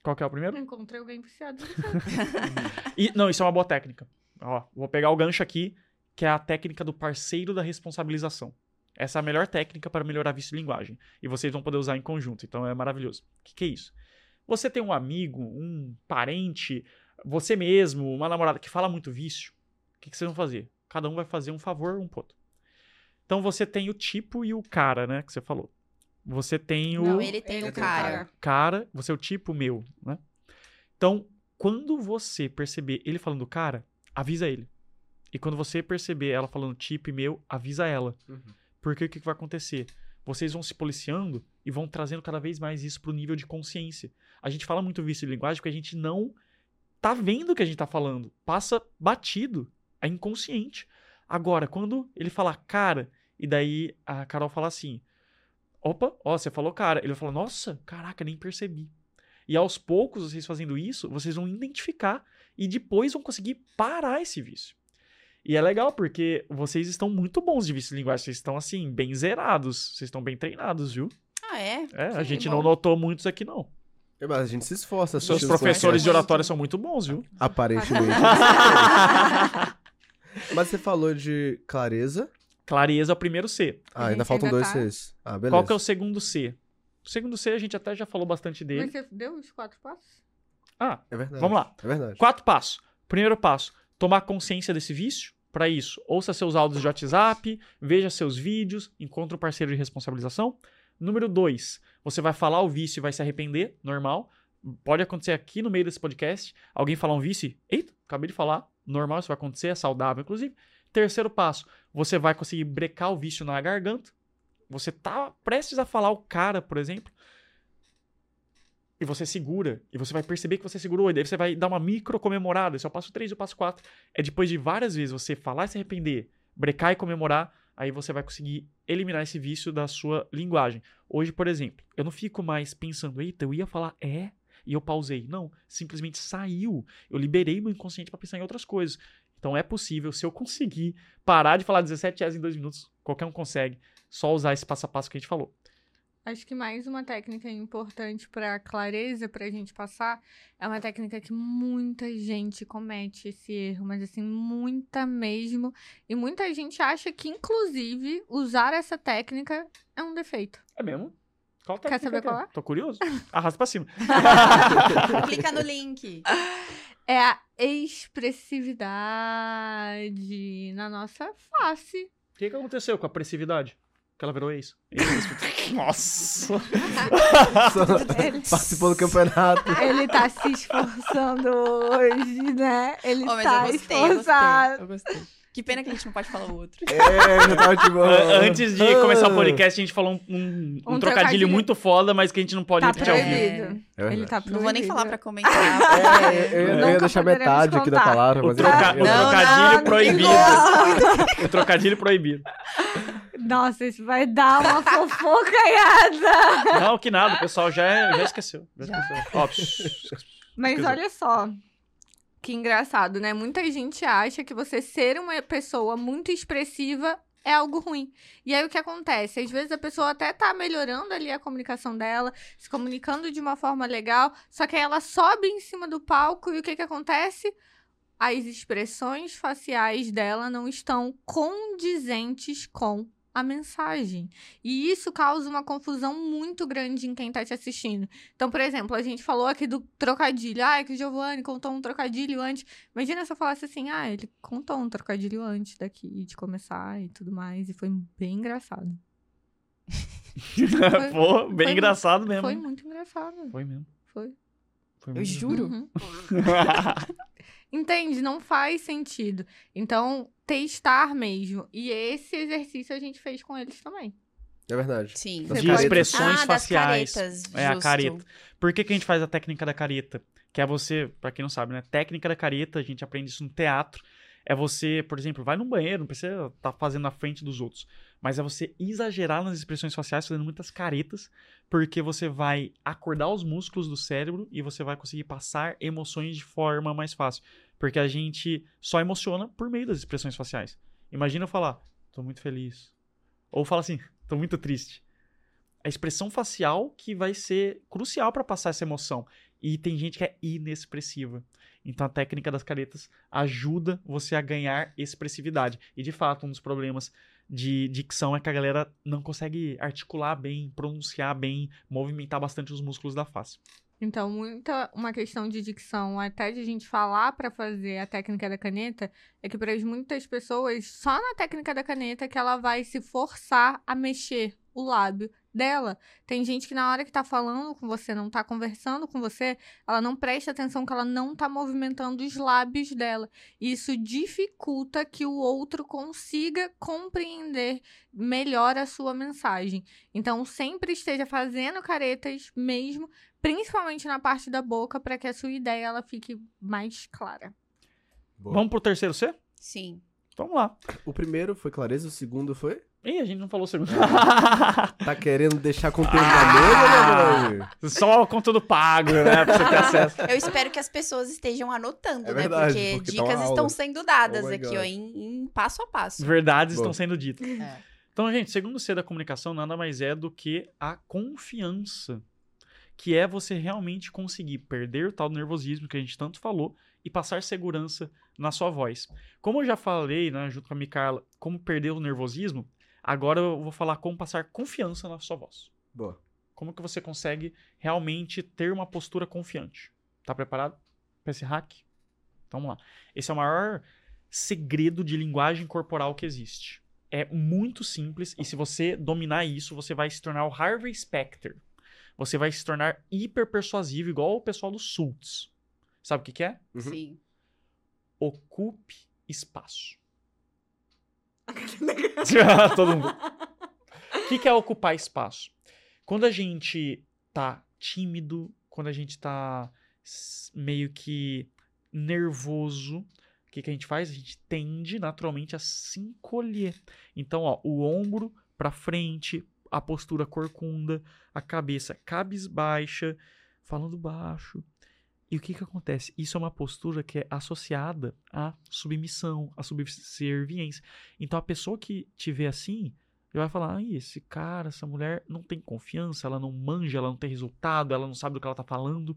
Qual que é o primeiro? Encontrei alguém viciado. E, não, isso é uma boa técnica. Ó, vou pegar o gancho aqui, que é a técnica do parceiro da responsabilização. Essa é a melhor técnica para melhorar vício de linguagem. E vocês vão poder usar em conjunto. Então é maravilhoso. O que, que é isso? Você tem um amigo, um parente, você mesmo, uma namorada que fala muito vício. O que, que vocês vão fazer? Cada um vai fazer um favor um pro outro. Então você tem o tipo e o cara, né? Que você falou. Você tem o. Não, ele tem Ele o tem o cara. cara. cara, você é o tipo meu, né? Então, quando você perceber ele falando cara, avisa ele. E quando você perceber ela falando tipo e meu, avisa ela. Uhum. Porque o que, que vai acontecer? Vocês vão se policiando e vão trazendo cada vez mais isso pro nível de consciência. A gente fala muito vício de linguagem porque a gente não tá vendo o que a gente tá falando. Passa batido. É inconsciente. Agora, quando ele falar cara, e daí a Carol fala assim: opa, ó, você falou cara. Ele vai falar: nossa, caraca, nem percebi. E aos poucos, vocês fazendo isso, vocês vão identificar e depois vão conseguir parar esse vício. E é legal porque vocês estão muito bons de vício de linguagem. Vocês estão, assim, bem zerados. Vocês estão bem treinados, viu? Ah, é? É, a Que gente bom. não notou muitos aqui, não. É, Mas a gente se esforça. Seus assistindo professores os de oratória são muito bons, viu? Aparentemente. Mas você falou de clareza. Clareza é o primeiro C. Ah, A ainda faltam ainda dois tá. Cs. Ah, beleza. Qual que é o segundo C? O segundo C a gente até já falou bastante dele. Mas você deu os quatro passos? Ah, É verdade. vamos lá. É verdade. Quatro passos. Primeiro passo, tomar consciência desse vício. Para isso, ouça seus áudios de WhatsApp, veja seus vídeos, encontre um parceiro de responsabilização. Número dois, você vai falar o vício e vai se arrepender, normal. Pode acontecer aqui no meio desse podcast, alguém falar um vício, eita, acabei de falar, normal, isso vai acontecer, é saudável, inclusive. Terceiro passo, você vai conseguir brecar o vício na garganta. Você tá prestes a falar o cara, por exemplo, e você segura, e você vai perceber que você segurou, e daí você vai dar uma micro comemorada. Esse é o passo 3 e o passo 4. É depois de várias vezes você falar e se arrepender, brecar e comemorar, aí você vai conseguir eliminar esse vício da sua linguagem. Hoje, por exemplo, eu não fico mais pensando, eita, eu ia falar é, e eu pausei. Não, simplesmente saiu. Eu liberei meu inconsciente para pensar em outras coisas. Então é possível, se eu conseguir parar de falar 17 reais em 2 minutos, qualquer um consegue, só usar esse passo a passo que a gente falou. Acho que mais uma técnica importante para clareza para a gente passar é uma técnica que muita gente comete esse erro, mas assim, muita mesmo. E muita gente acha que, inclusive, usar essa técnica é um defeito. É mesmo? Qual Quer técnica saber que é? qual é? Tô curioso. Arrasta pra cima. Clica no link. É a expressividade na nossa face. O que, que aconteceu com a pressividade? Que ela virou ex. Ex- Nossa! Ele, Participou do campeonato. ele tá se esforçando hoje, né? Ele Oh, tá eu gostei, eu gostei, esforçado. eu gostei. Que pena que a gente não pode falar o outro. É, já tava tipo. An- Antes de começar o podcast, a gente falou um, um- um Um trocadilho, trocadilho. muito foda, mas que a gente não pode Tá repetir ao vivo. proibido. É. Ele tá proibido. Não vou nem falar pra comentar. É, eu, eu ia deixar metade aqui da palavra, O, troca- Não, trocadilho não, proibido. o trocadilho proibido. Nossa, isso vai dar uma fofocaiada. Não, que nada, o pessoal já, já esqueceu. Já esqueceu. Ó, Mas dizer- olha só. Que engraçado, né? Muita gente acha que você ser uma pessoa muito expressiva é algo ruim. E aí o que acontece? Às vezes a pessoa até tá melhorando ali a comunicação dela, se comunicando de uma forma legal, só que aí ela sobe em cima do palco e o que que acontece? As expressões faciais dela não estão condizentes com a mensagem. E isso causa uma confusão muito grande em quem tá te assistindo. Então, por exemplo, a gente falou aqui do trocadilho. Ah, que o Giovanni contou um trocadilho antes. Imagina se eu falasse assim, ah, ele contou um trocadilho antes daqui de começar e tudo mais. E foi bem engraçado. Pô, bem foi- engraçado mesmo. Foi muito engraçado. Foi mesmo. Foi. Foi Eu muito juro. Uhum. Entende? Não faz sentido. Então, testar mesmo. E esse exercício a gente fez com eles também. É verdade. Sim. Das De caretas. expressões ah, das faciais. caretas, É, a careta. Por que, que a gente faz a técnica da careta? Que é você, pra quem não sabe, né? Técnica da careta, a gente aprende isso no teatro. É você, por exemplo, vai no banheiro, não precisa estar fazendo na frente dos outros. Mas é você exagerar nas expressões faciais, fazendo muitas caretas, porque você vai acordar os músculos do cérebro e você vai conseguir passar emoções de forma mais fácil. Porque a gente só emociona por meio das expressões faciais. Imagina eu falar, tô muito feliz. Ou fala assim, tô muito triste a expressão facial que vai ser crucial para passar essa emoção. E tem gente que é inexpressiva. Então a técnica das caretas ajuda você a ganhar expressividade. E de fato, um dos problemas de dicção é que a galera não consegue articular bem, pronunciar bem, movimentar bastante os músculos da face. Então, muita uma questão de dicção, até de a gente falar para fazer a técnica da caneta, é que para muitas pessoas, só na técnica da caneta que ela vai se forçar a mexer o lábio dela. Tem gente que na hora que tá falando com você, não tá conversando com você, ela não presta atenção que ela não tá movimentando os lábios dela. Isso dificulta que o outro consiga compreender melhor a sua mensagem. Então, sempre esteja fazendo caretas mesmo, principalmente na parte da boca, para que a sua ideia ela fique mais clara. Boa. Vamos pro terceiro C? Sim. Vamos lá. O primeiro foi clareza, o segundo foi? Ih, a gente não falou o segundo. Tá querendo deixar conteúdo na mesa? Só o conteúdo pago, né? Pra você ter acesso. Eu espero que as pessoas estejam anotando, É né? verdade, porque, porque tá dicas estão sendo dadas Oh aqui, God. ó, em, em passo a passo. Verdades Boa. estão sendo ditas. É. Então, gente, segundo C da comunicação nada mais é do que a confiança. Que é você realmente conseguir perder o tal nervosismo que a gente tanto falou e passar segurança na sua voz. Como eu já falei, né, junto com a Micarla, como perder o nervosismo, agora eu vou falar como passar confiança na sua voz. Boa. Como que você consegue realmente ter uma postura confiante? Tá preparado para esse hack? Então, vamos lá. Esse é o maior segredo de linguagem corporal que existe. É muito simples e se você dominar isso, você vai se tornar o Harvey Specter. Você vai se tornar hiper persuasivo, igual o pessoal do Sults. Sabe o que, que é? Uhum. Sim. Ocupe espaço. Todo mundo. O que, que é ocupar espaço? Quando a gente tá tímido, quando a gente tá meio que nervoso, o que, que a gente faz? A gente tende naturalmente a se encolher. Então, ó, o ombro pra frente, a postura corcunda, a cabeça cabisbaixa, falando baixo. E o que que acontece? Isso é uma postura que é associada à submissão, à subserviência. Então a pessoa que te vê assim, vai falar: "Ai, esse cara, essa mulher não tem confiança, ela não manja, ela não tem resultado, ela não sabe do que ela tá falando".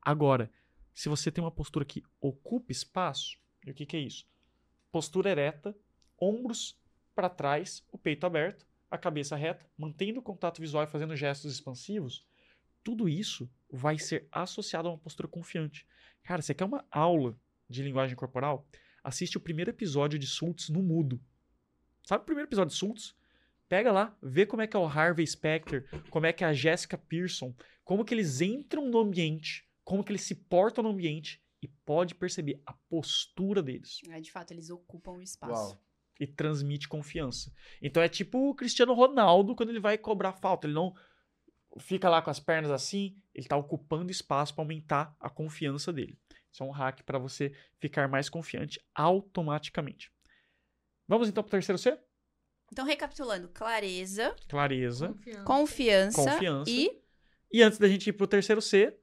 Agora, se você tem uma postura que ocupa espaço, e o que que é isso? Postura ereta, ombros para trás, o peito aberto, a cabeça reta, mantendo o contato visual e fazendo gestos expansivos, tudo isso vai ser associado a uma postura confiante. Cara, você quer uma aula de linguagem corporal? Assiste o primeiro episódio de Sults no mudo. Sabe o primeiro episódio de Sults? Pega lá, vê como é que é o Harvey Specter, como é que é a Jessica Pearson, como que eles entram no ambiente, como que eles se portam no ambiente e pode perceber a postura deles É, de fato, eles ocupam o espaço. Uau. E transmite confiança. Então é tipo o Cristiano Ronaldo quando ele vai cobrar falta, ele não fica lá com as pernas assim, ele tá ocupando espaço para aumentar a confiança dele. Isso é um hack para você ficar mais confiante automaticamente. Vamos então para o terceiro C? Então, recapitulando, clareza, Clareza. Confiança. confiança, Confiança. e E antes da gente ir pro terceiro C,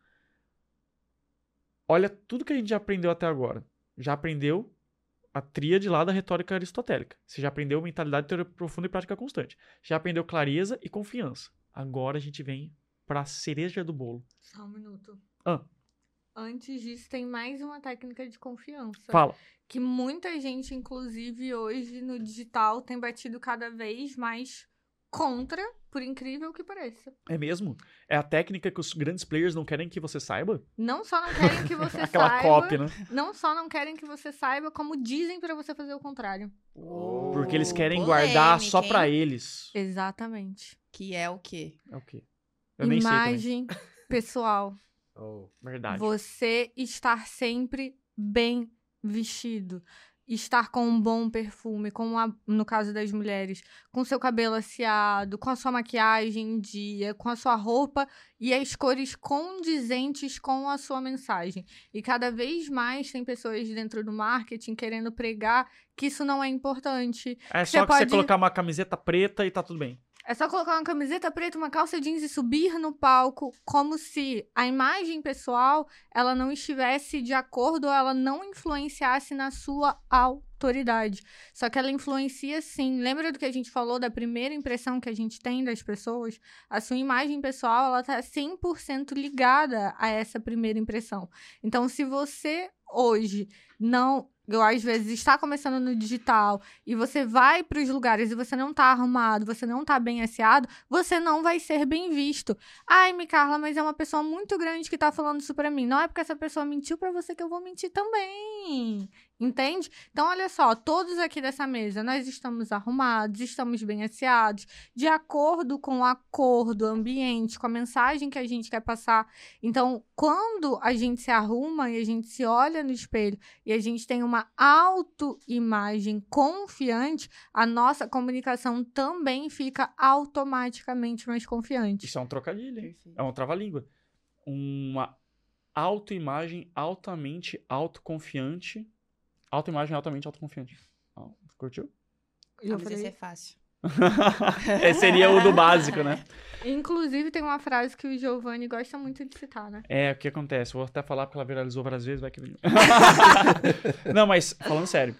olha tudo que a gente já aprendeu até agora. Já aprendeu a tríade lá da retórica aristotélica. Você já aprendeu mentalidade, teoria profunda e prática constante. Já aprendeu clareza e confiança. Agora a gente vem pra cereja do bolo. Só um minuto. Ah. Antes disso, tem mais uma técnica de confiança. Fala. Que muita gente, inclusive hoje no digital, tem batido cada vez mais contra, por incrível que pareça. É mesmo? É a técnica que os grandes players não querem que você saiba? Não só não querem que você Aquela saiba, copy, né? não só não querem que você saiba, como dizem pra você fazer o contrário. Porque eles querem Polêmica, guardar só pra eles. Exatamente. Que é o quê? É o quê? Eu nem sei também. Imagem pessoal. Oh. Verdade. Você estar sempre bem vestido. Estar com um bom perfume, com a- no caso das mulheres, com seu cabelo aseado, com a sua maquiagem em dia, com a sua roupa e as cores condizentes com a sua mensagem. E cada vez mais tem pessoas dentro do marketing querendo pregar que isso não é importante. É só você pode- colocar uma camiseta preta e tá tudo bem. É só colocar uma camiseta preta, uma calça jeans e subir no palco como se a imagem pessoal ela não estivesse de acordo ou ela não influenciasse na sua autoridade. Só que ela influencia sim. Lembra do que a gente falou da primeira impressão que a gente tem das pessoas? A sua imagem pessoal, ela tá 100% ligada a essa primeira impressão. Então, se você hoje não às vezes está começando no digital e você vai para os lugares e você não tá arrumado, você não tá bem asseado, você não vai ser bem visto. Ai, Micarla, mas é uma pessoa muito grande que tá falando isso para mim. Não é porque essa pessoa mentiu para você que eu vou mentir também. Entende? Então, olha só, todos aqui dessa mesa, nós estamos arrumados, estamos bem asseados, de acordo com o acordo, ambiente, com a mensagem que a gente quer passar. Então, quando a gente se arruma e a gente se olha no espelho e a gente tem uma autoimagem confiante, a nossa comunicação também fica automaticamente mais confiante. Isso é um trocadilho, hein? É um trava-língua. Uma autoimagem altamente autoconfiante Autoimagem altamente autoconfiante. Curtiu? Eu ah, falei... é fácil. é, seria o do básico, né? Inclusive, tem uma frase que o Giovanni gosta muito de citar, né? É, o que acontece? Vou até falar porque ela viralizou várias vezes, vai que. Não, mas falando sério,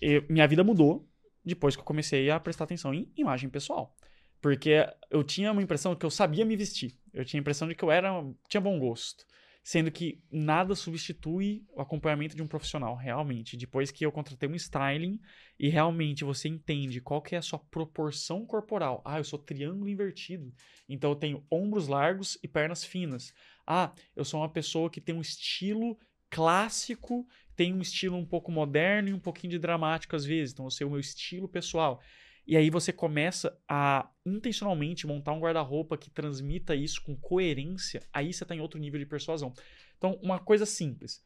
eu, minha vida mudou depois que eu comecei a prestar atenção em imagem pessoal. Porque eu tinha uma impressão que eu sabia me vestir. Eu tinha a impressão de que eu era tinha bom gosto sendo que nada substitui o acompanhamento de um profissional, realmente. Depois que eu contratei um styling e realmente você entende qual que é a sua proporção corporal. Ah, eu sou triângulo invertido, então eu tenho ombros largos e pernas finas. Ah, eu sou uma pessoa que tem um estilo clássico, tem um estilo um pouco moderno e um pouquinho de dramático às vezes. Então eu sei o meu estilo pessoal. E aí você começa a intencionalmente montar um guarda-roupa que transmita isso com coerência, aí você está em outro nível de persuasão. Então, uma coisa simples.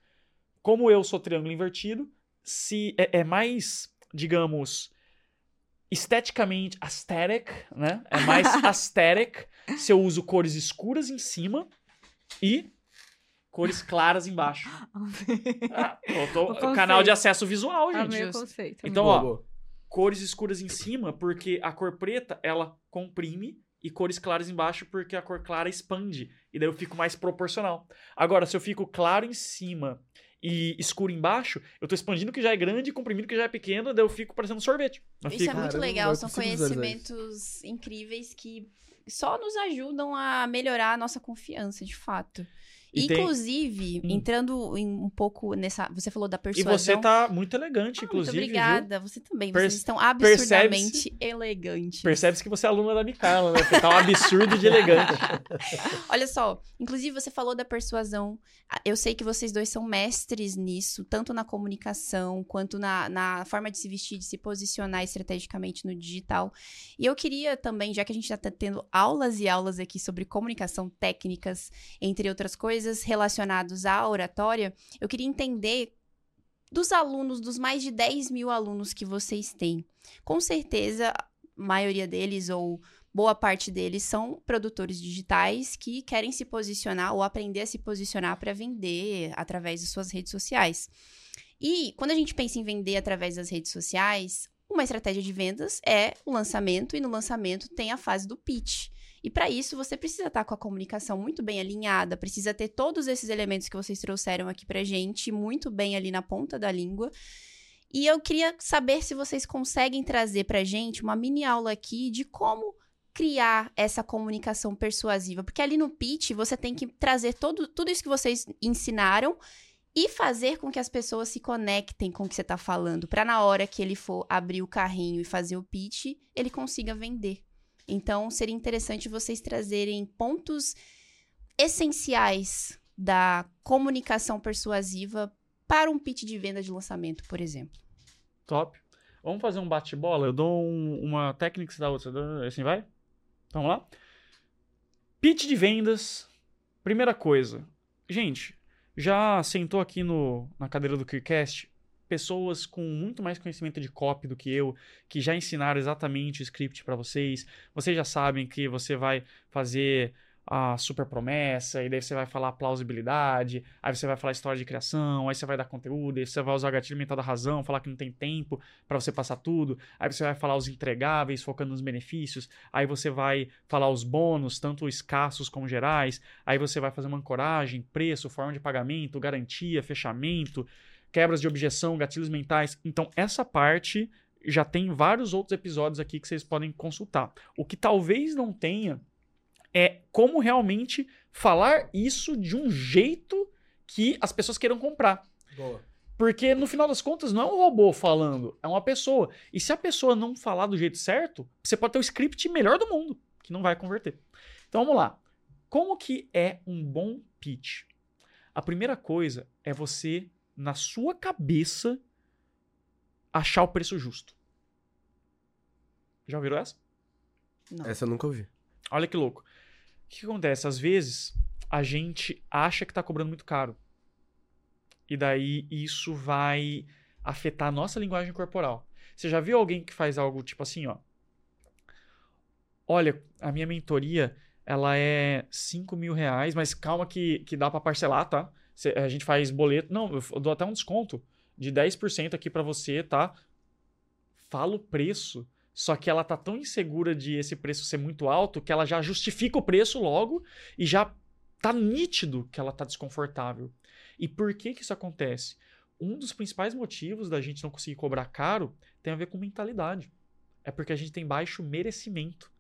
Como eu sou triângulo invertido, se é, é mais, digamos, esteticamente aesthetic, né? É mais aesthetic se eu uso cores escuras em cima e cores claras embaixo. ah, tô, canal de acesso visual, gente. Conceito, então, ó, cores escuras em cima, porque a cor preta, ela comprime, e cores claras embaixo, porque a cor clara expande. E daí eu fico mais proporcional. Agora, se eu fico claro em cima e escuro embaixo, eu tô expandindo que já é grande, comprimindo que já é pequeno, daí eu fico parecendo um sorvete. Eu Isso é fico... é muito legal, são conhecimentos incríveis que só nos ajudam a melhorar a nossa confiança, de fato. E Inclusive, tem... Hum. entrando em um pouco nessa. Você falou da persuasão. E você tá muito elegante, ah, inclusive. Muito obrigada. Viu? Você também. Vocês estão absurdamente elegantes. Percebe-se que você é aluna da Micaela, né? Porque tá um absurdo de elegante. Olha só, inclusive você falou da persuasão. Ah, eu sei que vocês dois são mestres nisso, tanto na comunicação quanto na, na forma de se vestir, de se posicionar estrategicamente no digital. E eu queria também, já que a gente já tá tendo aulas e aulas aqui sobre comunicação, técnicas, entre outras coisas coisas relacionadas à oratória, eu queria entender dos alunos, dos mais de 10 mil alunos que vocês têm. Com certeza, a maioria deles, ou boa parte deles, são produtores digitais que querem se posicionar ou aprender a se posicionar para vender através de suas redes sociais. E quando a gente pensa em vender através das redes sociais, uma estratégia de vendas é o lançamento, e no lançamento tem a fase do pitch. E para isso, você precisa estar tá com a comunicação muito bem alinhada, precisa ter todos esses elementos que vocês trouxeram aqui pra gente, muito bem ali na ponta da língua. E eu queria saber se vocês conseguem trazer pra gente uma mini aula aqui de como criar essa comunicação persuasiva, porque ali no pitch você tem que trazer todo, tudo isso que vocês ensinaram e fazer com que as pessoas se conectem com o que você está falando, para na hora que ele for abrir o carrinho e fazer o pitch, ele consiga vender. Então, seria interessante vocês trazerem pontos essenciais da comunicação persuasiva para um pitch de venda de lançamento, por exemplo. Top. Vamos fazer um bate-bola? Eu dou um, uma técnica, você dá outra. Assim vai? Vamos lá? Pitch de vendas. Primeira coisa. Gente, já sentou aqui no, na cadeira do KeerCast? Pessoas com muito mais conhecimento de copy do que eu, que já ensinaram exatamente o script para vocês. Vocês já sabem que você vai fazer a super promessa, e daí você vai falar plausibilidade, aí você vai falar história de criação, aí você vai dar conteúdo, aí você vai usar o gatilho mental da razão, falar que não tem tempo para você passar tudo, aí você vai falar os entregáveis, focando nos benefícios, aí você vai falar os bônus, tanto escassos como gerais, aí você vai fazer uma ancoragem, preço, forma de pagamento, garantia, fechamento, quebras de objeção, gatilhos mentais. Então, essa parte já tem vários outros episódios aqui que vocês podem consultar. O que talvez não tenha é como realmente falar isso de um jeito que as pessoas queiram comprar. Boa. Porque no final das contas não é um robô falando, é uma pessoa. E se a pessoa não falar do jeito certo, você pode ter o script melhor do mundo, que não vai converter. Então vamos lá. Como que é um bom pitch? A primeira coisa é você, na sua cabeça, achar o preço justo. Já ouviram essa? Não. Essa eu nunca ouvi. Olha que louco. O que, acontece? Às vezes, a gente acha que está cobrando muito caro. E daí isso vai afetar a nossa linguagem corporal. Você já viu alguém que faz algo tipo assim, ó? Olha, a minha mentoria, ela é 5 mil reais, mas calma que, que dá para parcelar, tá? A gente faz boleto. Não, eu dou até um desconto de 10% aqui para você, tá? Fala o preço. Só que ela tá tão insegura de esse preço ser muito alto que ela já justifica o preço logo e já tá nítido que ela tá desconfortável. E por que que isso acontece? Um dos principais motivos da gente não conseguir cobrar caro tem a ver com mentalidade. É porque a gente tem baixo merecimento.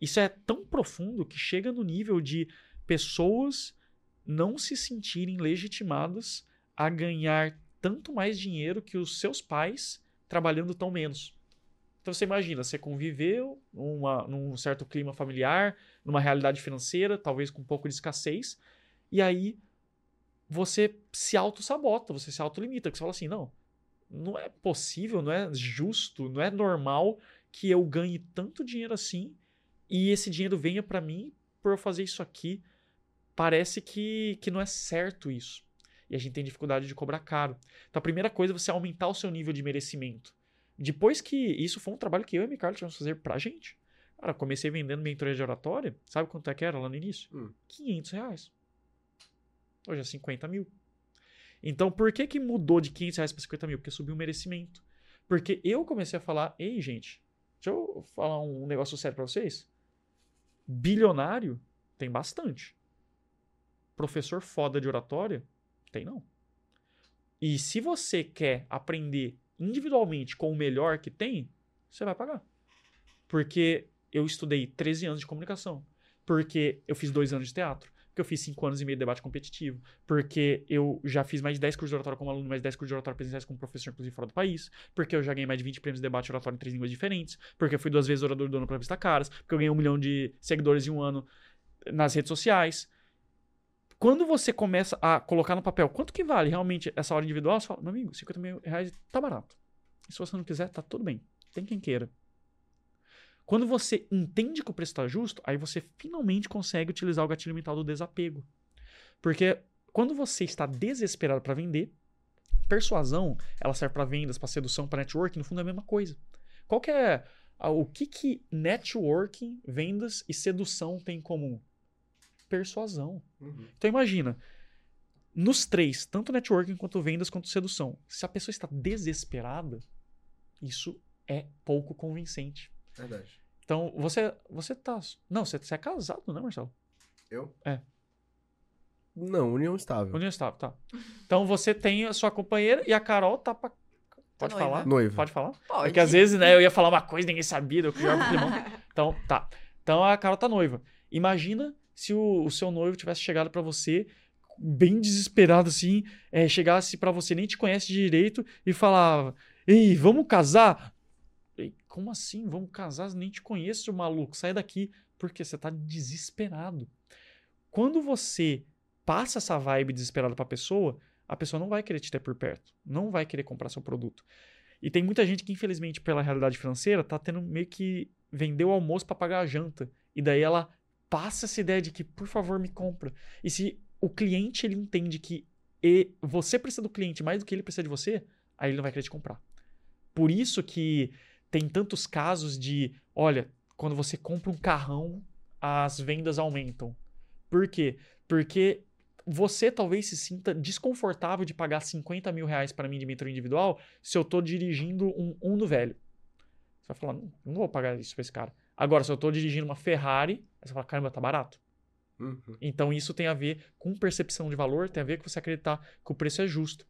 Isso é tão profundo que chega no nível de pessoas não se sentirem legitimadas a ganhar tanto mais dinheiro que os seus pais trabalhando tão menos. Então você imagina, você conviveu numa, num certo clima familiar, numa realidade financeira, talvez com um pouco de escassez, e aí você se auto-sabota, você se auto-limita, você fala assim, não, não é possível, não é justo, não é normal que eu ganhe tanto dinheiro assim e esse dinheiro venha para mim por eu fazer isso aqui. Parece que, que não é certo isso. E a gente tem dificuldade de cobrar caro. Então a primeira coisa é você aumentar o seu nível de merecimento. Depois que isso foi um trabalho que eu e a Micarla tivemos que fazer pra gente. Cara, comecei vendendo mentoria de oratória. Sabe quanto é que era lá no início? Hum. 500 reais. Hoje é 50 mil. Então, por que que mudou de 500 reais para 50 mil? Porque subiu o merecimento. Porque eu comecei a falar, ei, gente, deixa eu falar um negócio sério para vocês. Bilionário tem bastante. Professor foda de oratória, tem não. E se você quer aprender individualmente com o melhor que tem, você vai pagar. Porque eu estudei 13 anos de comunicação. Porque eu fiz dois anos de teatro. Porque eu fiz 5 anos e meio de debate competitivo. Porque eu já fiz mais de 10 cursos de oratória como aluno, mais de 10 cursos de oratória presenciais como professor, inclusive fora do país. Porque eu já ganhei mais de 20 prêmios de debate oratório em três línguas diferentes. Porque eu fui duas vezes orador do ano para Vista Caras. Porque eu ganhei um milhão de seguidores em um ano nas redes sociais. Quando você começa a colocar no papel quanto que vale realmente essa hora individual, você fala, meu amigo, 50 mil reais tá barato. E se você não quiser, tá tudo bem. Tem quem queira. Quando você entende que o preço está justo, aí você finalmente consegue utilizar o gatilho mental do desapego. Porque quando você está desesperado para vender, persuasão, ela serve para vendas, para sedução, para networking, no fundo é a mesma coisa. Qual que é o que que networking, vendas e sedução têm em comum? Persuasão. Então imagina, nos três, tanto networking quanto vendas quanto sedução, se a pessoa está desesperada, isso é pouco convincente. Verdade. Então, você você tá, não, você, você é casado, né, Marcelo? Eu? É. Não, união estável. União estável, tá. Então você tem a sua companheira e a Carol tá pra... Pode noiva. falar? Noiva. Pode falar? Pode. Porque às vezes, né, eu ia falar uma coisa, ninguém sabia, eu pro limão. Então, tá. Então a Carol tá noiva. Imagina se o, o seu noivo tivesse chegado pra você bem desesperado assim, é, chegasse pra você, nem te conhece direito e falava: "Ei, vamos casar?" Ei, como assim? Vamos casar? Nem te conheço, maluco. Sai daqui, porque você tá desesperado. Quando você passa essa vibe desesperada pra pessoa, a pessoa não vai querer te ter por perto, não vai querer comprar seu produto. E tem muita gente que, infelizmente, pela realidade financeira, tá tendo meio que vender o almoço para pagar a janta. E daí ela passa essa ideia de que, por favor, me compra. E se o cliente ele entende que e- você precisa do cliente mais do que ele precisa de você, aí ele não vai querer te comprar. Por isso que tem tantos casos de, olha, quando você compra um carrão, as vendas aumentam. Por quê? Porque você talvez se sinta desconfortável de pagar 50 mil reais para mim de mentoria individual se eu tô dirigindo um Uno velho. Você vai falar, não, não vou pagar isso pra esse cara. Agora, se eu tô dirigindo uma Ferrari, você fala, caramba, tá barato. Uhum. Então isso tem a ver com percepção de valor, tem a ver com você acreditar que o preço é justo.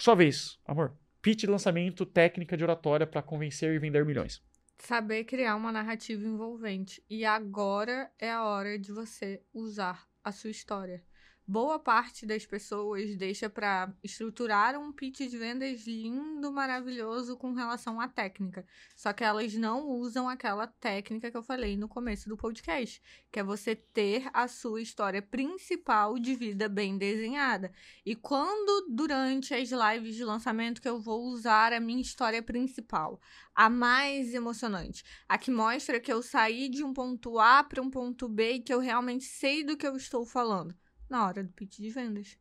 Sua vez, amor. Pitch de lançamento, técnica de oratória para convencer e vender milhões. Saber criar uma narrativa envolvente. E agora é a hora de você usar a sua história. Boa parte das pessoas deixa para estruturar um pitch de vendas lindo, maravilhoso com relação à técnica. Só que elas não usam aquela técnica que eu falei no começo do podcast, que é você ter a sua história principal de vida bem desenhada. E quando durante as lives de lançamento que eu vou usar a minha história principal, a mais emocionante, a que mostra que eu saí de um ponto A para um ponto B e que eu realmente sei do que eu estou falando na hora do pitch de vendas.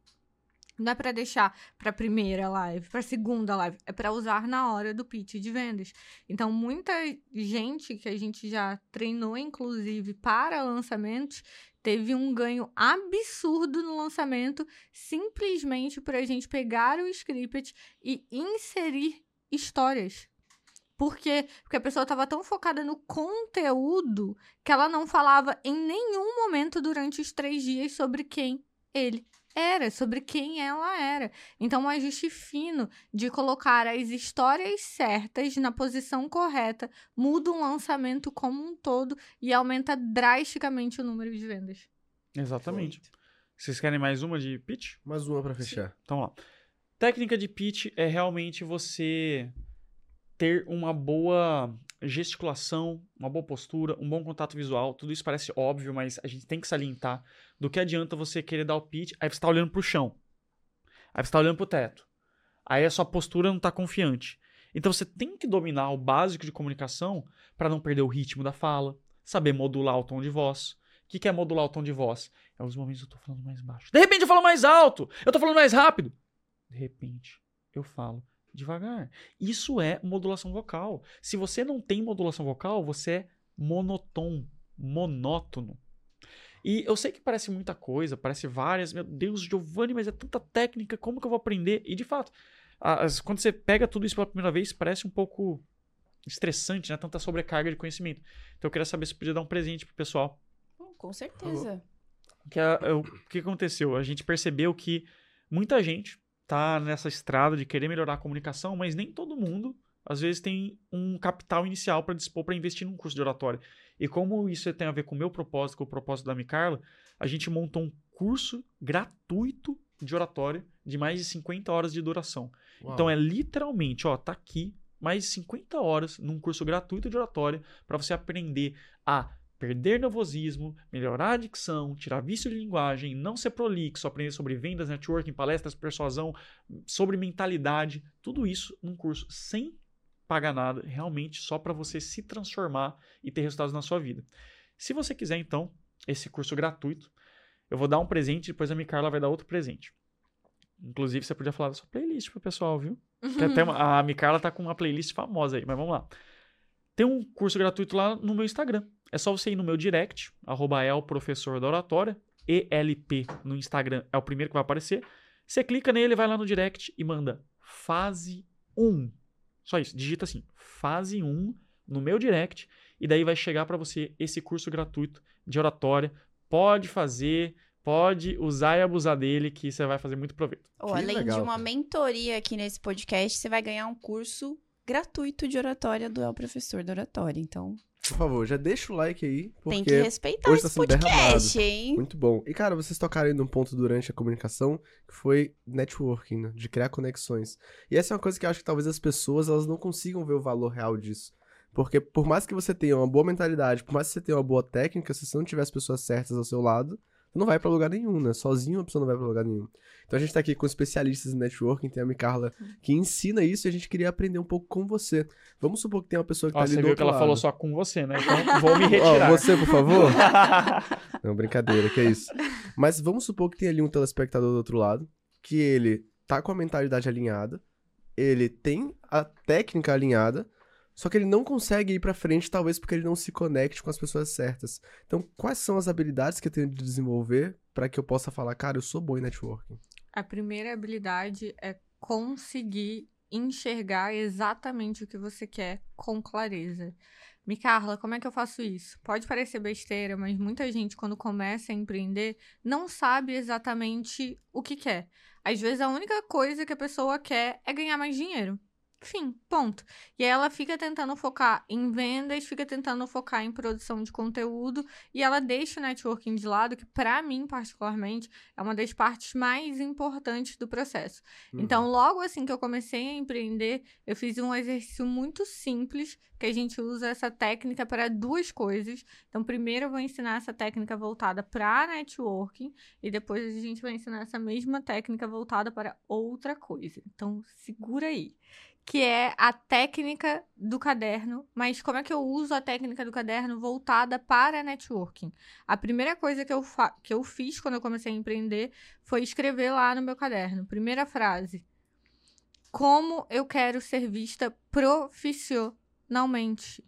Não é para deixar para primeira live, para segunda live, é para usar na hora do pitch de vendas. Então, muita gente que a gente já treinou, inclusive, para lançamentos, teve um ganho absurdo no lançamento, simplesmente por a gente pegar o script e inserir histórias. Por quê? Porque a pessoa estava tão focada no conteúdo que ela não falava em nenhum momento durante os três dias sobre quem ele era, sobre quem ela era. Então, um ajuste fino de colocar as histórias certas na posição correta muda um lançamento como um todo e aumenta drasticamente o número de vendas. Exatamente. Vocês querem mais uma de pitch? Mais uma para fechar. Então, ó. Técnica de pitch é realmente você ter uma boa gesticulação, uma boa postura, um bom contato visual. Tudo isso parece óbvio, mas a gente tem que salientar do que adianta você querer dar o pitch, aí você está olhando para o chão. Aí você está olhando para o teto. Aí a sua postura não está confiante. Então você tem que dominar o básico de comunicação para não perder o ritmo da fala, saber modular o tom de voz. O que, é modular o tom de voz? É os momentos eu estou falando mais baixo. De repente eu falo mais alto, eu estou falando mais rápido. De repente eu falo devagar. Isso é modulação vocal. Se você não tem modulação vocal, você é monotom, monótono. E eu sei que parece muita coisa, parece várias. Meu Deus, Giovanni, mas é tanta técnica, como que eu vou aprender? E de fato, as, quando você pega tudo isso pela primeira vez, parece um pouco estressante, né? Tanta sobrecarga de conhecimento. Então eu queria saber se podia dar um presente pro pessoal. com certeza. Que a, o que aconteceu? A gente percebeu que muita gente tá nessa estrada de querer melhorar a comunicação, mas nem todo mundo, às vezes, tem um capital inicial para dispor para investir num curso de oratória. E como isso tem a ver com o meu propósito, com o propósito da Micarla, a gente montou um curso gratuito de oratória de mais de 50 horas de duração. Uau. Então é literalmente, ó, tá aqui mais de 50 horas num curso gratuito de oratória para você aprender a perder nervosismo, melhorar a dicção, tirar vício de linguagem, não ser prolixo, aprender sobre vendas, networking, palestras, persuasão, sobre mentalidade, tudo isso num curso sem pagar nada, realmente só para você se transformar e ter resultados na sua vida. Se você quiser, então, esse curso gratuito, eu vou dar um presente, depois a Micarla vai dar outro presente. Inclusive, você podia falar da sua playlist pro pessoal, viu? Que até uma, a Micarla tá com uma playlist famosa aí, mas vamos lá. Tem um curso gratuito lá no meu Instagram. É só você ir no meu direct, arroba elprofessor da oratória, ELP no Instagram é o primeiro que vai aparecer. Você clica nele, vai lá no direct e manda fase 1. Só isso, digita assim, fase 1 no meu direct e daí vai chegar para você esse curso gratuito de oratória. Pode fazer, pode usar e abusar dele que você vai fazer muito proveito. Oh, além legal, de uma cara. mentoria aqui nesse podcast, você vai ganhar um curso gratuito de oratória do El Professor da Oratória. Então, por favor, já deixa o like aí. Porque Tem que respeitar hoje tá esse podcast, hein? Muito bom. E, cara, vocês tocaram num ponto durante a comunicação que foi networking, né? De criar conexões. E essa é uma coisa que eu acho que talvez as pessoas elas não consigam ver o valor real disso. Porque por mais que você tenha uma boa mentalidade, por mais que você tenha uma boa técnica, se você não tiver as pessoas certas ao seu lado, não vai para lugar nenhum, né? Sozinho a pessoa não vai para lugar nenhum. Então a gente tá aqui com especialistas em networking, tem a Micarla que ensina isso e a gente queria aprender um pouco com você. Vamos supor que tem uma pessoa que tá ali você do viu que ela lado. falou só com você, né? Então vou me retirar. Oh, você, por favor? não, brincadeira, que é isso. Mas vamos supor que tem ali um telespectador do outro lado, que ele tá com a mentalidade alinhada, ele tem a técnica alinhada, Só que ele não consegue ir pra frente, talvez porque ele não se conecte com as pessoas certas. Então, quais são as habilidades que eu tenho de desenvolver para que eu possa falar, cara, eu sou bom em networking? A primeira habilidade é conseguir enxergar exatamente o que você quer com clareza. Micarla, como é que eu faço isso? Pode parecer besteira, mas muita gente, quando começa a empreender, não sabe exatamente o que quer. Às vezes, a única coisa que a pessoa quer é ganhar mais dinheiro. Fim, ponto. E aí ela fica tentando focar em vendas, fica tentando focar em produção de conteúdo e ela deixa o networking de lado, que para mim, particularmente, é uma das partes mais importantes do processo. Uhum. Então, logo assim que eu comecei a empreender, eu fiz um exercício muito simples, que a gente usa essa técnica para duas coisas. Então, primeiro eu vou ensinar essa técnica voltada para networking e depois a gente vai ensinar essa mesma técnica voltada para outra coisa. Então, segura aí que é a técnica do caderno, mas como é que eu uso a técnica do caderno voltada para networking? A primeira coisa que eu, que eu fiz quando eu comecei a empreender foi escrever lá no meu caderno. Primeira frase: Como eu quero ser vista profissionalmente?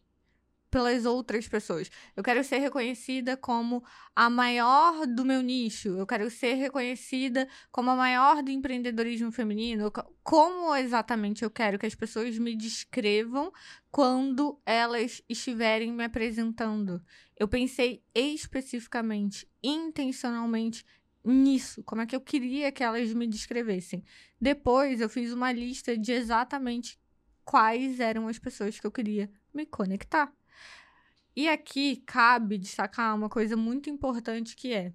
Pelas outras pessoas. Eu quero ser reconhecida como a maior do meu nicho. Eu quero ser reconhecida como a maior do empreendedorismo feminino. Como exatamente eu quero que as pessoas me descrevam quando elas estiverem me apresentando? Eu pensei especificamente, intencionalmente nisso, como é que eu queria que elas me descrevessem. Depois eu fiz uma lista de exatamente quais eram as pessoas que eu queria me conectar. E aqui cabe destacar uma coisa muito importante que é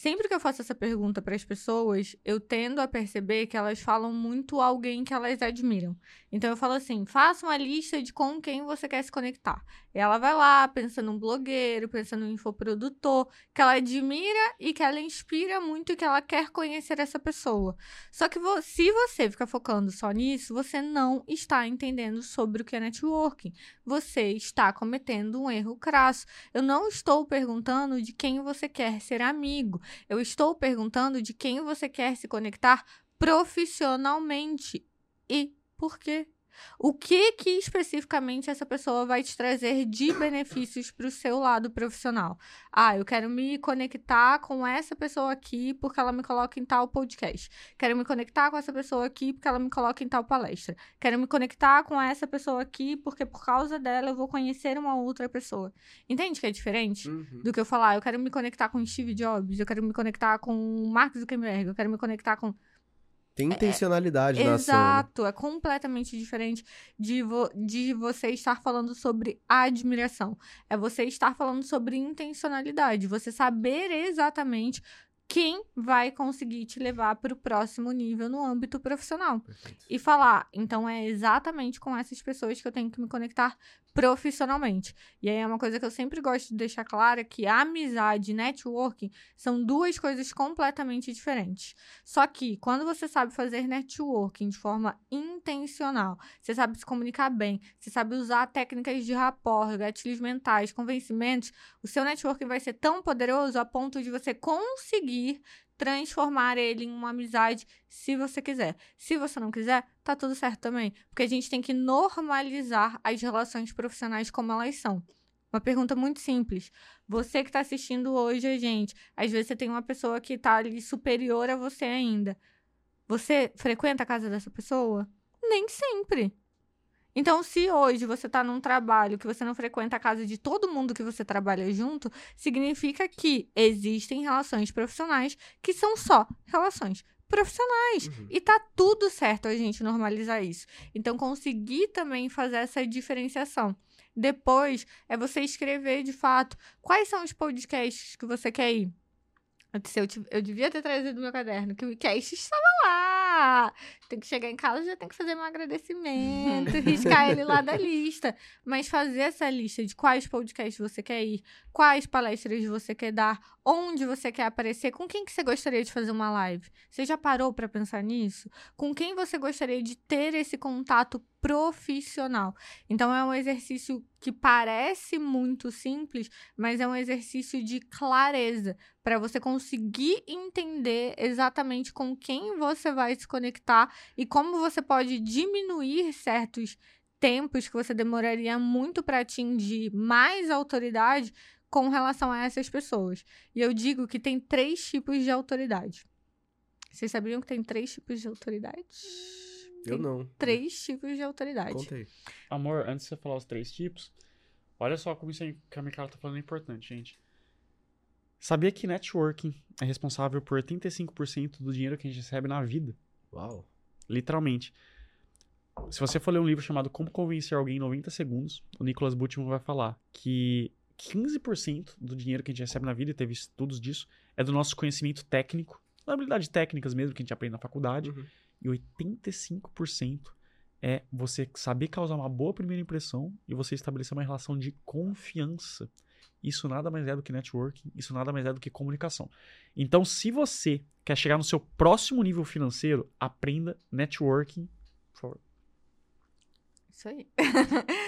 Sempre que eu faço essa pergunta para as pessoas, eu tendo a perceber que elas falam muito alguém que elas admiram. Então eu falo assim: faça uma lista de com quem você quer se conectar. E ela vai lá, pensa num blogueiro, pensa num infoprodutor, que ela admira e que ela inspira muito e que ela quer conhecer essa pessoa. Só que vo se você ficar focando só nisso, você não está entendendo sobre o que é networking. Você está cometendo um erro crasso. Eu não estou perguntando de quem você quer ser amigo. Eu estou perguntando de quem você quer se conectar profissionalmente e por quê. O que que especificamente essa pessoa vai te trazer de benefícios para o seu lado profissional? Ah, eu quero me conectar com essa pessoa aqui porque ela me coloca em tal podcast. Quero me conectar com essa pessoa aqui porque ela me coloca em tal palestra. Quero me conectar com essa pessoa aqui porque por causa dela eu vou conhecer uma outra pessoa. Entende que é diferente uhum. do que eu falar? Eu quero me conectar com Steve Jobs, eu quero me conectar com Mark Zuckerberg, eu quero me conectar com tem intencionalidade é, na ação. Né? Exato, é completamente diferente de, vo, de você estar falando sobre admiração. É você estar falando sobre intencionalidade, você saber exatamente quem vai conseguir te levar para o próximo nível no âmbito profissional. Perfeito. E falar, então é exatamente com essas pessoas que eu tenho que me conectar profissionalmente. E aí é uma coisa que eu sempre gosto de deixar clara que amizade e networking são duas coisas completamente diferentes. Só que quando você sabe fazer networking de forma intencional, você sabe se comunicar bem, você sabe usar técnicas de rapport, gatilhos mentais, convencimentos, o seu networking vai ser tão poderoso a ponto de você conseguir transformar ele em uma amizade se você quiser. Se você não quiser, tá tudo certo também. Porque a gente tem que normalizar as relações profissionais como elas são. Uma pergunta muito simples. Você que está assistindo hoje a gente, às vezes você tem uma pessoa que está ali superior a você ainda. Você frequenta a casa dessa pessoa? Nem sempre. Então, se hoje você está num trabalho que você não frequenta a casa de todo mundo que você trabalha junto, significa que existem relações profissionais que são só relações profissionais. Uhum. E tá tudo certo a gente normalizar isso. Então, conseguir também fazer essa diferenciação. Depois é você escrever de fato quais são os podcasts que você quer ir. Eu, eu devia ter trazido meu caderno, que o cast estava lá. Tem que chegar em casa já tem que fazer um agradecimento, riscar ele lá da lista. Mas fazer essa lista de quais podcasts você quer ir, quais palestras você quer dar, onde você quer aparecer, com quem que você gostaria de fazer uma live. Você já parou para pensar nisso? Com quem você gostaria de ter esse contato profissional. Então é um exercício que parece muito simples, mas é um exercício de clareza para você conseguir entender exatamente com quem você vai se conectar e como você pode diminuir certos tempos que você demoraria muito para atingir mais autoridade com relação a essas pessoas. E eu digo que tem três tipos de autoridade. Vocês sabiam que tem três tipos de autoridade? Eu Tem não. Três tipos de autoridade. Conta aí. Amor, antes de você falar os três tipos, olha só como isso aí que a Micaela tá falando é importante, gente. Sabia que networking é responsável por 85% do dinheiro que a gente recebe na vida? Uau. Literalmente. Se você for ler um livro chamado Como Convencer Alguém em 90 Segundos, o Nicholas Butman vai falar que 15% do dinheiro que a gente recebe na vida, e teve estudos disso, é do nosso conhecimento técnico, da habilidade técnicas mesmo que a gente aprende na faculdade, Uhum. E 85% é você saber causar uma boa primeira impressão e você estabelecer uma relação de confiança. Isso nada mais é do que networking, isso nada mais é do que comunicação. Então, se você quer chegar no seu próximo nível financeiro, aprenda networking, por favor. Isso aí.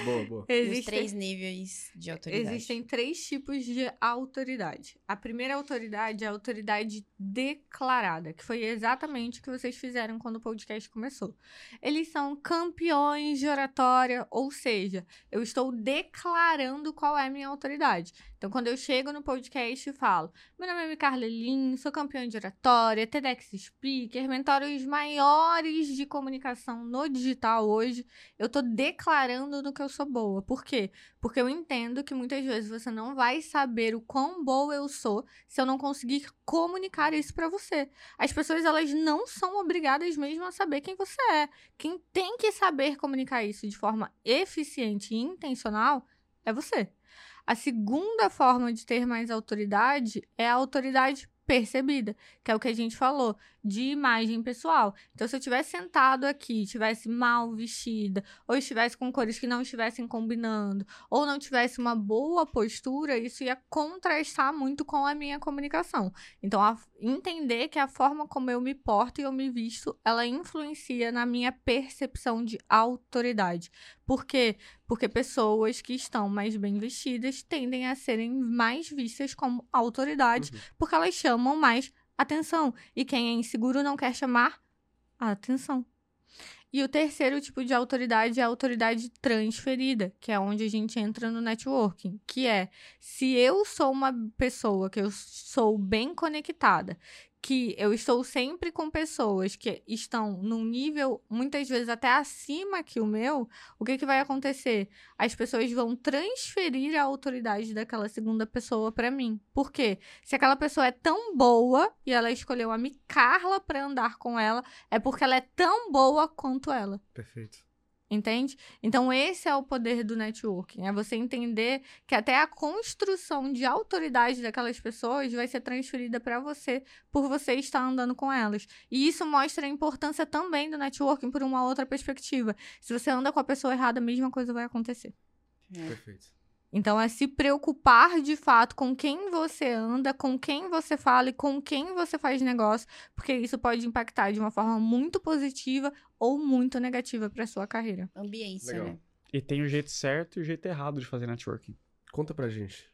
Boa, boa. E os Existem, três níveis de autoridade. existem três tipos de autoridade. A primeira autoridade é a autoridade declarada, que foi exatamente o que vocês fizeram quando o podcast começou. Eles são campeões de oratória, ou seja, eu estou declarando qual é a minha autoridade. Então, quando eu chego no podcast e falo, meu nome é Carla Lin, sou campeã de oratória, TEDx Speaker, mentoro os maiores de comunicação no digital hoje, eu tô declarando no que eu sou boa. Por quê? Porque eu entendo que muitas vezes você não vai saber o quão boa eu sou se eu não conseguir comunicar isso pra você. As pessoas, elas não são obrigadas mesmo a saber quem você é. Quem tem que saber comunicar isso de forma eficiente e intencional é você. A segunda forma de ter mais autoridade é a autoridade percebida, que é o que a gente falou, de imagem pessoal. Então, se eu tivesse sentado aqui, tivesse mal vestida, ou estivesse com cores que não estivessem combinando, ou não tivesse uma boa postura, isso ia contrastar muito com a minha comunicação. Então, a- entender que a forma como eu me porto e eu me visto, ela influencia na minha percepção de autoridade. Por quê? Porque pessoas que estão mais bem vestidas tendem a serem mais vistas como autoridade, Uhum. porque elas chamam mais atenção. E quem é inseguro não quer chamar a atenção. E o terceiro tipo de autoridade é a autoridade transferida, que é onde a gente entra no networking, que é se eu sou uma pessoa que eu sou bem conectada, que eu estou sempre com pessoas que estão num nível muitas vezes até acima que o meu, o que, que vai acontecer? As pessoas vão transferir a autoridade daquela segunda pessoa para mim. Por quê? Se aquela pessoa é tão boa e ela escolheu a Micarla para andar com ela, é porque ela é tão boa quanto ela. Perfeito. Entende? Então, esse é o poder do networking. É você entender que até a construção de autoridade daquelas pessoas vai ser transferida para você por você estar andando com elas. E isso mostra a importância também do networking por uma outra perspectiva. Se você anda com a pessoa errada, a mesma coisa vai acontecer. Perfeito. Então, é se preocupar de fato com quem você anda, com quem você fala e com quem você faz negócio, porque isso pode impactar de uma forma muito positiva ou muito negativa para sua carreira. Ambiência, Legal. né? E tem o jeito certo e o jeito errado de fazer networking. Conta pra gente.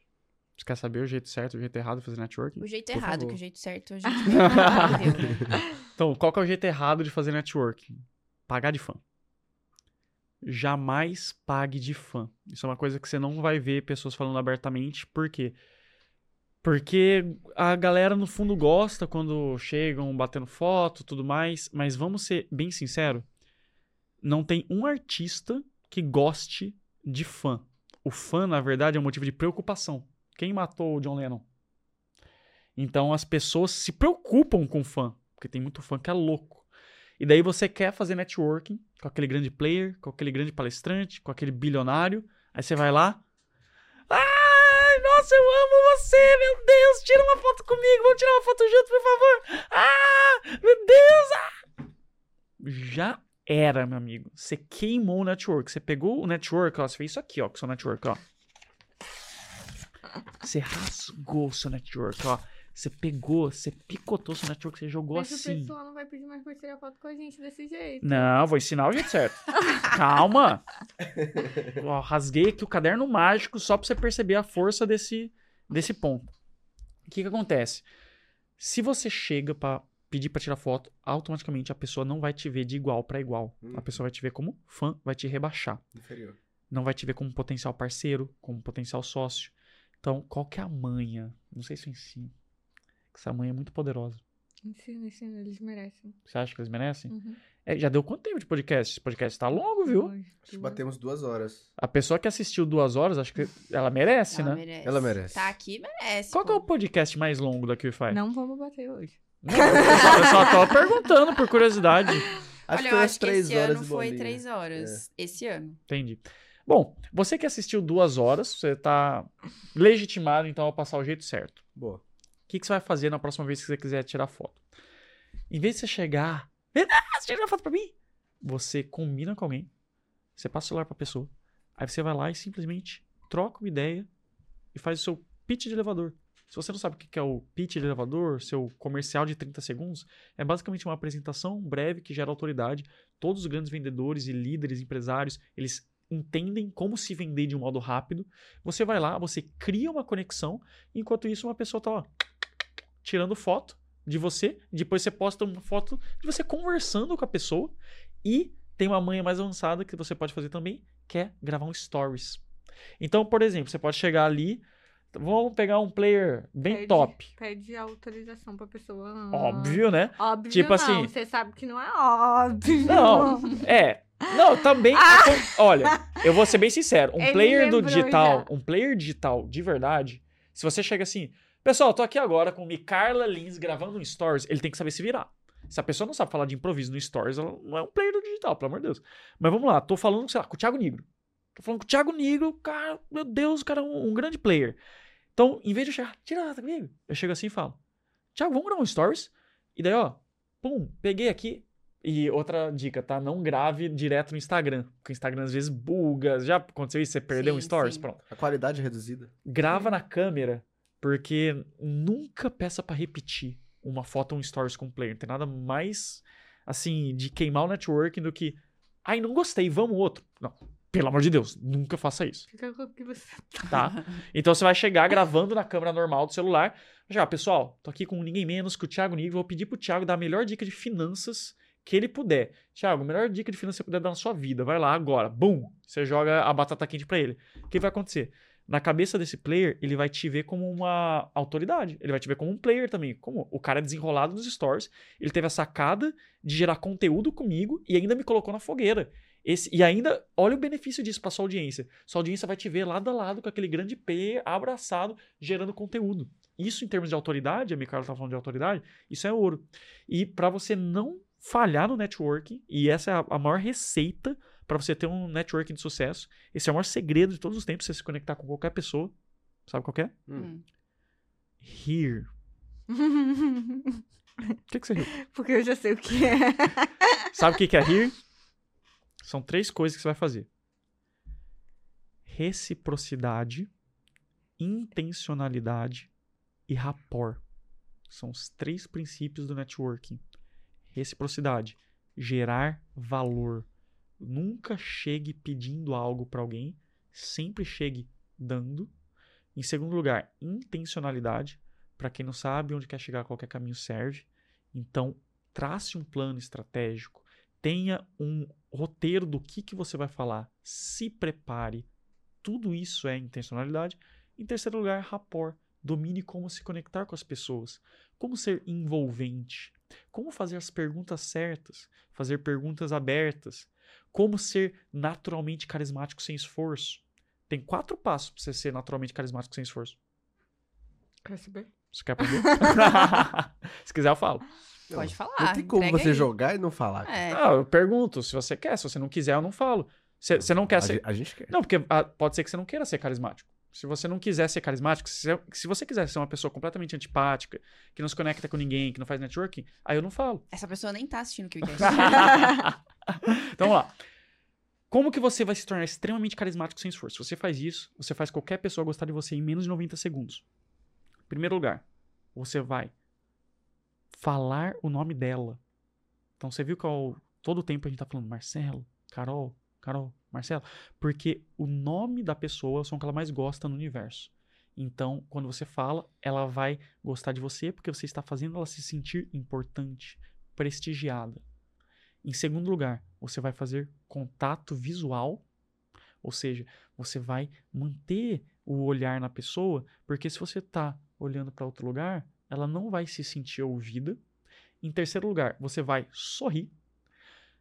Você quer saber o jeito certo e o jeito errado de fazer networking? O jeito Por errado, favor. que o jeito certo a gente aprendeu. Então, qual que é o jeito errado de fazer networking? Pagar de fã. Jamais pague de fã. Isso é uma coisa que você não vai ver pessoas falando abertamente. Por quê? Porque a galera no fundo gosta quando chegam batendo foto tudo mais. Mas vamos ser bem sinceros. Não tem um artista que goste de fã. O fã, na verdade, é um motivo de preocupação. Quem matou o John Lennon? Então as pessoas se preocupam com fã. Porque tem muito fã que é louco. E daí você quer fazer networking com aquele grande player, com aquele grande palestrante, com aquele bilionário. Aí você vai lá. Ai, nossa, eu amo você, meu Deus, tira uma foto comigo, vamos tirar uma foto junto, por favor. Ah, meu Deus. ah. Já era, meu amigo. Você queimou o network. Você pegou o network, ó, você fez isso aqui, ó, com o seu network, ó. Você rasgou o seu network, ó. Você pegou, você picotou seu network, você jogou Mas o assim. pessoal não vai pedir mais pra tirar foto com a gente desse jeito. Não, vou ensinar o jeito certo. Calma. Ó, rasguei aqui o caderno mágico só pra você perceber a força desse, desse ponto. O que que acontece? Se você chega pra pedir pra tirar foto, automaticamente a pessoa não vai te ver de igual pra igual. Uhum. A pessoa vai te ver como fã, vai te rebaixar. Inferior. Não vai te ver como potencial parceiro, como potencial sócio. Então, qual que é a manha? Não sei se eu ensino. Essa manha é muito poderosa. Ensina, ensina, eles merecem. Você acha que eles merecem? Uhum. É, já deu quanto tempo de podcast? Esse podcast tá longo, viu? Acho que batemos duas horas. A pessoa que assistiu duas horas, acho que ela merece, Ela né? merece. Ela merece. Tá aqui, merece. Qual que é o podcast mais longo da QFI? Não vamos bater hoje. Não, eu, só, eu só tô perguntando por curiosidade. Acho Olha, que eu foi umas acho que três esse horas ano foi três horas. Esse ano. Entendi. Bom, você que assistiu duas horas, você tá legitimado, então, a passar o jeito certo. Boa. Que, que você vai fazer na próxima vez que você quiser tirar foto? Em vez de você chegar, ah, você tira foto pra mim? Você combina com alguém, você passa o celular pra pessoa, aí você vai lá e simplesmente troca uma ideia e faz o seu pitch de elevador. Se você não sabe o que é o pitch de elevador, seu comercial de 30 segundos, é basicamente uma apresentação breve que gera autoridade. Todos os grandes vendedores e líderes, empresários, eles entendem como se vender de um modo rápido. Você vai lá, você cria uma conexão, enquanto isso uma pessoa tá lá, tirando foto de você, depois você posta uma foto de você conversando com a pessoa e tem uma manha mais avançada que você pode fazer também, que é gravar um stories. Então, por exemplo, você pode chegar ali, vamos pegar um player bem Pede- top. Pede autorização pra pessoa. Ah, Óbvio, né? Óbvio Tipo não, assim- Você sabe que não é óbvio. Não, é. Não, também. acon- Olha, eu vou ser bem sincero. Um Ele player do digital, já. um player digital de verdade, se você chega assim, pessoal, tô aqui agora com Micarla Lins gravando um stories, ele tem que saber se virar. Se a pessoa não sabe falar de improviso no stories, ela não é um player do digital, pelo amor de Deus. Mas vamos lá, tô falando, sei lá, com o Thiago Nigro. Tô falando com o Thiago Nigro, cara, meu Deus, o cara é um, um grande player. Então, em vez de eu chegar, tira nota comigo, eu chego assim e falo, Thiago, vamos gravar um stories? E daí, ó, pum, peguei aqui. E outra dica, tá? Não grave direto no Instagram. Porque o Instagram às vezes buga. Já aconteceu isso? Você perdeu um Sim, stories? sim. Pronto. A qualidade é reduzida. Grava na câmera, porque nunca peça pra repetir uma foto ou um stories com o player. Não tem nada mais, assim, de queimar o networking do que. Ai, não gostei, vamos outro. Não. Pelo amor de Deus, nunca faça isso Fica com o que você tá? Então você vai chegar gravando na câmera normal do celular. Já, pessoal, tô aqui com ninguém menos que o Thiago Nigro. Vou pedir pro Thiago dar a melhor dica de finanças que ele puder. Thiago, a melhor dica de finanças que você puder dar na sua vida. Vai lá agora. Bum! Você joga a batata quente pra ele. O que vai acontecer? Na cabeça desse player, ele vai te ver como uma autoridade. Ele vai te ver como um player também. Como o cara é desenrolado nos stories. Ele teve a sacada de gerar conteúdo comigo e ainda me colocou na fogueira. Esse, e ainda, olha o benefício disso pra sua audiência. Sua audiência vai te ver lado a lado com aquele grande player abraçado, gerando conteúdo. Isso, em termos de autoridade, a Micaela tá falando de autoridade, isso é ouro. E pra você não falhar no networking, e essa é a, a maior receita pra você ter um networking de sucesso, esse é o maior segredo de todos os tempos, você se conectar com qualquer pessoa. Sabe qual que é? Hum. Here. O que, que você riu? Porque eu já sei o que é. Sabe o que que é rir? São três coisas que você vai fazer: reciprocidade, intencionalidade e rapport. São os três princípios do networking. Reciprocidade, gerar valor. Nunca chegue pedindo algo para alguém, sempre chegue dando. Em segundo lugar, intencionalidade. Para quem não sabe onde quer chegar, qualquer caminho serve. Então, trace um plano estratégico, tenha um roteiro do que, que você vai falar, se prepare. Tudo isso é intencionalidade. Em terceiro lugar, rapport. Domine como se conectar com as pessoas, como ser envolvente, como fazer as perguntas certas, fazer perguntas abertas, como ser naturalmente carismático sem esforço. Tem quatro passos para você ser naturalmente carismático sem esforço. Quer saber? Você quer aprender? se quiser, eu falo. Pode falar. Não tem como você aí. jogar e não falar. É. Ah, eu pergunto se você quer. Se você não quiser, eu não falo. Você você não quer a, ser. gente, a gente quer. Não, porque ah, pode ser que você não queira ser carismático. Se você não quiser ser carismático, se, você- se você quiser ser uma pessoa completamente antipática, que não se conecta com ninguém, que não faz networking, aí eu não falo. Essa pessoa nem tá assistindo o que então vamos lá. Como que você vai se tornar extremamente carismático sem esforço? Se você faz isso, você faz qualquer pessoa gostar de você em menos de 90 segundos. Em primeiro lugar, você vai falar o nome dela. Então você viu que ao, todo o tempo a gente tá falando Marcelo, Carol, Carol, Marcelo, porque o nome da pessoa são o que ela mais gosta no universo. Então, quando você fala, ela vai gostar de você porque você está fazendo ela se sentir importante, prestigiada. Em segundo lugar, você vai fazer contato visual, ou seja, você vai manter o olhar na pessoa, porque se você está olhando para outro lugar, ela não vai se sentir ouvida. Em terceiro lugar, você vai sorrir.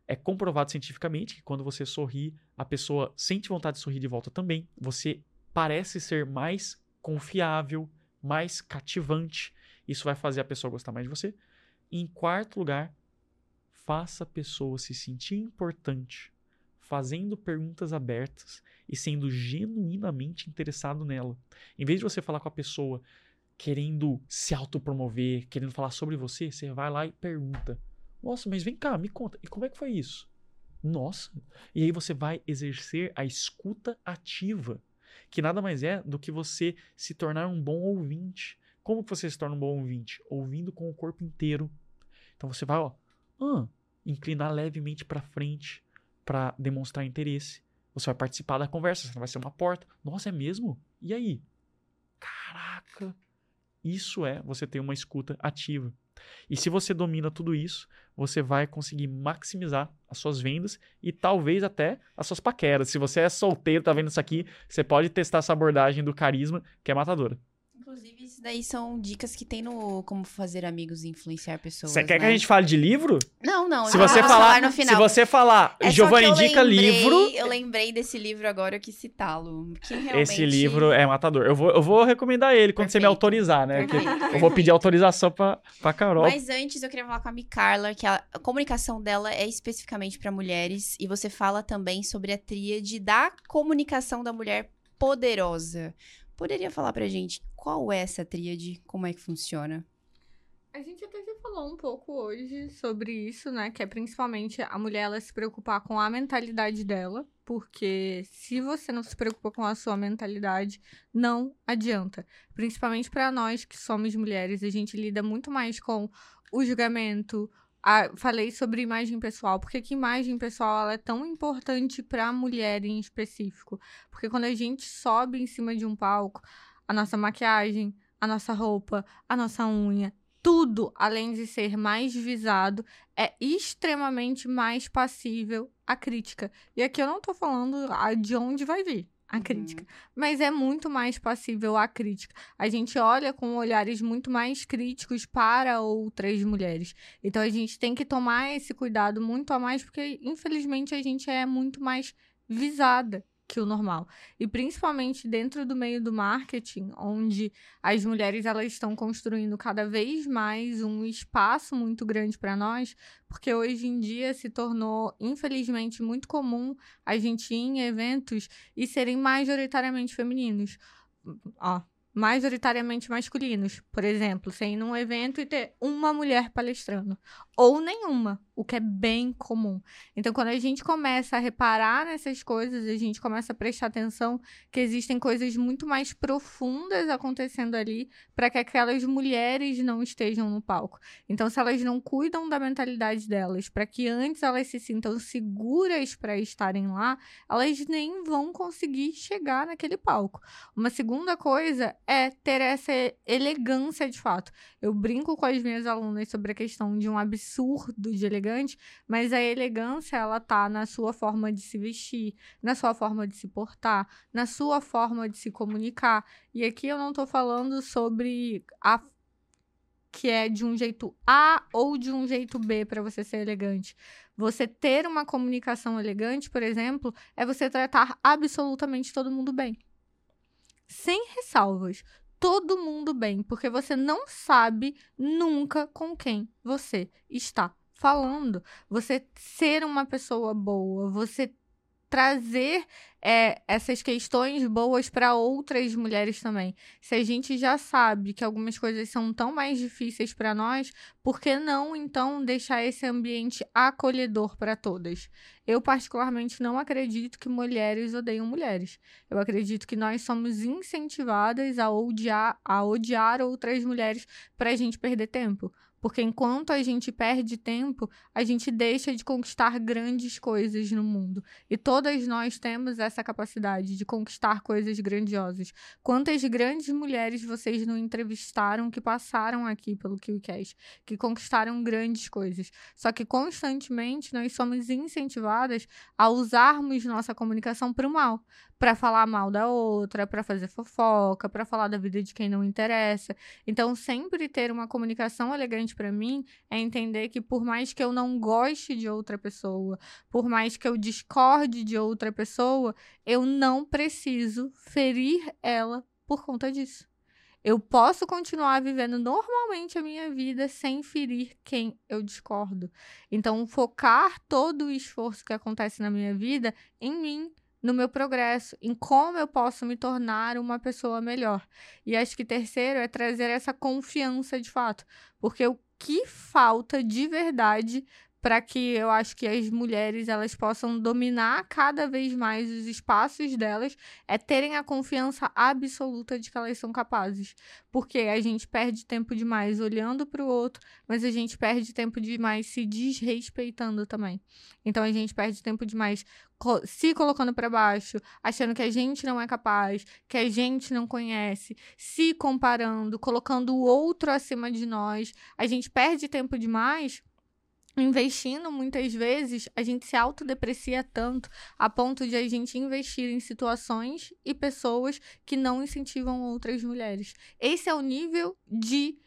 É comprovado cientificamente que quando você sorri, a pessoa sente vontade de sorrir de volta também. Você parece ser mais confiável, mais cativante. Isso vai fazer a pessoa gostar mais de você. Em quarto lugar, faça a pessoa se sentir importante, fazendo perguntas abertas e sendo genuinamente interessado nela. Em vez de você falar com a pessoa querendo se autopromover, querendo falar sobre você, você vai lá e pergunta: Nossa, mas vem cá, me conta, e como é que foi isso? Nossa. E aí você vai exercer a escuta ativa, que nada mais é do que você se tornar um bom ouvinte. Como você se torna um bom ouvinte? Ouvindo com o corpo inteiro. Então você vai, ó, ah, inclinar levemente para frente para demonstrar interesse. Você vai participar da conversa, você vai ser uma porta. Nossa, é mesmo? E aí? Caraca, isso é você ter uma escuta ativa. E se você domina tudo isso, você vai conseguir maximizar as suas vendas e talvez até as suas paqueras. Se você é solteiro, tá vendo isso aqui, você pode testar essa abordagem do carisma, que é matadora. Inclusive, isso daí são dicas que tem no Como Fazer Amigos e Influenciar Pessoas. Você quer né? que a gente fale de livro? Não, não. Se você falar, no final. se você falar, É Giovanni indica lembrei- livro, Eu lembrei desse livro agora, eu quis citá-lo. realmente- esse livro é matador. Eu vou, eu vou recomendar ele quando você me Perfeito. autorizar, né? Perfeito, eu vou perfeito. pedir autorização pra, pra Carol. Mas antes eu queria falar com a Mi Carla, que a, a comunicação dela é especificamente para mulheres e você fala também sobre a tríade da comunicação da mulher poderosa. Poderia falar pra gente qual é essa tríade, como é que funciona? A gente até já falou um pouco hoje sobre isso, né? Que é principalmente a mulher ela se preocupar com a mentalidade dela, porque se você não se preocupa com a sua mentalidade, não adianta. Principalmente para nós que somos mulheres, a gente lida muito mais com o julgamento. a- falei sobre imagem pessoal, porque que imagem pessoal ela é tão importante para a mulher em específico? Porque quando a gente sobe em cima de um palco, a nossa maquiagem, a nossa roupa, a nossa unha, tudo, além de ser mais visado, é extremamente mais passível à crítica. E aqui eu não tô falando ah, de onde vai vir a crítica, mas é muito mais passível à crítica. A gente olha com olhares muito mais críticos para outras mulheres. Então a gente tem que tomar esse cuidado muito a mais, porque infelizmente a gente é muito mais visada que o normal. E principalmente dentro do meio do marketing, onde as mulheres elas estão construindo cada vez mais um espaço muito grande para nós, porque hoje em dia se tornou, infelizmente, muito comum a gente ir em eventos e serem majoritariamente femininos. Ó, majoritariamente masculinos. Por exemplo, você ir num evento e ter uma mulher palestrando. Ou nenhuma, o que é bem comum. Então, quando a gente começa a reparar nessas coisas, a gente começa a prestar atenção que existem coisas muito mais profundas acontecendo ali para que aquelas mulheres não estejam no palco. Então, se elas não cuidam da mentalidade delas, para que antes elas se sintam seguras para estarem lá, elas nem vão conseguir chegar naquele palco. Uma segunda coisa é ter essa elegância de fato. Eu brinco com as minhas alunas sobre a questão de um absurdo de elegante, mas a elegância ela tá na sua forma de se vestir, na sua forma de se portar, na sua forma de se comunicar. E aqui eu não tô falando sobre a que é de um jeito A ou de um jeito B para você ser elegante. Você ter uma comunicação elegante, por exemplo, é você tratar absolutamente todo mundo bem. Sem ressalvas. Todo mundo bem, porque você não sabe nunca com quem você está falando. Você ser uma pessoa boa, você trazer é, essas questões boas para outras mulheres também. Se a gente já sabe que algumas coisas são tão mais difíceis para nós, por que não então deixar esse ambiente acolhedor para todas? Eu particularmente não acredito que mulheres odeiam mulheres. Eu acredito que nós somos incentivadas a odiar, a odiar outras mulheres para a gente perder tempo. Porque enquanto a gente perde tempo, a gente deixa de conquistar grandes coisas no mundo. E todas nós temos essa capacidade de conquistar coisas grandiosas. Quantas grandes mulheres vocês não entrevistaram que passaram aqui pelo KiwiCast, que conquistaram grandes coisas? Só que constantemente nós somos incentivadas a usarmos nossa comunicação para o mal para falar mal da outra, para fazer fofoca, para falar da vida de quem não interessa. Então, sempre ter uma comunicação elegante para mim é entender que por mais que eu não goste de outra pessoa, por mais que eu discorde de outra pessoa, eu não preciso ferir ela por conta disso. Eu posso continuar vivendo normalmente a minha vida sem ferir quem eu discordo. Então, focar todo o esforço que acontece na minha vida em mim no meu progresso, em como eu posso me tornar uma pessoa melhor. E acho que terceiro é trazer essa confiança de fato, porque o que falta de verdade para que eu acho que as mulheres elas possam dominar cada vez mais os espaços delas é terem a confiança absoluta de que elas são capazes. Porque a gente perde tempo demais olhando para o outro, mas a gente perde tempo demais se desrespeitando também. Então a gente perde tempo demais se colocando para baixo, achando que a gente não é capaz, que a gente não conhece, se comparando, colocando o outro acima de nós. A gente perde tempo demais investindo muitas vezes, a gente se autodeprecia tanto a ponto de a gente investir em situações e pessoas que não incentivam outras mulheres. Esse é o nível de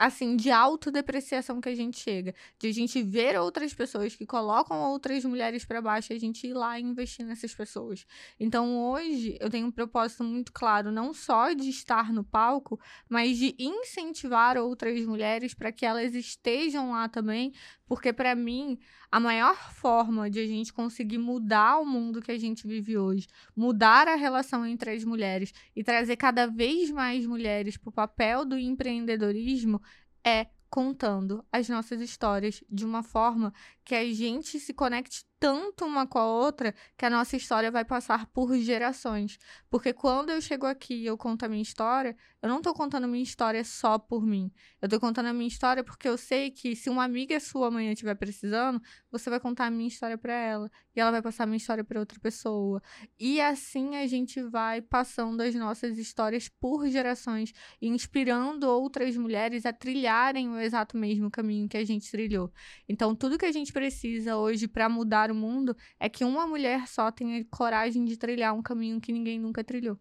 assim, de autodepreciação que a gente chega. De a gente ver outras pessoas que colocam outras mulheres para baixo e a gente ir lá e investir nessas pessoas. Então, hoje, eu tenho um propósito muito claro, não só de estar no palco, mas de incentivar outras mulheres para que elas estejam lá também, porque para mim, a maior forma de a gente conseguir mudar o mundo que a gente vive hoje, mudar a relação entre as mulheres e trazer cada vez mais mulheres para o papel do empreendedorismo é contando as nossas histórias de uma forma que a gente se conecte tanto uma com a outra que a nossa história vai passar por gerações. Porque quando eu chego aqui e eu conto a minha história, eu não tô contando minha história só por mim. Eu tô contando a minha história porque eu sei que se uma amiga sua amanhã estiver precisando, você vai contar a minha história para ela. E ela vai passar a minha história para outra pessoa. E assim a gente vai passando as nossas histórias por gerações inspirando outras mulheres a trilharem o exato mesmo caminho que a gente trilhou. Então, tudo que a gente precisa hoje para mudar o mundo é que uma mulher só tenha coragem de trilhar um caminho que ninguém nunca trilhou.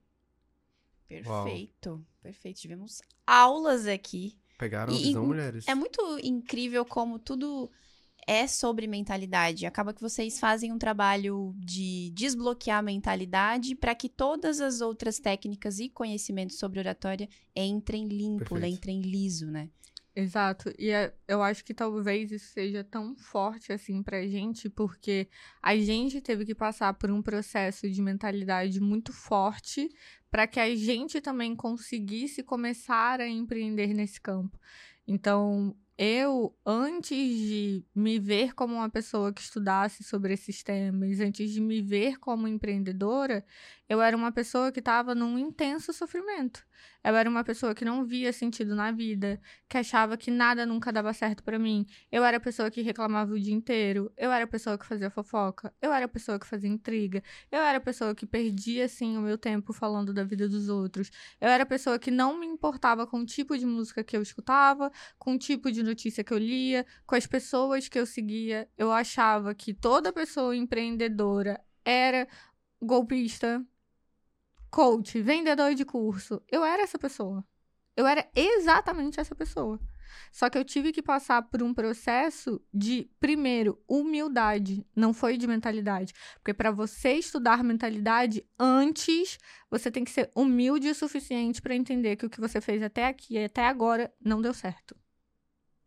Perfeito, Uau. perfeito. Tivemos aulas aqui. Pegaram a visão mulheres. É muito incrível como tudo é sobre mentalidade. Acaba que vocês fazem um trabalho de desbloquear a mentalidade para que todas as outras técnicas e conhecimentos sobre oratória entrem limpo, Perfeito. entrem liso, né? Exato. E é, eu acho que talvez isso seja tão forte assim pra gente, porque a gente teve que passar por um processo de mentalidade muito forte para que a gente também conseguisse começar a empreender nesse campo. Então, eu, antes de me ver como uma pessoa que estudasse sobre esses temas, antes de me ver como empreendedora, eu era uma pessoa que estava num intenso sofrimento. Eu era uma pessoa que não via sentido na vida, que achava que nada nunca dava certo para mim. Eu era a pessoa que reclamava o dia inteiro. Eu era a pessoa que fazia fofoca. Eu era a pessoa que fazia intriga. Eu era a pessoa que perdia, assim, o meu tempo falando da vida dos outros. Eu era a pessoa que não me importava com o tipo de música que eu escutava, com o tipo de notícia que eu lia, com as pessoas que eu seguia. Eu achava que toda pessoa empreendedora era golpista, coach, vendedor de curso. Eu era essa pessoa. Eu era exatamente essa pessoa. Só que eu tive que passar por um processo de, primeiro, humildade, não foi de mentalidade. Porque para você estudar mentalidade, antes você tem que ser humilde o suficiente para entender que o que você fez até aqui e até agora não deu certo.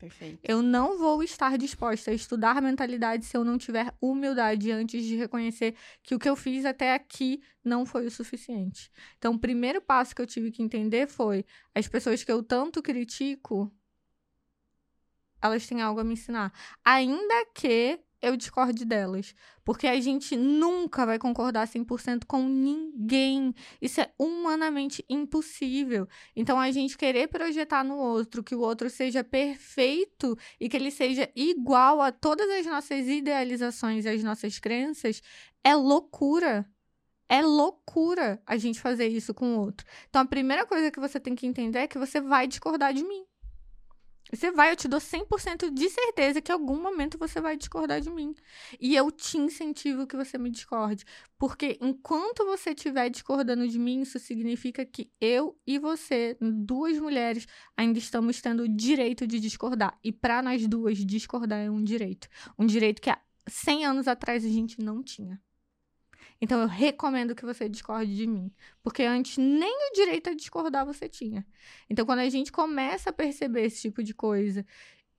Perfeito. Eu não vou estar disposta a estudar mentalidade se eu não tiver humildade antes de reconhecer que o que eu fiz até aqui não foi o suficiente. Então, o primeiro passo que eu tive que entender foi: as pessoas que eu tanto critico, elas têm algo a me ensinar. Ainda que eu discorde delas. Porque a gente nunca vai concordar 100% com ninguém. Isso é humanamente impossível. Então, a gente querer projetar no outro que o outro seja perfeito e que ele seja igual a todas as nossas idealizações e as nossas crenças é loucura. É loucura a gente fazer isso com o outro. Então, a primeira coisa que você tem que entender é que você vai discordar de mim. Você vai, eu te dou 100% de certeza que em algum momento você vai discordar de mim. E eu te incentivo que você me discorde. Porque enquanto você estiver discordando de mim, isso significa que eu e você, duas mulheres, ainda estamos tendo o direito de discordar. E para nós duas, discordar é um direito. Um direito que há 100 anos atrás a gente não tinha. Então eu recomendo que você discorde de mim, porque antes nem o direito a discordar você tinha. Então quando a gente começa a perceber esse tipo de coisa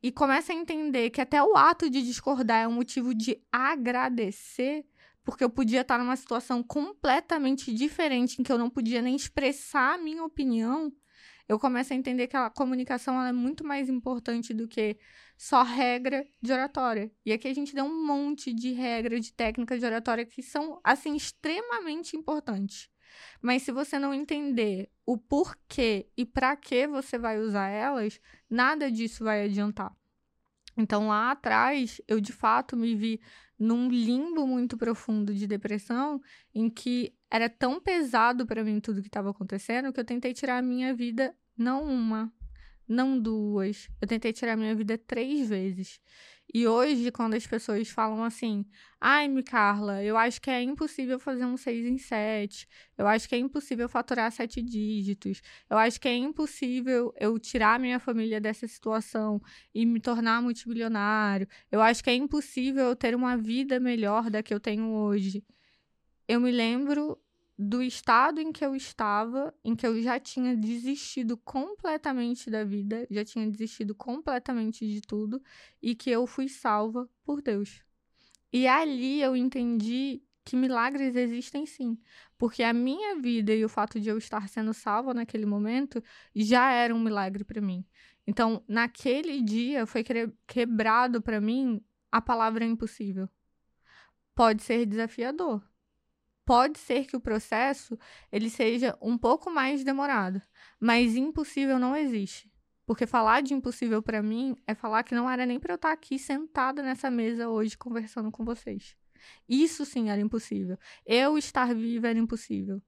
e começa a entender que até o ato de discordar é um motivo de agradecer, porque eu podia estar numa situação completamente diferente em que eu não podia nem expressar a minha opinião, eu começo a entender que a comunicação é muito mais importante do que só regra de oratória. E aqui a gente dá um monte de regras, de técnicas de oratória que são, assim, extremamente importantes. Mas se você não entender o porquê e para que você vai usar elas, nada disso vai adiantar. Então lá atrás, eu de fato me vi num limbo muito profundo de depressão, em que era tão pesado para mim tudo que estava acontecendo que eu tentei tirar a minha vida não uma, não duas. Eu tentei tirar minha vida três vezes. E hoje, quando as pessoas falam assim, ai, me eu acho que é impossível fazer um seis em sete, eu acho que é impossível faturar sete dígitos, eu acho que é impossível eu tirar minha família dessa situação e me tornar multimilionário, eu acho que é impossível eu ter uma vida melhor da que eu tenho hoje. Eu me lembro do estado em que eu estava, em que eu já tinha desistido completamente da vida, já tinha desistido completamente de tudo e que eu fui salva por Deus. E ali eu entendi que milagres existem sim, porque a minha vida e o fato de eu estar sendo salva naquele momento já era um milagre para mim. Então, naquele dia foi quebrado para mim a palavra impossível. Pode ser desafiador, pode ser que o processo ele seja um pouco mais demorado, mas impossível não existe. Porque falar de impossível para mim é falar que não era nem para eu estar tá aqui sentada nessa mesa hoje conversando com vocês. Isso sim era impossível. Eu estar viva era impossível.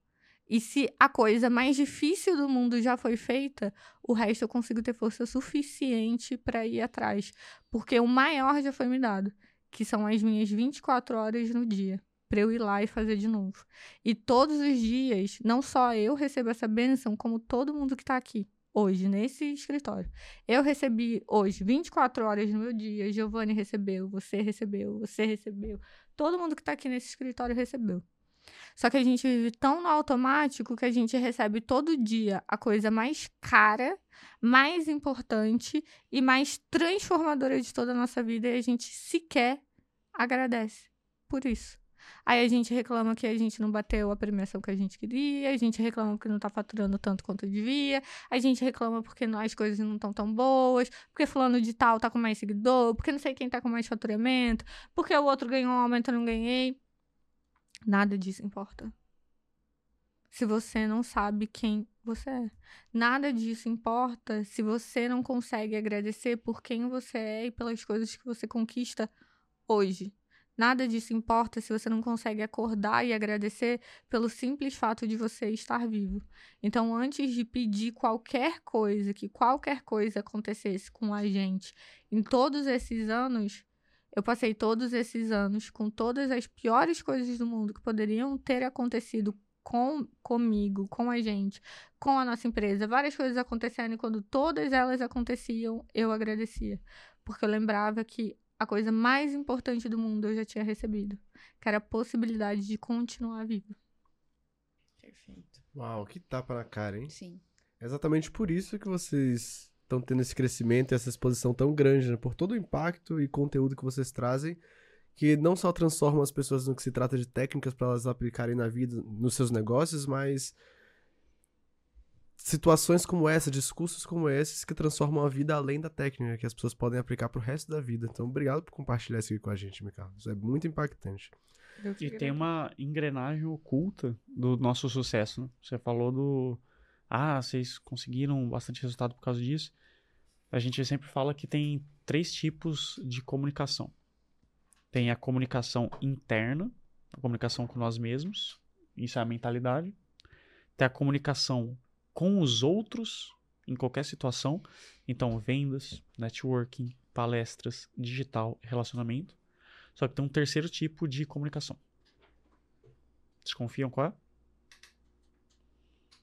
E se a coisa mais difícil do mundo já foi feita, o resto eu consigo ter força suficiente para ir atrás, porque o maior já foi me dado, que são as minhas 24 horas no dia para eu ir lá e fazer de novo. E todos os dias, não só eu recebo essa bênção, como todo mundo que está aqui hoje, nesse escritório. Eu recebi hoje 24 horas no meu dia, Giovanni recebeu, você recebeu, você recebeu, todo mundo que está aqui nesse escritório recebeu. Só que a gente vive tão no automático que a gente recebe todo dia a coisa mais cara, mais importante e mais transformadora de toda a nossa vida e a gente sequer agradece por isso. Aí a gente reclama que a gente não bateu a premiação que a gente queria, a gente reclama que não tá faturando tanto quanto devia, a gente reclama porque as coisas não estão tão boas, porque fulano de tal tá com mais seguidor, porque não sei quem tá com mais faturamento, porque o outro ganhou um aumento e eu não ganhei. Nada disso importa. Se você não sabe quem você é. Nada disso importa se você não consegue agradecer por quem você é e pelas coisas que você conquista hoje. Nada disso importa se você não consegue acordar e agradecer pelo simples fato de você estar vivo. Então, antes de pedir qualquer coisa, que qualquer coisa acontecesse com a gente em todos esses anos, eu passei todos esses anos com todas as piores coisas do mundo que poderiam ter acontecido com comigo, com a gente, com a nossa empresa, várias coisas acontecendo e quando todas elas aconteciam, eu agradecia, porque eu lembrava que a coisa mais importante do mundo eu já tinha recebido, que era a possibilidade de continuar vivo. Perfeito. Uau, que tapa na cara, hein? Sim. É exatamente por isso que vocês estão tendo esse crescimento e essa exposição tão grande, né? Por todo o impacto e conteúdo que vocês trazem, que não só transformam as pessoas no que se trata de técnicas para elas aplicarem na vida, nos seus negócios, mas situações como essa, discursos como esses que transformam a vida além da técnica, que as pessoas podem aplicar pro resto da vida. Então, obrigado por compartilhar isso aqui com a gente, Micael. Isso é muito impactante. E tem uma engrenagem oculta do nosso sucesso. Né? Você falou do. Ah, vocês conseguiram bastante resultado por causa disso. A gente sempre fala que tem três tipos de comunicação: tem a comunicação interna, a comunicação com nós mesmos, isso é a mentalidade. Tem a comunicação com os outros em qualquer situação, então vendas, networking, palestras, digital, relacionamento. Só que tem um terceiro tipo de comunicação. Desconfiam qual é?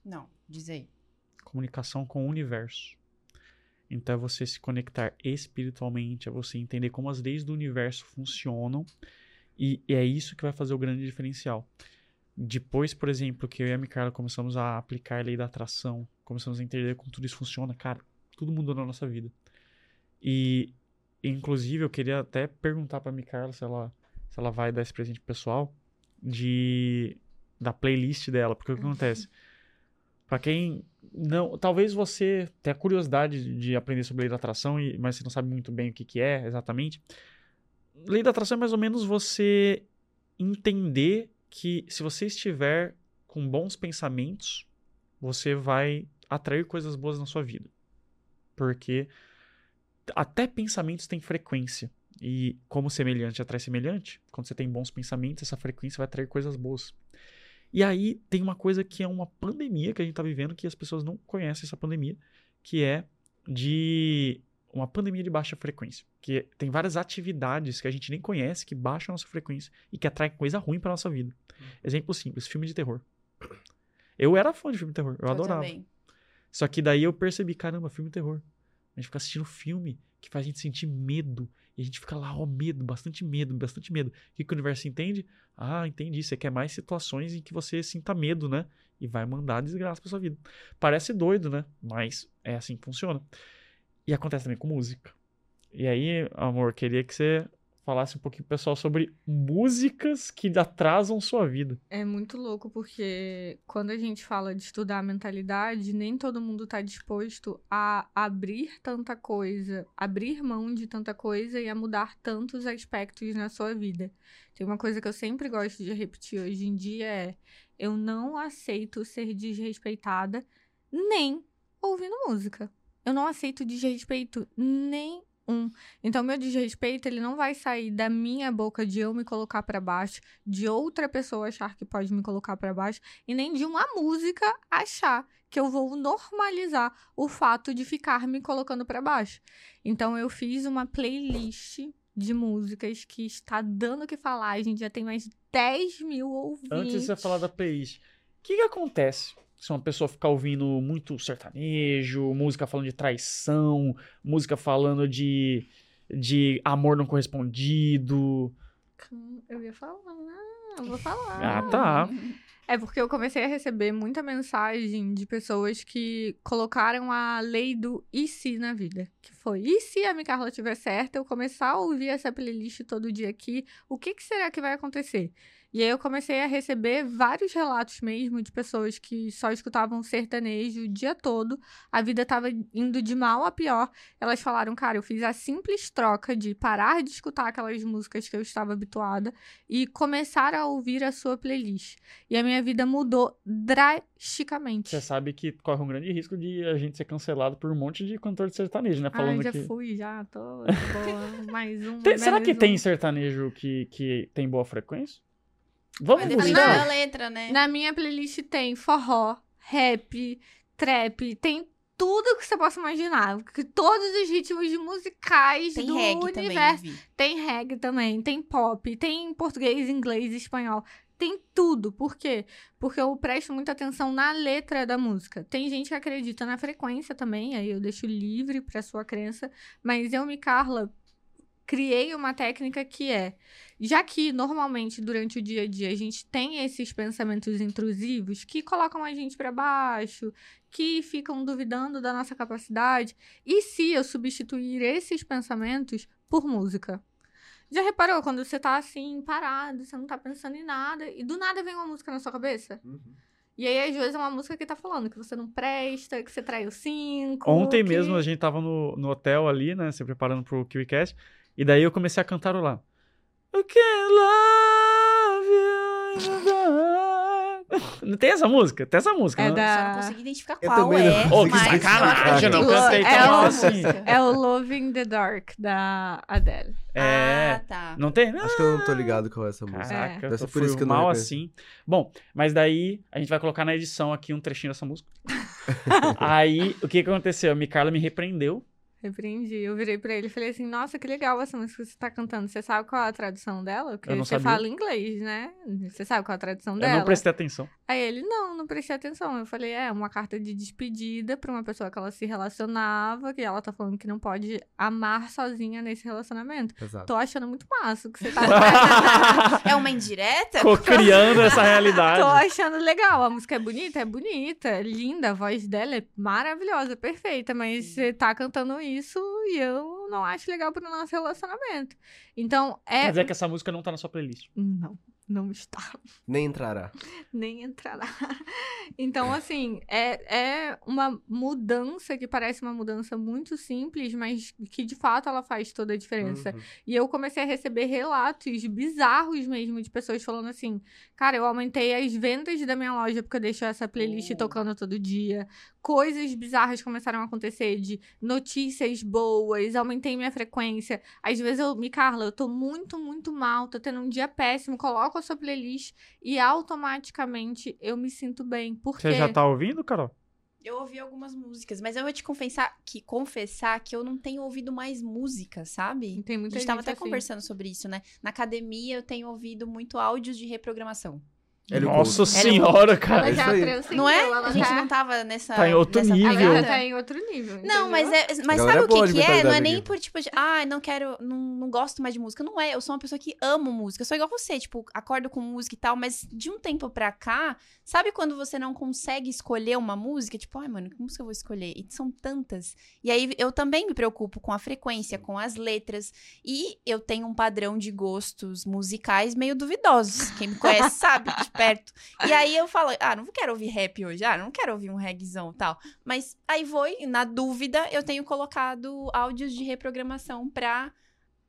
Não, diz aí. Comunicação com o universo. Então é você se conectar espiritualmente, é você entender como as leis do universo funcionam. E é isso que vai fazer o grande diferencial. Depois, por exemplo, que eu e a Micarla começamos a aplicar a lei da atração, começamos a entender como tudo isso funciona, cara, tudo mudou na nossa vida. E Inclusive, eu queria até perguntar pra Micarla se ela, se ela vai dar esse presente pessoal de da playlist dela, porque o que acontece? Para quem não, talvez você tenha curiosidade de aprender sobre lei da atração, e, mas você não sabe muito bem o que, que é exatamente. Lei da atração é mais ou menos você entender que se você estiver com bons pensamentos, você vai atrair coisas boas na sua vida. Porque até pensamentos têm frequência. E como semelhante atrai semelhante, quando você tem bons pensamentos, essa frequência vai atrair coisas boas. E aí tem uma coisa que é uma pandemia que a gente está vivendo, que as pessoas não conhecem essa pandemia, que é de uma pandemia de baixa frequência. Que tem várias atividades que a gente nem conhece, que baixam a nossa frequência e que atraem coisa ruim para nossa vida. Hum. Exemplo simples, filme de terror. Eu era fã de filme de terror, eu, eu adorava. Também. Só que daí eu percebi, caramba, filme de terror. A gente fica assistindo filme que faz a gente sentir medo. E a gente fica lá, ó, medo, bastante medo, bastante medo. O que, que o universo entende? Ah, entendi. Você quer mais situações em que você sinta medo, né? E vai mandar desgraça pra sua vida. Parece doido, né? Mas é assim que funciona. E acontece também com música. E aí, amor, queria que você falasse um pouquinho, pessoal, sobre músicas que atrasam sua vida. É muito louco, porque quando a gente fala de estudar a mentalidade, nem todo mundo está disposto a abrir tanta coisa, abrir mão de tanta coisa e a mudar tantos aspectos na sua vida. Tem uma coisa que eu sempre gosto de repetir hoje em dia é: eu não aceito ser desrespeitada nem ouvindo música. Eu não aceito desrespeito nem um. Então, meu desrespeito, ele não vai sair da minha boca de eu me colocar para baixo, de outra pessoa achar que pode me colocar para baixo, e nem de uma música achar que eu vou normalizar o fato de ficar me colocando para baixo. Então, eu fiz uma playlist de músicas que está dando o que falar. A gente já tem mais de 10 mil ouvintes. Antes de você falar da playlist, o que, que acontece se uma pessoa ficar ouvindo muito sertanejo, música falando de traição, música falando de, de amor não correspondido. Eu ia falar, eu vou falar. Ah, tá. É porque eu comecei a receber muita mensagem de pessoas que colocaram a lei do e se na vida. Que foi, e se a minha Carla tiver certa, eu começar a ouvir essa playlist todo dia aqui, o que, que será que vai acontecer? E aí eu comecei a receber vários relatos mesmo de pessoas que só escutavam sertanejo o dia todo, a vida estava indo de mal a pior. Elas falaram, cara, eu fiz a simples troca de parar de escutar aquelas músicas que eu estava habituada e começar a ouvir a sua playlist. E a minha vida mudou drasticamente. Você sabe que corre um grande risco de a gente ser cancelado por um monte de cantor de sertanejo, né? Falando ah, já que... fui, já tô. boa. mais um. Tem, será que um. tem sertanejo que, que tem boa frequência? Vamos Depende da letra, né? Na minha playlist tem forró, rap, trap, tem tudo que você possa imaginar. Todos os ritmos musicais tem do universo. Também, tem reggae também, tem pop, tem português, inglês, espanhol. Tem tudo. Por quê? Porque eu presto muita atenção na letra da música. Tem gente que acredita na frequência também, aí eu deixo livre para sua crença. Mas eu, me Carla, criei uma técnica que é, já que normalmente durante o dia a dia a gente tem esses pensamentos intrusivos que colocam a gente para baixo, que ficam duvidando da nossa capacidade, e se eu substituir esses pensamentos por música? Já reparou quando você tá assim, parado, você não tá pensando em nada, e do nada vem uma música na sua cabeça? Uhum. E aí, às vezes, é uma música que tá falando que você não presta, que você traiu cinco. Ontem que- mesmo a gente tava no, no hotel ali, né? Se preparando pro KiwiCast. E daí eu comecei a cantarolar. I can't love you in the dark. Não tem essa música? Tem essa música, É né? da- Só não consegui identificar Eu qual não é. consegui Ô, que mas eu sacanagem, acredito eu não que cantei é tão mal assim. É o Love in the Dark, da Adele. É. Ah, tá. Não tem? Não. Acho que eu não tô ligado qual é essa música. Caraca, Deve ser eu por isso que eu não mal reconheço. assim. Bom, mas daí a gente vai colocar na edição aqui um trechinho dessa música. Aí, o que que aconteceu? A Micarla me repreendeu. Repreendi. Eu virei pra ele e falei assim: Nossa, que legal essa música que você tá cantando. Você sabe qual é a tradução dela? Porque Eu não você sabia. fala inglês, né? Você sabe qual é a tradução Eu dela? não prestei atenção. Aí ele, não, não prestei atenção. Eu falei, é uma carta de despedida pra uma pessoa que ela se relacionava, que ela tá falando que não pode amar sozinha nesse relacionamento. Exato. Tô achando muito massa o que você tá É uma indireta? Co-criando essa realidade. Tô achando legal. A música é bonita? É bonita, é linda. A voz dela é maravilhosa, perfeita. Mas você tá cantando isso e eu não acho legal pro nosso relacionamento. Então, é... Quer dizer que essa música não tá na sua playlist. Não, não está. Nem entrará. nem entrará. Então, assim, é, é uma mudança que parece uma mudança muito simples, mas que de fato ela faz toda a diferença. Uhum. E eu comecei a receber relatos bizarros mesmo de pessoas falando assim: cara, eu aumentei as vendas da minha loja porque eu deixo essa playlist Oh. tocando todo dia. Coisas bizarras começaram a acontecer de notícias boas, aumentei minha frequência. Às vezes eu, me Carla, eu tô muito, muito mal, tô tendo um dia péssimo, coloco a sua playlist e automaticamente eu me sinto bem. Por Você quê? já tá ouvindo, Carol? Eu ouvi algumas músicas, mas eu vou te confessar que, confessar que eu não tenho ouvido mais música, sabe? Tem A muita gente tava gente até assim. conversando sobre isso, né? Na academia eu tenho ouvido muito áudios de reprogramação. Hélio Nossa Couto. senhora, cara. Ela É já isso aí. transcendeu, Não é? ela A gente tá- não tava nessa. Tá em outro nessa nível. Ela tá em outro nível. Não, entendeu? mas é. Mas sabe é o que, que é? Não é nem por tipo de. Ah, não quero. Não, não gosto mais de música. Não é. Eu sou uma pessoa que amo música. Eu sou igual você, tipo, acordo com música e tal, mas de um tempo pra cá, sabe quando você não consegue escolher uma música? Tipo, ai, mano, que música eu vou escolher? E são tantas. E aí eu também me preocupo com a frequência, com as letras. E eu tenho um padrão de gostos musicais meio duvidosos. Quem me conhece sabe de perto. E aí eu falo, ah, não quero ouvir rap hoje, ah, não quero ouvir um reggaezão e tal. Mas aí vou, e na dúvida, eu tenho colocado áudios de reprogramação pra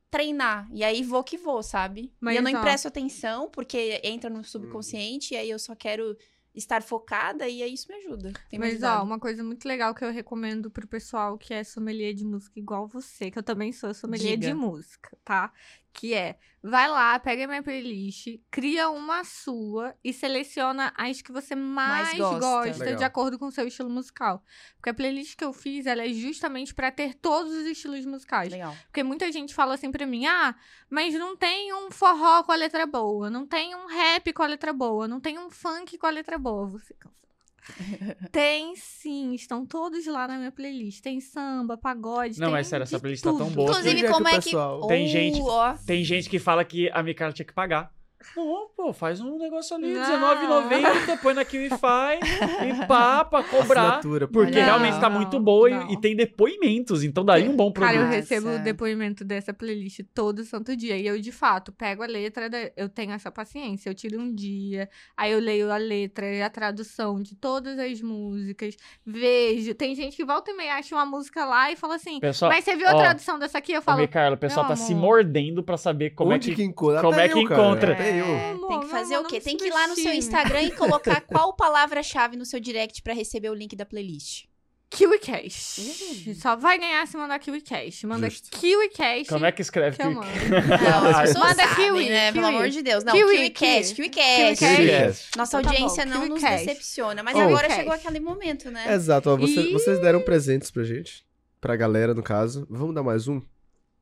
treinar. E aí vou que vou, sabe? Mas, e eu não ó. presto atenção, porque entra no subconsciente, e aí eu só quero estar focada, e aí isso me ajuda. Tem Mas, ó, uma coisa muito legal que eu recomendo pro pessoal que é sommelier de música igual você, que eu também sou sommelier Diga. de música, tá? Que é, vai lá, pega minha playlist, cria uma sua e seleciona as que você mais, Mais gosta. gosta, de acordo com o seu estilo musical. Porque a playlist que eu fiz, ela é justamente pra ter todos os estilos musicais. Legal. Porque muita gente fala assim pra mim: ah, mas não tem um forró com a letra boa, não tem um rap com a letra boa, não tem um funk com a letra boa. Você cansa. tem sim, estão todos lá na minha playlist. Tem samba, pagode. Não, tem mas sério, essa playlist tá tão tudo. boa. Inclusive, é como o é que. pessoal- Tem gente-. Tem gente que fala que a Micarla tinha que pagar. Não, pô, faz um negócio ali, Não. R$19,90, põe na KiwiFi e pá, pra cobrar. Assinatura. Porque Não, realmente tá não, muito boa e- e, tem depoimentos, então daria um bom produto. Cara, eu recebo o depoimento dessa playlist todo santo dia. E eu, de fato, pego a letra, da- eu tenho essa paciência. Eu tiro um dia, aí eu leio a letra e a tradução de todas as músicas, vejo. Tem gente que volta e meia acha uma música lá e fala assim: Pessoal, Mas você viu a ó, tradução dessa aqui? Eu falo. Micarla, o pessoal tá se amor. mordendo pra saber como Onde é que... que encontra? como é que eu, cara. encontra? Até É, tem que meu fazer o quê? Tem que ir lá no seu. Instagram e colocar qual palavra-chave no seu direct pra receber o link da playlist. KiwiCast. Só vai ganhar se mandar KiwiCast. Manda Justo. KiwiCast. Como é que escreve? que mando. Não, as pessoas Manda sabem, kiwi, né? Pelo kiwi. amor de Deus. Não, Kiwi, kiwi. KiwiCast. KiwiCast. Nossa Então tá audiência bom, não nos KiwiCast. decepciona. Mas Oh. agora chegou aquele momento, né? Exato, ó, você- E- vocês deram presentes pra gente. Pra galera, no caso. Vamos dar mais um?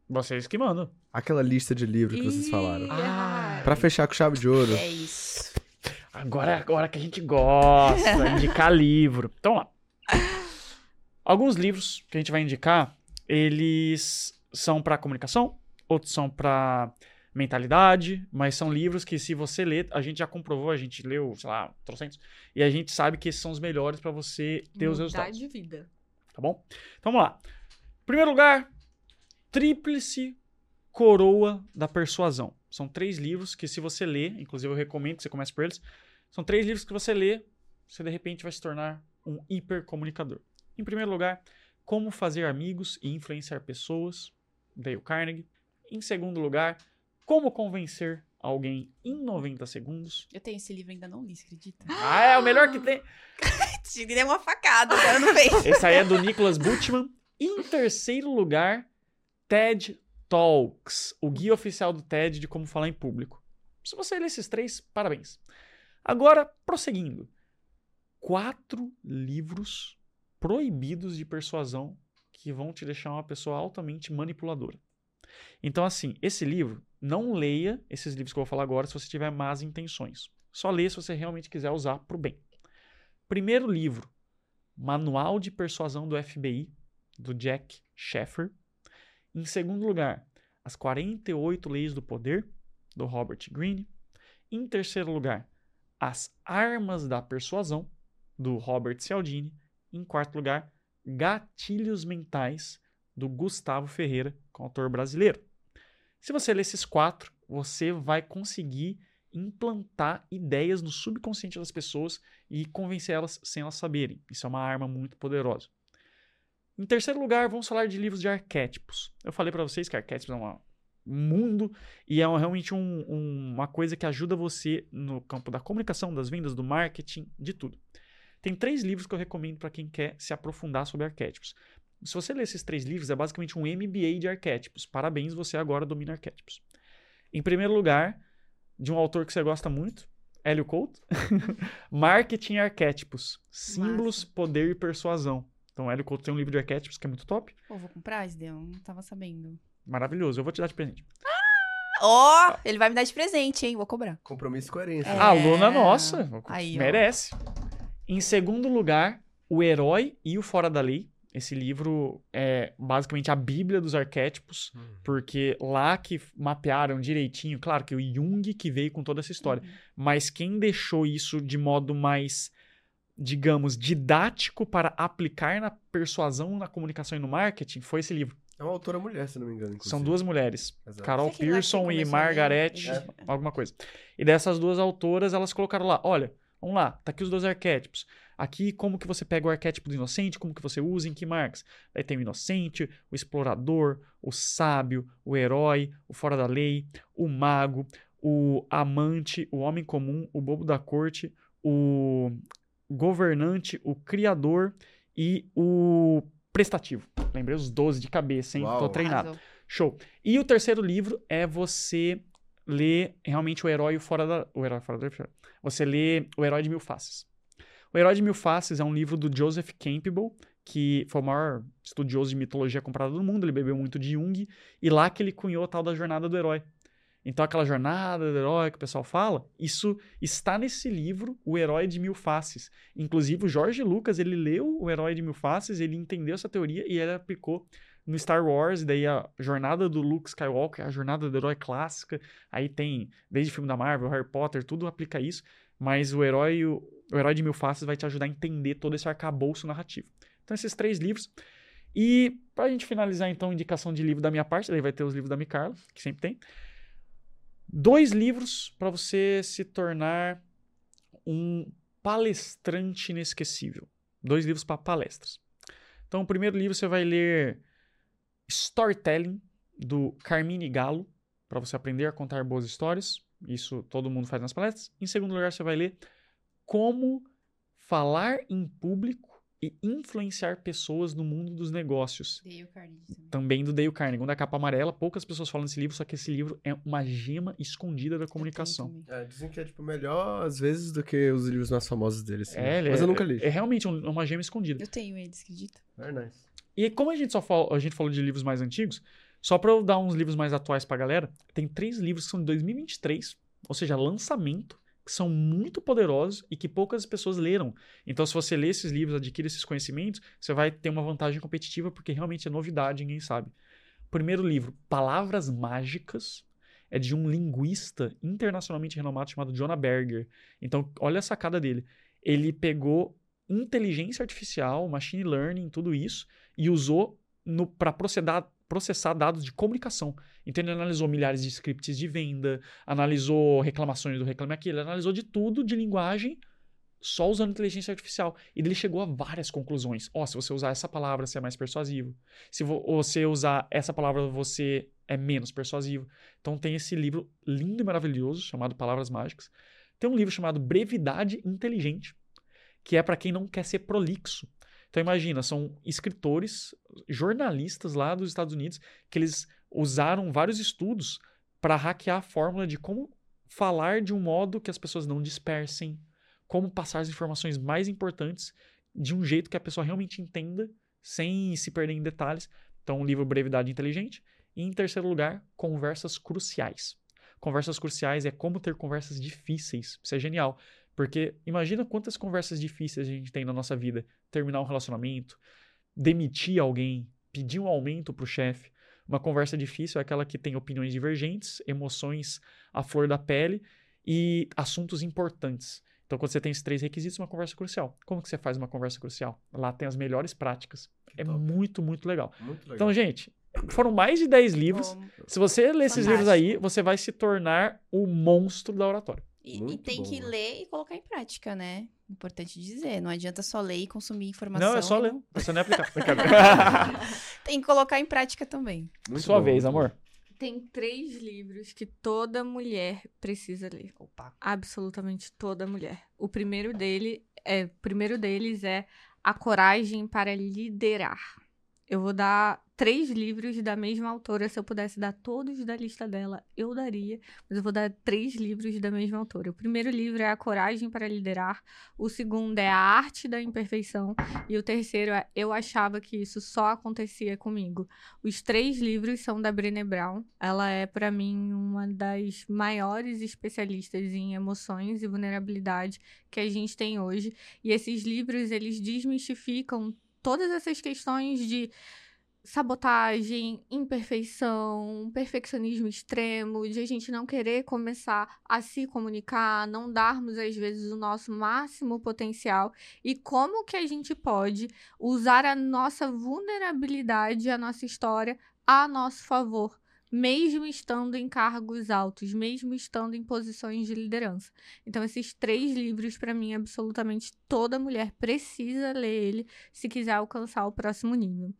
Vocês que mandam. Aquela lista de livros que vocês falaram. Ah. Pra fechar com chave de ouro. É isso. Agora é agora que a gente gosta, indicar livro. Então lá. Alguns livros que a gente vai indicar, eles são pra comunicação, outros são pra mentalidade, mas são livros que se você ler, a gente já comprovou, a gente leu, sei lá, trocentos, e a gente sabe que esses são os melhores pra você ter os Mudar resultados, de vida. tá bom? Então vamos lá. Primeiro lugar, Tríplice Coroa da Persuasão. São três livros que se você ler, inclusive eu recomendo que você comece por eles, são três livros que você lê, você de repente vai se tornar um hipercomunicador. Em primeiro lugar, como fazer amigos e influenciar pessoas, Dale Carnegie. Em segundo lugar, como convencer alguém em 90 segundos. Eu tenho esse livro ainda não li, você acredita? Ah, é o melhor que tem. Te dei uma facada, agora não fez. Esse aí é do Nicholas Butchman. Em terceiro lugar, TED Talks, o guia oficial do TED de como falar em público. Se você ler esses três, parabéns. Agora, prosseguindo. Quatro livros proibidos de persuasão que vão te deixar uma pessoa altamente manipuladora. Então, assim, esse livro, não leia esses livros que eu vou falar agora se você tiver más intenções. Só leia se você realmente quiser usar para o bem. Primeiro livro, Manual de Persuasão do FBI, do Jack Sheffer. Em segundo lugar, As 48 Leis do Poder, do Robert Greene. Em terceiro lugar, As Armas da Persuasão, do Robert Cialdini. Em quarto lugar, Gatilhos Mentais, do Gustavo Ferreira, autor brasileiro. Se você ler esses quatro, você vai conseguir implantar ideias no subconsciente das pessoas e convencer elas sem elas saberem. Isso é uma arma muito poderosa. Em terceiro lugar, vamos falar de livros de arquétipos. Eu falei para vocês que arquétipos é um mundo e é realmente um, um, uma coisa que ajuda você no campo da comunicação, das vendas, do marketing, de tudo. Tem três livros que eu recomendo para quem quer se aprofundar sobre arquétipos. Se você ler esses três livros, é basicamente um MBA de arquétipos. Parabéns, você agora domina arquétipos. Em primeiro lugar, de um autor que você gosta muito, Hélio Couto, Marketing Arquétipos, Símbolos, Massa. Poder e Persuasão. Então, Hélio Couto tem um livro de arquétipos que é muito top. Pô, vou comprar esse deu, não tava sabendo. Maravilhoso, eu vou te dar de presente. Ó, ele vai me dar de presente, hein? Vou cobrar. Compromisso e coerência. É. Aluna nossa, Aí, ó. merece. Em segundo lugar, O Herói e o Fora da Lei. Esse livro é basicamente a bíblia dos arquétipos, porque lá que mapearam direitinho, claro que o Jung que veio com toda essa história, Uhum. mas quem deixou isso de modo mais, digamos, didático para aplicar na persuasão, na comunicação e no marketing foi esse livro. É uma autora mulher, se não me engano. Inclusive. São duas mulheres, Exato. Carol você Pearson e? Margaret, É. alguma coisa. E dessas duas autoras, elas colocaram lá, olha, vamos lá, tá aqui os dois arquétipos. Aqui como que você pega o arquétipo do inocente, como que você usa, em que marcas. Aí tem o inocente, o explorador, o sábio, o herói, o fora da lei, o mago, o amante, o homem comum, o bobo da corte, o governante, o criador e o prestativo. Lembrei os 12 de cabeça, hein? Uau. Tô treinado. Arrasou. Show. E o terceiro livro é você ler realmente o herói fora da. O herói fora da. Você lê O Herói de Mil Faces. O Herói de Mil Faces é um livro do Joseph Campbell, que foi o maior estudioso de mitologia comprada do mundo. Ele bebeu muito de Jung, e lá que ele cunhou a tal da jornada do herói. Então, aquela jornada do herói que o pessoal fala, isso está nesse livro, O Herói de Mil Faces. Inclusive, o Jorge Lucas, ele leu O Herói de Mil Faces, ele entendeu essa teoria e ele aplicou no Star Wars, e daí a jornada do Luke Skywalker, a jornada do herói clássica, aí tem desde filme da Marvel, Harry Potter, tudo aplica isso, mas o herói, o, o herói de mil faces vai te ajudar a entender todo esse arcabouço narrativo. Então esses três livros. E pra gente finalizar então, indicação de livro da minha parte, daí vai ter os livros da Micarla, que sempre tem. Dois livros para você se tornar um palestrante inesquecível. Dois livros para palestras. Então, o primeiro livro você vai ler Storytelling, do Carmine Galo, para você aprender a contar boas histórias. Isso todo mundo faz nas palestras. Em segundo lugar, você vai ler Como Falar em Público e Influenciar Pessoas no Mundo dos Negócios. Dei o Carnegie também. Também do Dale Carnegie, da capa amarela. Poucas pessoas falam desse livro, só que esse livro é uma gema escondida da comunicação. É, dizem que é, tipo, melhor, às vezes, do que os livros mais famosos dele, assim. É, ele Mas é, eu nunca li. É realmente um- uma gema escondida. Eu tenho eles, acredita? Very nice. E como a gente só falou, a gente falou de livros mais antigos, só pra eu dar uns livros mais atuais pra galera, tem três livros que são de 2023, ou seja, lançamento, que são muito poderosos e que poucas pessoas leram. Então, se você ler esses livros, adquire esses conhecimentos, você vai ter uma vantagem competitiva, porque realmente é novidade, ninguém sabe. Primeiro livro, Palavras Mágicas, é de um linguista internacionalmente renomado chamado Jonah Berger. Então, olha a sacada dele. Ele pegou inteligência artificial, machine learning, tudo isso, e usou para processar, dados de comunicação. Então ele analisou milhares de scripts de venda, analisou reclamações do Reclame Aqui, ele analisou de tudo de linguagem só usando inteligência artificial. E ele chegou a várias conclusões. Ó, oh, se você usar essa palavra, você é mais persuasivo. Se você usar essa palavra, você é menos persuasivo. Então tem esse livro lindo e maravilhoso chamado Palavras Mágicas. Tem um livro chamado Brevidade Inteligente, que é para quem não quer ser prolixo. Então imagina, são escritores, jornalistas lá dos Estados Unidos, que eles usaram vários estudos para hackear a fórmula de como falar de um modo que as pessoas não dispersem, como passar as informações mais importantes de um jeito que a pessoa realmente entenda, sem se perder em detalhes. Então, o livro Brevidade Inteligente. E em terceiro lugar, Conversas Cruciais. Conversas cruciais é como ter conversas difíceis. Isso é genial. Porque imagina quantas conversas difíceis a gente tem na nossa vida. Terminar um relacionamento, demitir alguém, pedir um aumento para o chefe. Uma conversa difícil é aquela que tem opiniões divergentes, emoções à flor da pele e assuntos importantes. Então, quando você tem esses três requisitos, uma conversa crucial. Como que você faz uma conversa crucial? Lá tem as melhores práticas. É muito, muito legal. muito legal. Então, gente, foram mais de 10 livros. Bom, Se você ler esses livros aí, você vai se tornar o monstro da oratória. E, e tem bom, que né? ler e colocar em prática, né? Importante dizer. Não adianta só ler e consumir informação. Não, é só ler. Você não é aplicar. tem que colocar em prática também. Muito Sua bom, vez, amor. Tem três livros que toda mulher precisa ler. Opa. Absolutamente toda mulher. O primeiro dele é, o primeiro deles é A Coragem para Liderar. Eu vou dar três livros da mesma autora. Se eu pudesse dar todos da lista dela, eu daria. Mas eu vou dar três livros da mesma autora. O primeiro livro é A Coragem para Liderar. O segundo é A Arte da Imperfeição. E o terceiro é Eu Achava que Isso Só Acontecia Comigo. Os três livros são da Brené Brown. Ela é, para mim, uma das maiores especialistas em emoções e vulnerabilidade que a gente tem hoje. E esses livros, eles desmistificam todas essas questões de sabotagem, imperfeição, perfeccionismo extremo, de a gente não querer começar a se comunicar, não darmos às vezes o nosso máximo potencial. E como que a gente pode usar a nossa vulnerabilidade, a nossa história a nosso favor mesmo estando em cargos altos, mesmo estando em posições de liderança. Então, esses três livros, para mim, absolutamente toda mulher precisa ler ele se quiser alcançar o próximo nível.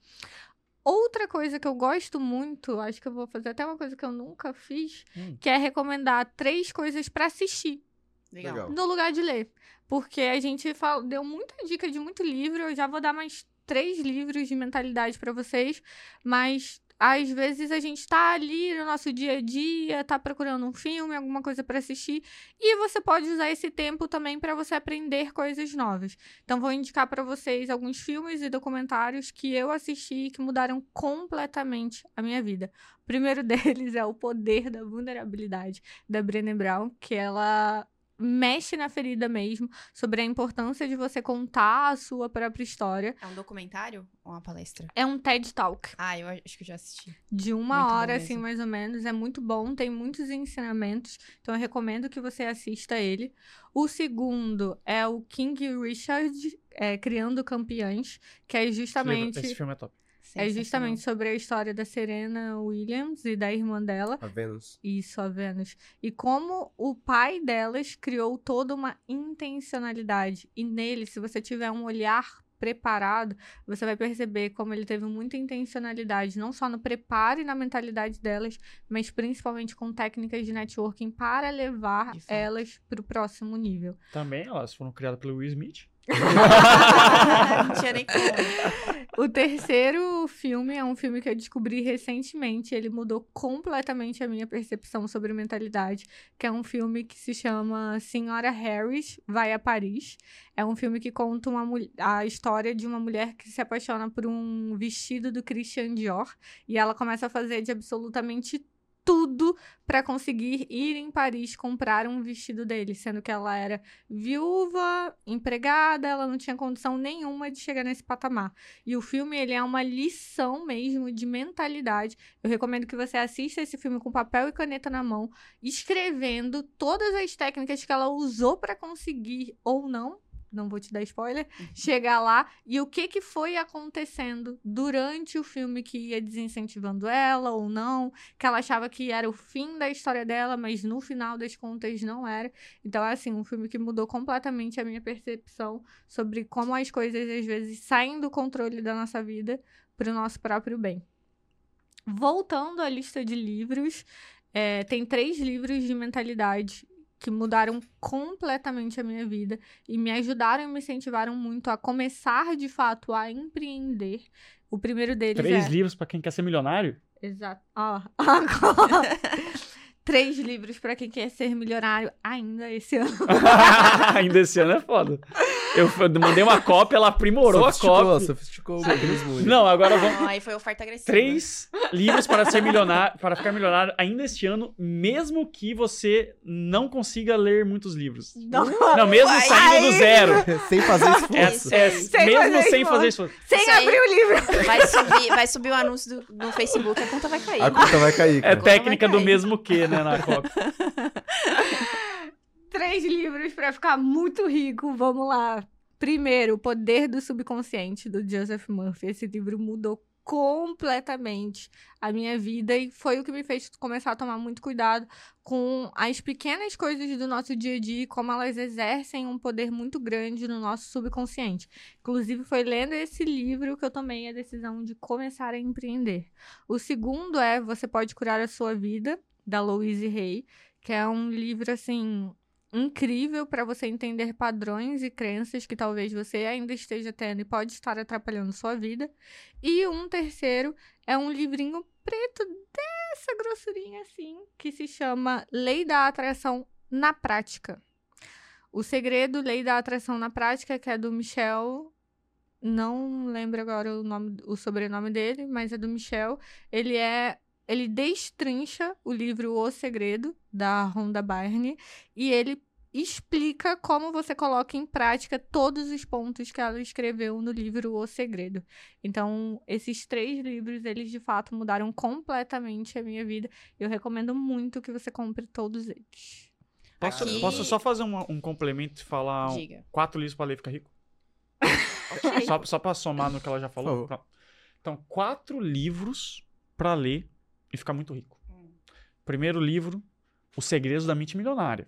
Outra coisa que eu gosto muito, acho que eu vou fazer até uma coisa que eu nunca fiz, hum. que é recomendar três coisas para assistir. Legal. No lugar de ler. Porque a gente fala, deu muita dica de muito livro, eu já vou dar mais três livros de mentalidade para vocês, mas às vezes a gente tá ali no nosso dia a dia, tá procurando um filme, alguma coisa para assistir, e você pode usar esse tempo também para você aprender coisas novas. Então vou indicar para vocês alguns filmes e documentários que eu assisti que mudaram completamente a minha vida. O primeiro deles é O Poder da Vulnerabilidade da Brené Brown, que ela mexe na ferida mesmo, sobre a importância de você contar a sua própria história. É um documentário ou uma palestra? É um TED Talk. Ah, eu acho que já assisti. De uma muito hora, assim, mais ou menos. É muito bom, tem muitos ensinamentos. Então, eu recomendo que você assista ele. O segundo é o King Richard, é, Criando Campeões, que é justamente... Esse filme é top. É justamente sobre a história da Serena Williams e da irmã dela. A Venus. Isso, a Venus. E como o pai delas criou toda uma intencionalidade. E nele, se você tiver um olhar preparado, você vai perceber como ele teve muita intencionalidade, não só no preparo e na mentalidade delas, mas principalmente com técnicas de networking para levar elas para o próximo nível. Também elas foram criadas pelo Will Smith. não tinha nem como. O terceiro filme é um filme que eu descobri recentemente. Ele mudou completamente a minha percepção sobre mentalidade. Que é um filme que se chama Senhora Harris Vai a Paris. É um filme que conta uma, a história de uma mulher que se apaixona por um vestido do Christian Dior. E ela começa a fazer de absolutamente tudo para conseguir ir em Paris comprar um vestido dele, sendo que ela era viúva, empregada, ela não tinha condição nenhuma de chegar nesse patamar. E o filme ele é uma lição mesmo de mentalidade. Eu recomendo que você assista esse filme com papel e caneta na mão, escrevendo todas as técnicas que ela usou para conseguir ou não não vou te dar spoiler, chegar lá e o que que foi acontecendo durante o filme que ia desincentivando ela ou não, que ela achava que era o fim da história dela, mas no final das contas não era. Então é assim, um filme que mudou completamente a minha percepção sobre como as coisas às vezes saem do controle da nossa vida para o nosso próprio bem. Voltando à lista de livros, é, tem três livros de mentalidade que mudaram completamente a minha vida e me ajudaram e me incentivaram muito a começar de fato a empreender. O primeiro deles Três é... livros para quem quer ser milionário? Exato. Ó, agora. Três livros para quem quer ser milionário ainda esse ano. Ainda esse ano é foda. Eu mandei uma cópia, ela aprimorou a sofisticou, cópia. sofisticou o mecanismo. Não, agora vamos. Não, aí foi oferta agressiva. Três livros para ser milionário, para ficar milionário ainda este ano, mesmo que você não consiga ler muitos livros. Não, Não, mesmo Ai, saindo do zero. Sem fazer É, esforço. é, Sem mesmo fazer sem esforço. fazer esforço. sem Isso aí- abrir o livro. Vai subir, vai subir o anúncio do, no Facebook, a conta vai cair. A conta vai cair, É cara. vai técnica do cair. mesmo que, né, na cópia. Três livros para ficar muito rico. Vamos lá. Primeiro, O Poder do Subconsciente, do Joseph Murphy. Esse livro mudou completamente a minha vida e foi o que me fez começar a tomar muito cuidado com as pequenas coisas do nosso dia a dia e como elas exercem um poder muito grande no nosso subconsciente. Inclusive, foi lendo esse livro que eu tomei a decisão de começar a empreender. O segundo é Você Pode Curar a Sua Vida, da Louise Hay, que é um livro assim incrível para você entender padrões e crenças que talvez você ainda esteja tendo e pode estar atrapalhando sua vida. E um terceiro é um livrinho preto dessa grossurinha assim, que se chama Lei da Atração na Prática. O segredo, Lei da Atração na Prática, que é do Michel. Não lembro agora o nome, o sobrenome dele, mas é do Michel. Ele é ele destrincha o livro O Segredo, da Rhonda Byrne, e ele explica como você coloca em prática todos os pontos que ela escreveu no livro O Segredo. Então, esses três livros, eles de fato mudaram completamente a minha vida. Eu recomendo muito que você compre todos eles. Posso, Aqui- posso só fazer um, um complemento e falar um- quatro livros para ler e ficar rico? Ok. Só, só pra somar no que ela já falou. Tá. Então, quatro livros pra ler e ficar muito rico. Hum. Primeiro livro, Os Segredos da Mente Milionária.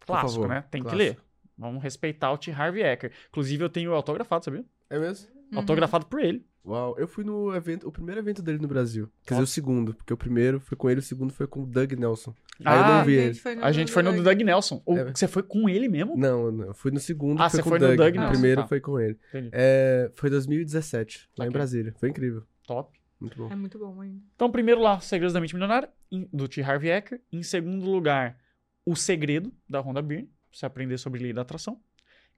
Clássico, favor, né? Tem que clássico. ler. Vamos respeitar o T. Harvey Eker. Inclusive, eu tenho autografado, sabia? É mesmo? Uhum. Autografado por ele. Uau, eu fui no evento, o primeiro evento dele no Brasil. Quer dizer, o segundo, porque o primeiro foi com ele, o segundo foi com o Doug Nelson. Aí eu Ah, não vi a ele. gente foi no A gente foi no do Doug Nelson. O- É. Você foi com ele mesmo? Não, não, eu fui no segundo, Ah, foi você com foi o no Doug. Doug o Nelson, primeiro tá. foi com ele. Entendi. É, foi 2017, lá em Ok. Brasília. Foi incrível. Top. Muito bom. É muito bom ainda. Então, primeiro lá, Segredos da Mente Milionária, do T. Harvey Eker. Em segundo lugar, O Segredo, da Rhonda Byrne, pra você aprender sobre lei da atração.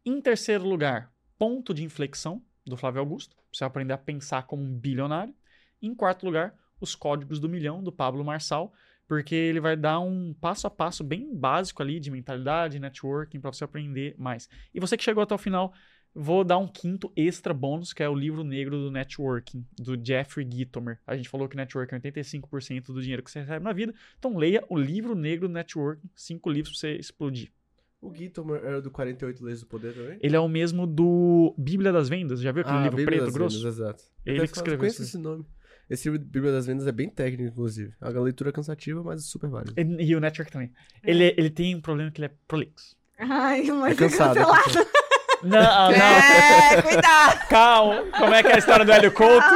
Em terceiro lugar, Ponto de Inflexão, do Flávio Augusto, pra você aprender a pensar como um bilionário. Em quarto lugar, Os Códigos do Milhão, do Pablo Marçal, porque ele vai dar um passo a passo bem básico ali de mentalidade, networking, para você aprender mais. E você que chegou até o final, vou dar um quinto extra bônus, que é o livro negro do networking, do Jeffrey Gitomer. A gente falou que networking é 85% do dinheiro que você recebe na vida, então leia o livro negro do networking, cinco livros pra você explodir. O Guiton era do 48 Leis do Poder também? Ele é o mesmo do Bíblia das Vendas, já viu aquele Ah, livro Bíblia preto das grosso? Vendas, exato. Ele Eu que escreveu conheço isso esse nome. Esse livro de Bíblia das Vendas é bem técnico, inclusive. A leitura é cansativa, mas super válido. E, e o network também. Ele, ele tem um problema que ele é prolixo. Ai, É mas cansado. é cancelado. cansado. Não, não, É, cuidado! calma. Como é que é a história do Hélio Couto?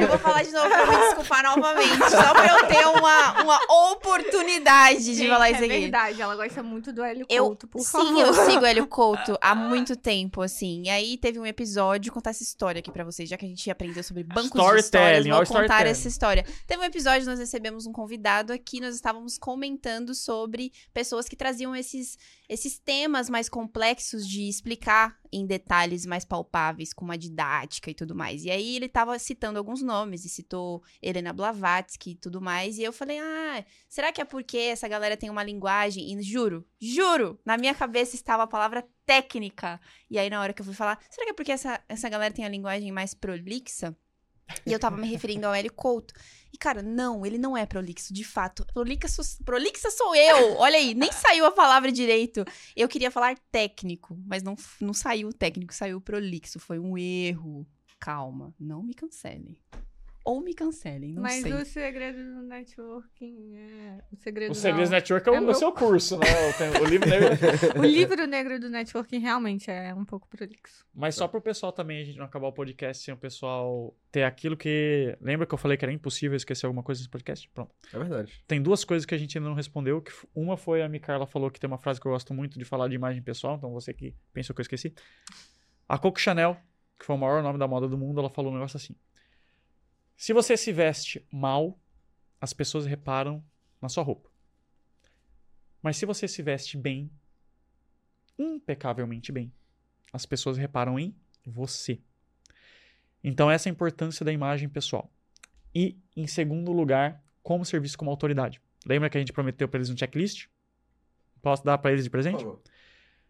Eu vou falar de novo pra me desculpar novamente. Só pra eu ter uma, uma oportunidade de Gente, falar é isso aqui. verdade, ela gosta muito do Hélio Eu, Couto, por sim, favor. eu sigo o Hélio Couto há muito tempo, assim. E aí teve um episódio, contar essa história aqui pra vocês, já que a gente aprendeu sobre bancos de histórias, Storytelling, vou contar essa história. Teve um episódio, nós recebemos um convidado aqui, nós estávamos comentando sobre pessoas que traziam esses, esses temas mais complexos de explicar em detalhes mais palpáveis, com uma didática e tudo mais. E aí ele tava citando alguns nomes, e citou Helena Blavatsky e tudo mais, e eu falei, ah, será que é porque essa galera tem uma linguagem? E juro, juro, na minha cabeça estava a palavra técnica. E aí na hora que eu fui falar, será que é porque essa, essa galera tem a linguagem mais prolixa? E eu tava me referindo ao Hélio Couto. E, cara, não, ele não é prolixo, de fato. Prolixa sou, prolixa sou eu! Olha aí, nem saiu a palavra direito. Eu queria falar técnico, mas não, não saiu técnico, saiu prolixo. Foi um erro. Calma, não me cancelem. Ou me cancelem, não Mas sei. o segredo do networking é. O segredo O Segredos não. Network é o, É o meu- seu curso, né? O, o livro negro. O livro negro do networking realmente é um pouco prolixo. Mas só pro pessoal também, a gente não acabar o podcast sem o pessoal ter aquilo que. Lembra que eu falei que era impossível esquecer alguma coisa nesse podcast? Pronto. É verdade. Tem duas coisas que a gente ainda não respondeu. Que uma foi a Micarla falou que tem uma frase que eu gosto muito de falar de imagem pessoal, então você que pensou que eu esqueci. A Coco Chanel, que foi o maior nome da moda do mundo, ela falou um negócio assim: Se você se veste mal, as pessoas reparam na sua roupa. Mas se você se veste bem, impecavelmente bem, as pessoas reparam em você. Então, essa é a importância da imagem pessoal. E, em segundo lugar, como ser visto como autoridade. Lembra que a gente prometeu para eles um checklist? Posso dar para eles de presente?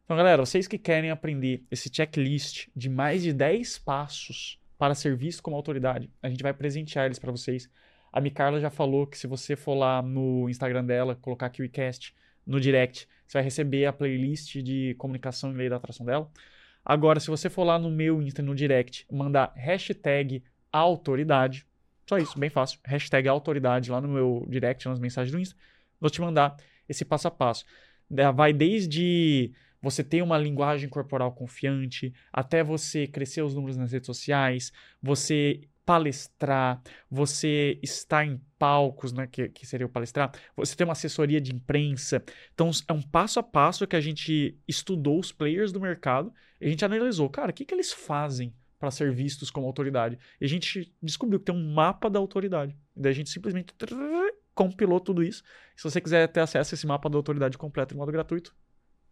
Então, galera, vocês que querem aprender esse checklist de mais de 10 passos para ser visto como autoridade, a gente vai presentear eles para vocês. A Micarla já falou que se você for lá no Instagram dela, colocar KiwiCast no direct, você vai receber a playlist de comunicação e lei da atração dela. Agora, se você for lá no meu Insta, no direct, mandar hashtag autoridade, só isso, bem fácil, hashtag autoridade lá no meu direct, nas mensagens do Insta, vou te mandar esse passo a passo. Vai desde você ter uma linguagem corporal confiante, até você crescer os números nas redes sociais, você palestrar, você estar em palcos, né, que, que seria o palestrar, você ter uma assessoria de imprensa. Então, é um passo a passo que a gente estudou os players do mercado e a gente analisou, cara, o que, que eles fazem para ser vistos como autoridade? E a gente descobriu que tem um mapa da autoridade. E daí a gente simplesmente compilou tudo isso. Se você quiser ter acesso a esse mapa da autoridade completo de modo gratuito,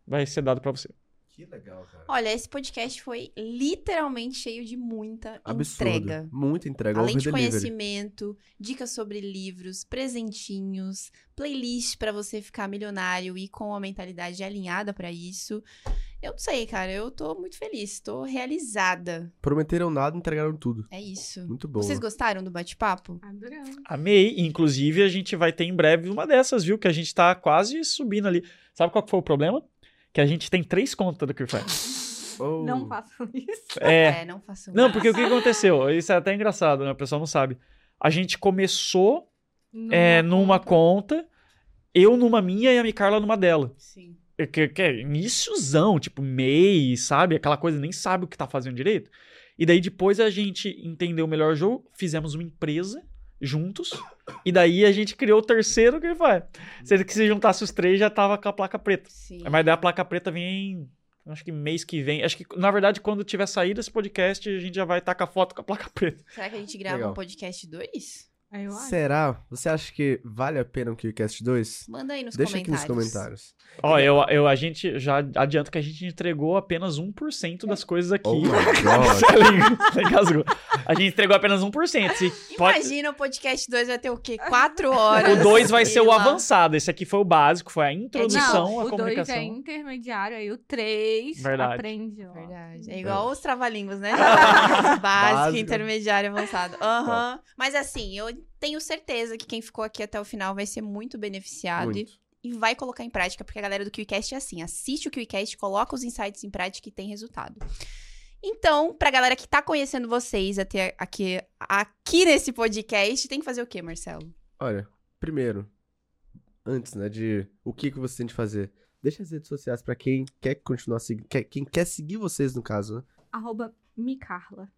vai ser dado para você. Que legal, cara. Olha, esse podcast foi literalmente cheio de muita Absurdo. entrega. Muita entrega. Além de delivery. conhecimento, dicas sobre livros, presentinhos, playlist pra você ficar milionário e com a mentalidade alinhada pra isso. Eu não sei, cara, eu tô muito feliz, tô realizada. Prometeram nada, entregaram tudo. É isso. Muito bom. Vocês gostaram do bate-papo? Adoramos. Amei. Inclusive, a gente vai ter em breve uma dessas, viu? Que a gente tá quase subindo ali. Sabe qual foi o problema? Que a gente tem três contas do Kirfan. Oh. Não façam isso. É. não façam Não, porque o que aconteceu? Isso é até engraçado, né? O pessoal não sabe. A gente começou Numa é, numa conta. conta, eu numa minha e a Micarla numa dela. Sim. Que, que é iníciozão, tipo, MEI, sabe? Aquela coisa, nem sabe o que tá fazendo direito. E daí depois a gente entendeu melhor o jogo, fizemos uma empresa juntos, e daí a gente criou o terceiro que vai. Sendo que se juntasse os três já tava com a placa preta. Sim. Mas daí a placa preta vem, acho que mês que vem. Acho que, na verdade, quando tiver saído esse podcast, a gente já vai estar com a foto com a placa preta. Será que a gente grava Legal. um podcast 2? Eu acho. Será? Você acha que vale a pena um KiwiCast 2? Manda aí nos Deixa aqui comentários. nos comentários. Ó, eu, eu, a gente já adianto que a gente entregou apenas 1% das coisas aqui. Oh my God. A gente entregou apenas 1%. Se pode... Imagina o podcast 2 vai ter o quê? Quatro horas. O 2 vai ser o avançado. Esse aqui foi o básico, foi a introdução Não, à o 2 comunicação. é intermediário, aí o 3 Verdade. aprende. Ó. Verdade. É igual os trava-línguas, né? Básico, Básico. intermediário, avançado. Aham. Mas assim, eu tenho certeza que quem ficou aqui até o final vai ser muito beneficiado e- Muito. e vai colocar em prática, porque a galera do KiwiCast é assim, assiste o KiwiCast, coloca os insights em prática e tem resultado. Então, pra galera que tá conhecendo vocês até aqui, aqui nesse podcast, tem que fazer o quê, Marcelo? Olha, primeiro, antes, né, de o que, que você tem de fazer, deixa as redes sociais pra quem quer continuar seguindo, quer- quem quer seguir vocês, no caso, né? Arroba Micarla.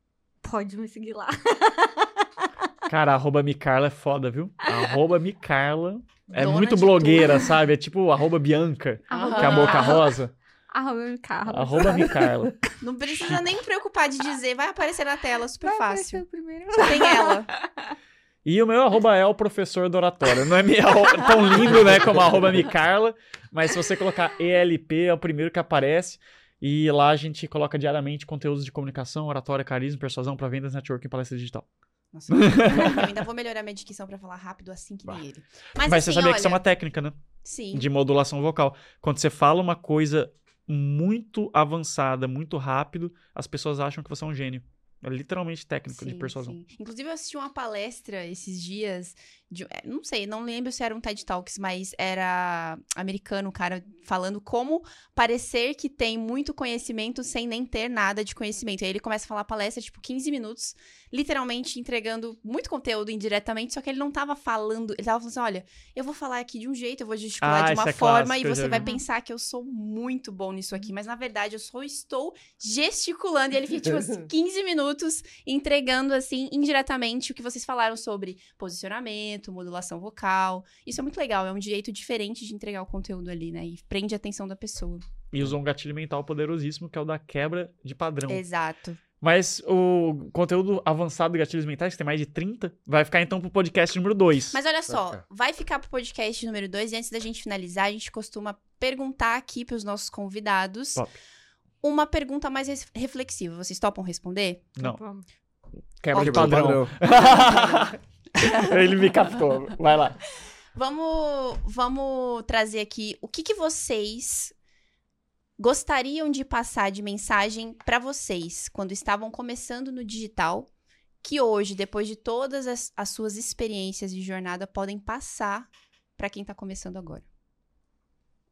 Pode me seguir lá. Cara, arroba Micarla é foda, viu? Arroba Micarla. É Dona muito blogueira, sabe? É tipo arroba Bianca, Aham. que é a boca rosa. Arroba Micarla. Arroba Micarla. Não precisa nem preocupar de dizer, vai aparecer na tela, super Vai fácil. aparecer o primeiro. Só tem ela. E o meu arroba é o professor do oratório. Não é minha arroba tão lindo, né, como arroba Micarla, mas se você colocar ELP, é o primeiro que aparece. E lá a gente coloca diariamente conteúdos de comunicação, oratória, carisma, persuasão para vendas, networking e palestra digital. Nossa, eu ainda vou melhorar minha dicção pra falar rápido assim que nem ele. Mas, Mas assim, você sabia olha, que isso é uma técnica, né? Sim. De modulação vocal. Quando você fala uma coisa muito avançada, muito rápido, as pessoas acham que você é um gênio. É literalmente técnico de Sim, persuasão. sim. Inclusive, eu assisti uma palestra esses dias. De, é, não sei, não lembro se era um TED Talks, mas era americano, o cara falando como parecer que tem muito conhecimento sem nem ter nada de conhecimento. E aí ele começa a falar palestra, tipo, 15 minutos, literalmente entregando muito conteúdo indiretamente, só que ele não tava falando. Ele tava falando assim: olha, eu vou falar aqui de um jeito, eu vou gesticular Ah, de uma é forma clássico, e você vai pensar que eu sou muito bom nisso aqui, mas na verdade eu só estou gesticulando. E ele fica, tipo, uns 15 minutos entregando, assim, indiretamente o que vocês falaram sobre posicionamento, modulação vocal. Isso é muito legal, é um jeito diferente de entregar o conteúdo ali, né? E prende a atenção da pessoa. E usou um gatilho mental poderosíssimo, que é o da quebra de padrão. Exato. Mas o conteúdo avançado de gatilhos mentais, que tem mais de 30, vai ficar então pro podcast número 2. Mas olha só, ficar. vai ficar pro podcast número 2 e antes da gente finalizar, a gente costuma perguntar aqui pros nossos convidados Top. uma pergunta mais reflexiva. Vocês topam responder? Não, quebra de Quebrou o padrão. Ele me captou. Vai lá. Vamos, vamos trazer aqui o que, que vocês gostariam de passar de mensagem para vocês quando estavam começando no digital, que hoje, depois de todas as, as suas experiências de jornada, podem passar para quem tá começando agora.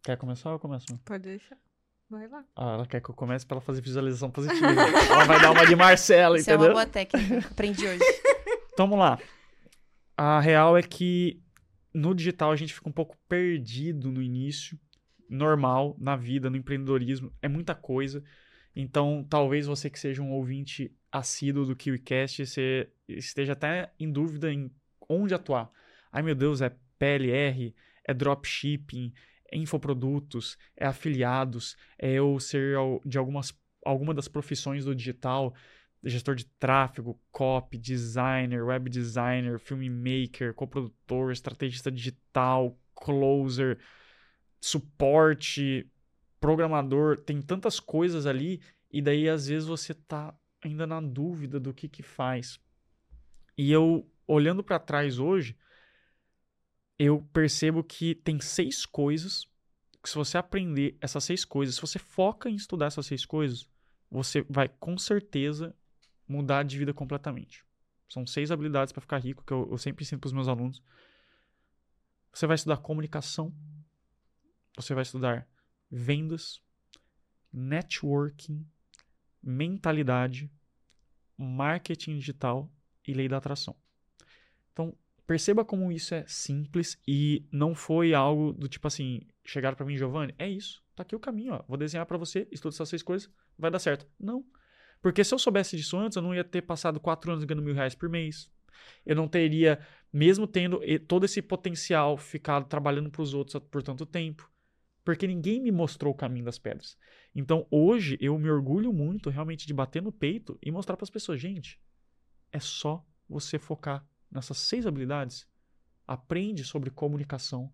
Quer começar ou eu começo? Pode deixar. Vai lá. Ah, ela quer que eu comece pra ela fazer visualização positiva. ela vai dar uma de Marcela, Isso é uma entendeu? boa técnica. Aprendi hoje. Então vamos lá. A real é que no digital a gente fica um pouco perdido no início, normal, na vida, no empreendedorismo, é muita coisa. Então, talvez você que seja um ouvinte assíduo do KiwiCast, você esteja até em dúvida em onde atuar. Ai meu Deus, é PLR, é dropshipping, é infoprodutos, é afiliados, é eu ser de algumas, alguma das profissões do digital, gestor de tráfego, copy, designer, web designer, filmmaker, coprodutor, estrategista digital, closer, suporte, programador, tem tantas coisas ali e daí às vezes você tá ainda na dúvida do que que faz. E eu olhando para trás hoje, eu percebo que tem seis coisas que se você aprender essas seis coisas, se você foca em estudar essas seis coisas, você vai com certeza mudar de vida completamente. São seis habilidades para ficar rico que eu, eu sempre ensino para os meus alunos. Você vai estudar comunicação, você vai estudar vendas, networking, mentalidade, marketing digital e lei da atração. Então, perceba como isso é simples e não foi algo do tipo assim, chegaram para mim, Giovanni, é isso, tá aqui o caminho, ó. Vou desenhar para você, estuda essas seis coisas, vai dar certo. Não. Porque se eu soubesse disso antes, eu não ia ter passado quatro anos ganhando mil reais por mês. Eu não teria, mesmo tendo todo esse potencial, ficado trabalhando para os outros por tanto tempo. Porque ninguém me mostrou o caminho das pedras. Então hoje eu me orgulho muito realmente de bater no peito e mostrar para as pessoas, gente, é só você focar nessas seis habilidades. Aprende sobre comunicação,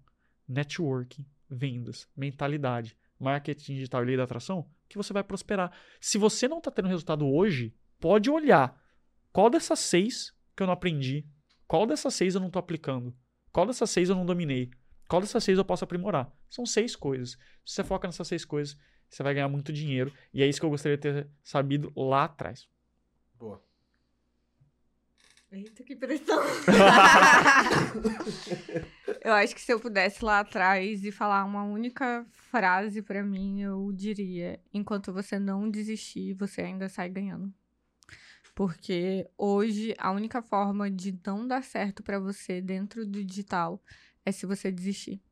networking, vendas, mentalidade, marketing digital e lei da atração, que você vai prosperar. Se você não está tendo resultado hoje, pode olhar qual dessas seis que eu não aprendi, qual dessas seis eu não estou aplicando, qual dessas seis eu não dominei, qual dessas seis eu posso aprimorar. São seis coisas. Se você foca nessas seis coisas, você vai ganhar muito dinheiro. E é isso que eu gostaria de ter sabido lá atrás. Boa. Eita, que pressão. eu acho que se eu pudesse lá atrás e falar uma única frase pra mim, eu diria: enquanto você não desistir, você ainda sai ganhando. Porque hoje a única forma de não dar certo pra você dentro do digital é se você desistir.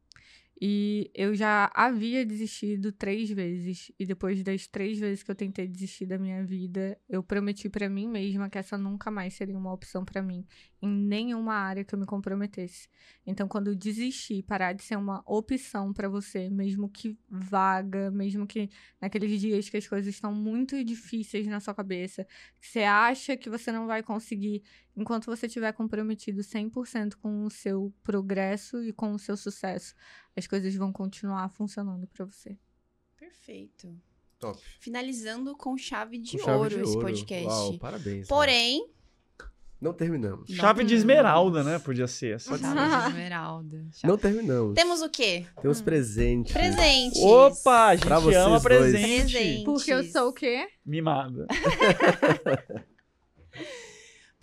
E eu já havia desistido três vezes. E depois das três vezes que eu tentei desistir da minha vida, eu prometi pra mim mesma que essa nunca mais seria uma opção pra mim em nenhuma área que eu me comprometesse. Então, quando eu desistir, parar de ser uma opção pra você, mesmo que vaga, mesmo que naqueles dias que as coisas estão muito difíceis na sua cabeça, que você acha que você não vai conseguir, enquanto você estiver comprometido 100% com o seu progresso e com o seu sucesso, as coisas vão continuar funcionando pra você. Perfeito. Top. Finalizando com chave de Com chave ouro de esse ouro. podcast. Uau, parabéns. Porém, Não terminamos. Não Chave de tem esmeralda, né? Podia ser. Assim. chave de esmeralda. Chave- Não terminamos. Temos o quê? Temos presentes. Presentes. Opa, a gente Pra ama presente. Presente. Porque eu sou o quê? Mimada.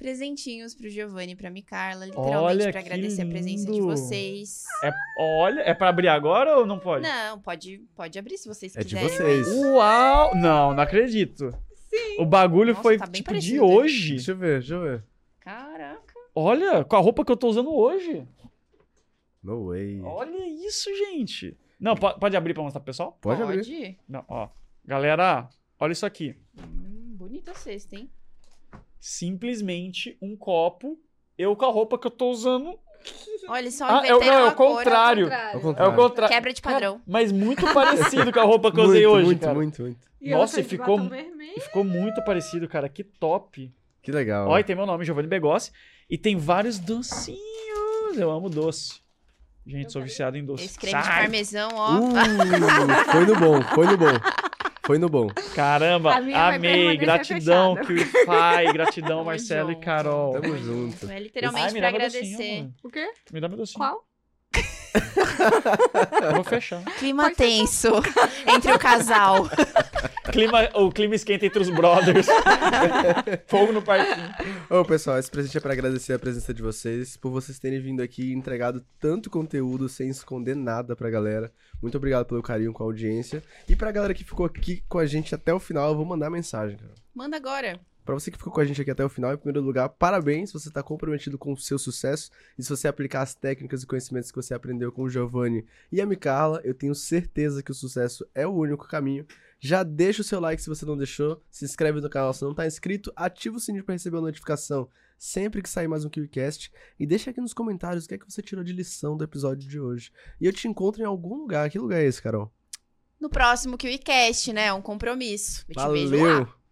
presentinhos pro Giovanni e pra Micarla, literalmente Olha, pra agradecer a presença de lindo. vocês. É, olha, é pra abrir agora ou não pode? Não, pode, pode abrir se vocês É de quiserem. vocês. Uau! Não, não acredito. Sim. O bagulho Nossa, foi tá tipo parecido, de né? hoje. Deixa eu ver, deixa eu ver. Caraca. Olha, com a roupa que eu tô usando hoje. No way. Olha isso, gente. Não, po- pode abrir pra mostrar pro pessoal? Pode, abrir. Pode. Não, ó. Galera, olha isso aqui. Hum, bonita a cesta, hein? Simplesmente um copo. Eu com a roupa que eu tô usando. Olha, só Ah, é, não, é o cor. contrário. É o contrário. contrário. Quebra de padrão. Mas muito parecido com a roupa que eu usei muito, hoje, muito, cara. muito, muito. E eu Nossa, e de ficou-. Ficou muito parecido, cara. Que top. Que legal. E tem meu nome, Giovanni Begossi. E tem vários docinhos. Eu amo doce. Gente, sou viciado em doce. Esse creme de Sai. parmesão, ó. Uh, foi no bom, foi no bom. Foi no bom. Caramba, amei. Gratidão. QIFI. Gratidão, Tamo Marcelo e junto. Carol. Tamo junto. É Ai, literalmente me pra agradecer. docinho. O quê? Me dá meu docinho. Qual? Eu vou fechar. Clima tenso entre o casal. Clima, o clima esquenta entre os brothers. Fogo no parquinho. Ô, pessoal, esse presente é pra agradecer a presença de vocês, por vocês terem vindo aqui e entregado tanto conteúdo sem esconder nada pra galera. Muito obrigado pelo carinho com a audiência. E pra galera que ficou aqui com a gente até o final, eu vou mandar mensagem, cara. Manda agora. Pra você que ficou com a gente aqui até o final, em primeiro lugar, parabéns, você tá comprometido com o seu sucesso. E se você aplicar as técnicas e conhecimentos que você aprendeu com o Giovanni e a Micarla, eu tenho certeza que o sucesso é o único caminho. Já deixa o seu like se você não deixou, se inscreve no canal se não tá inscrito, ativa o sininho pra receber a notificação sempre que sair mais um KiwiCast e deixa aqui nos comentários o que é que você tirou de lição do episódio de hoje. E eu te encontro em algum lugar. Que lugar é esse, Carol? No próximo QICast, né? Um compromisso. Eu. Valeu!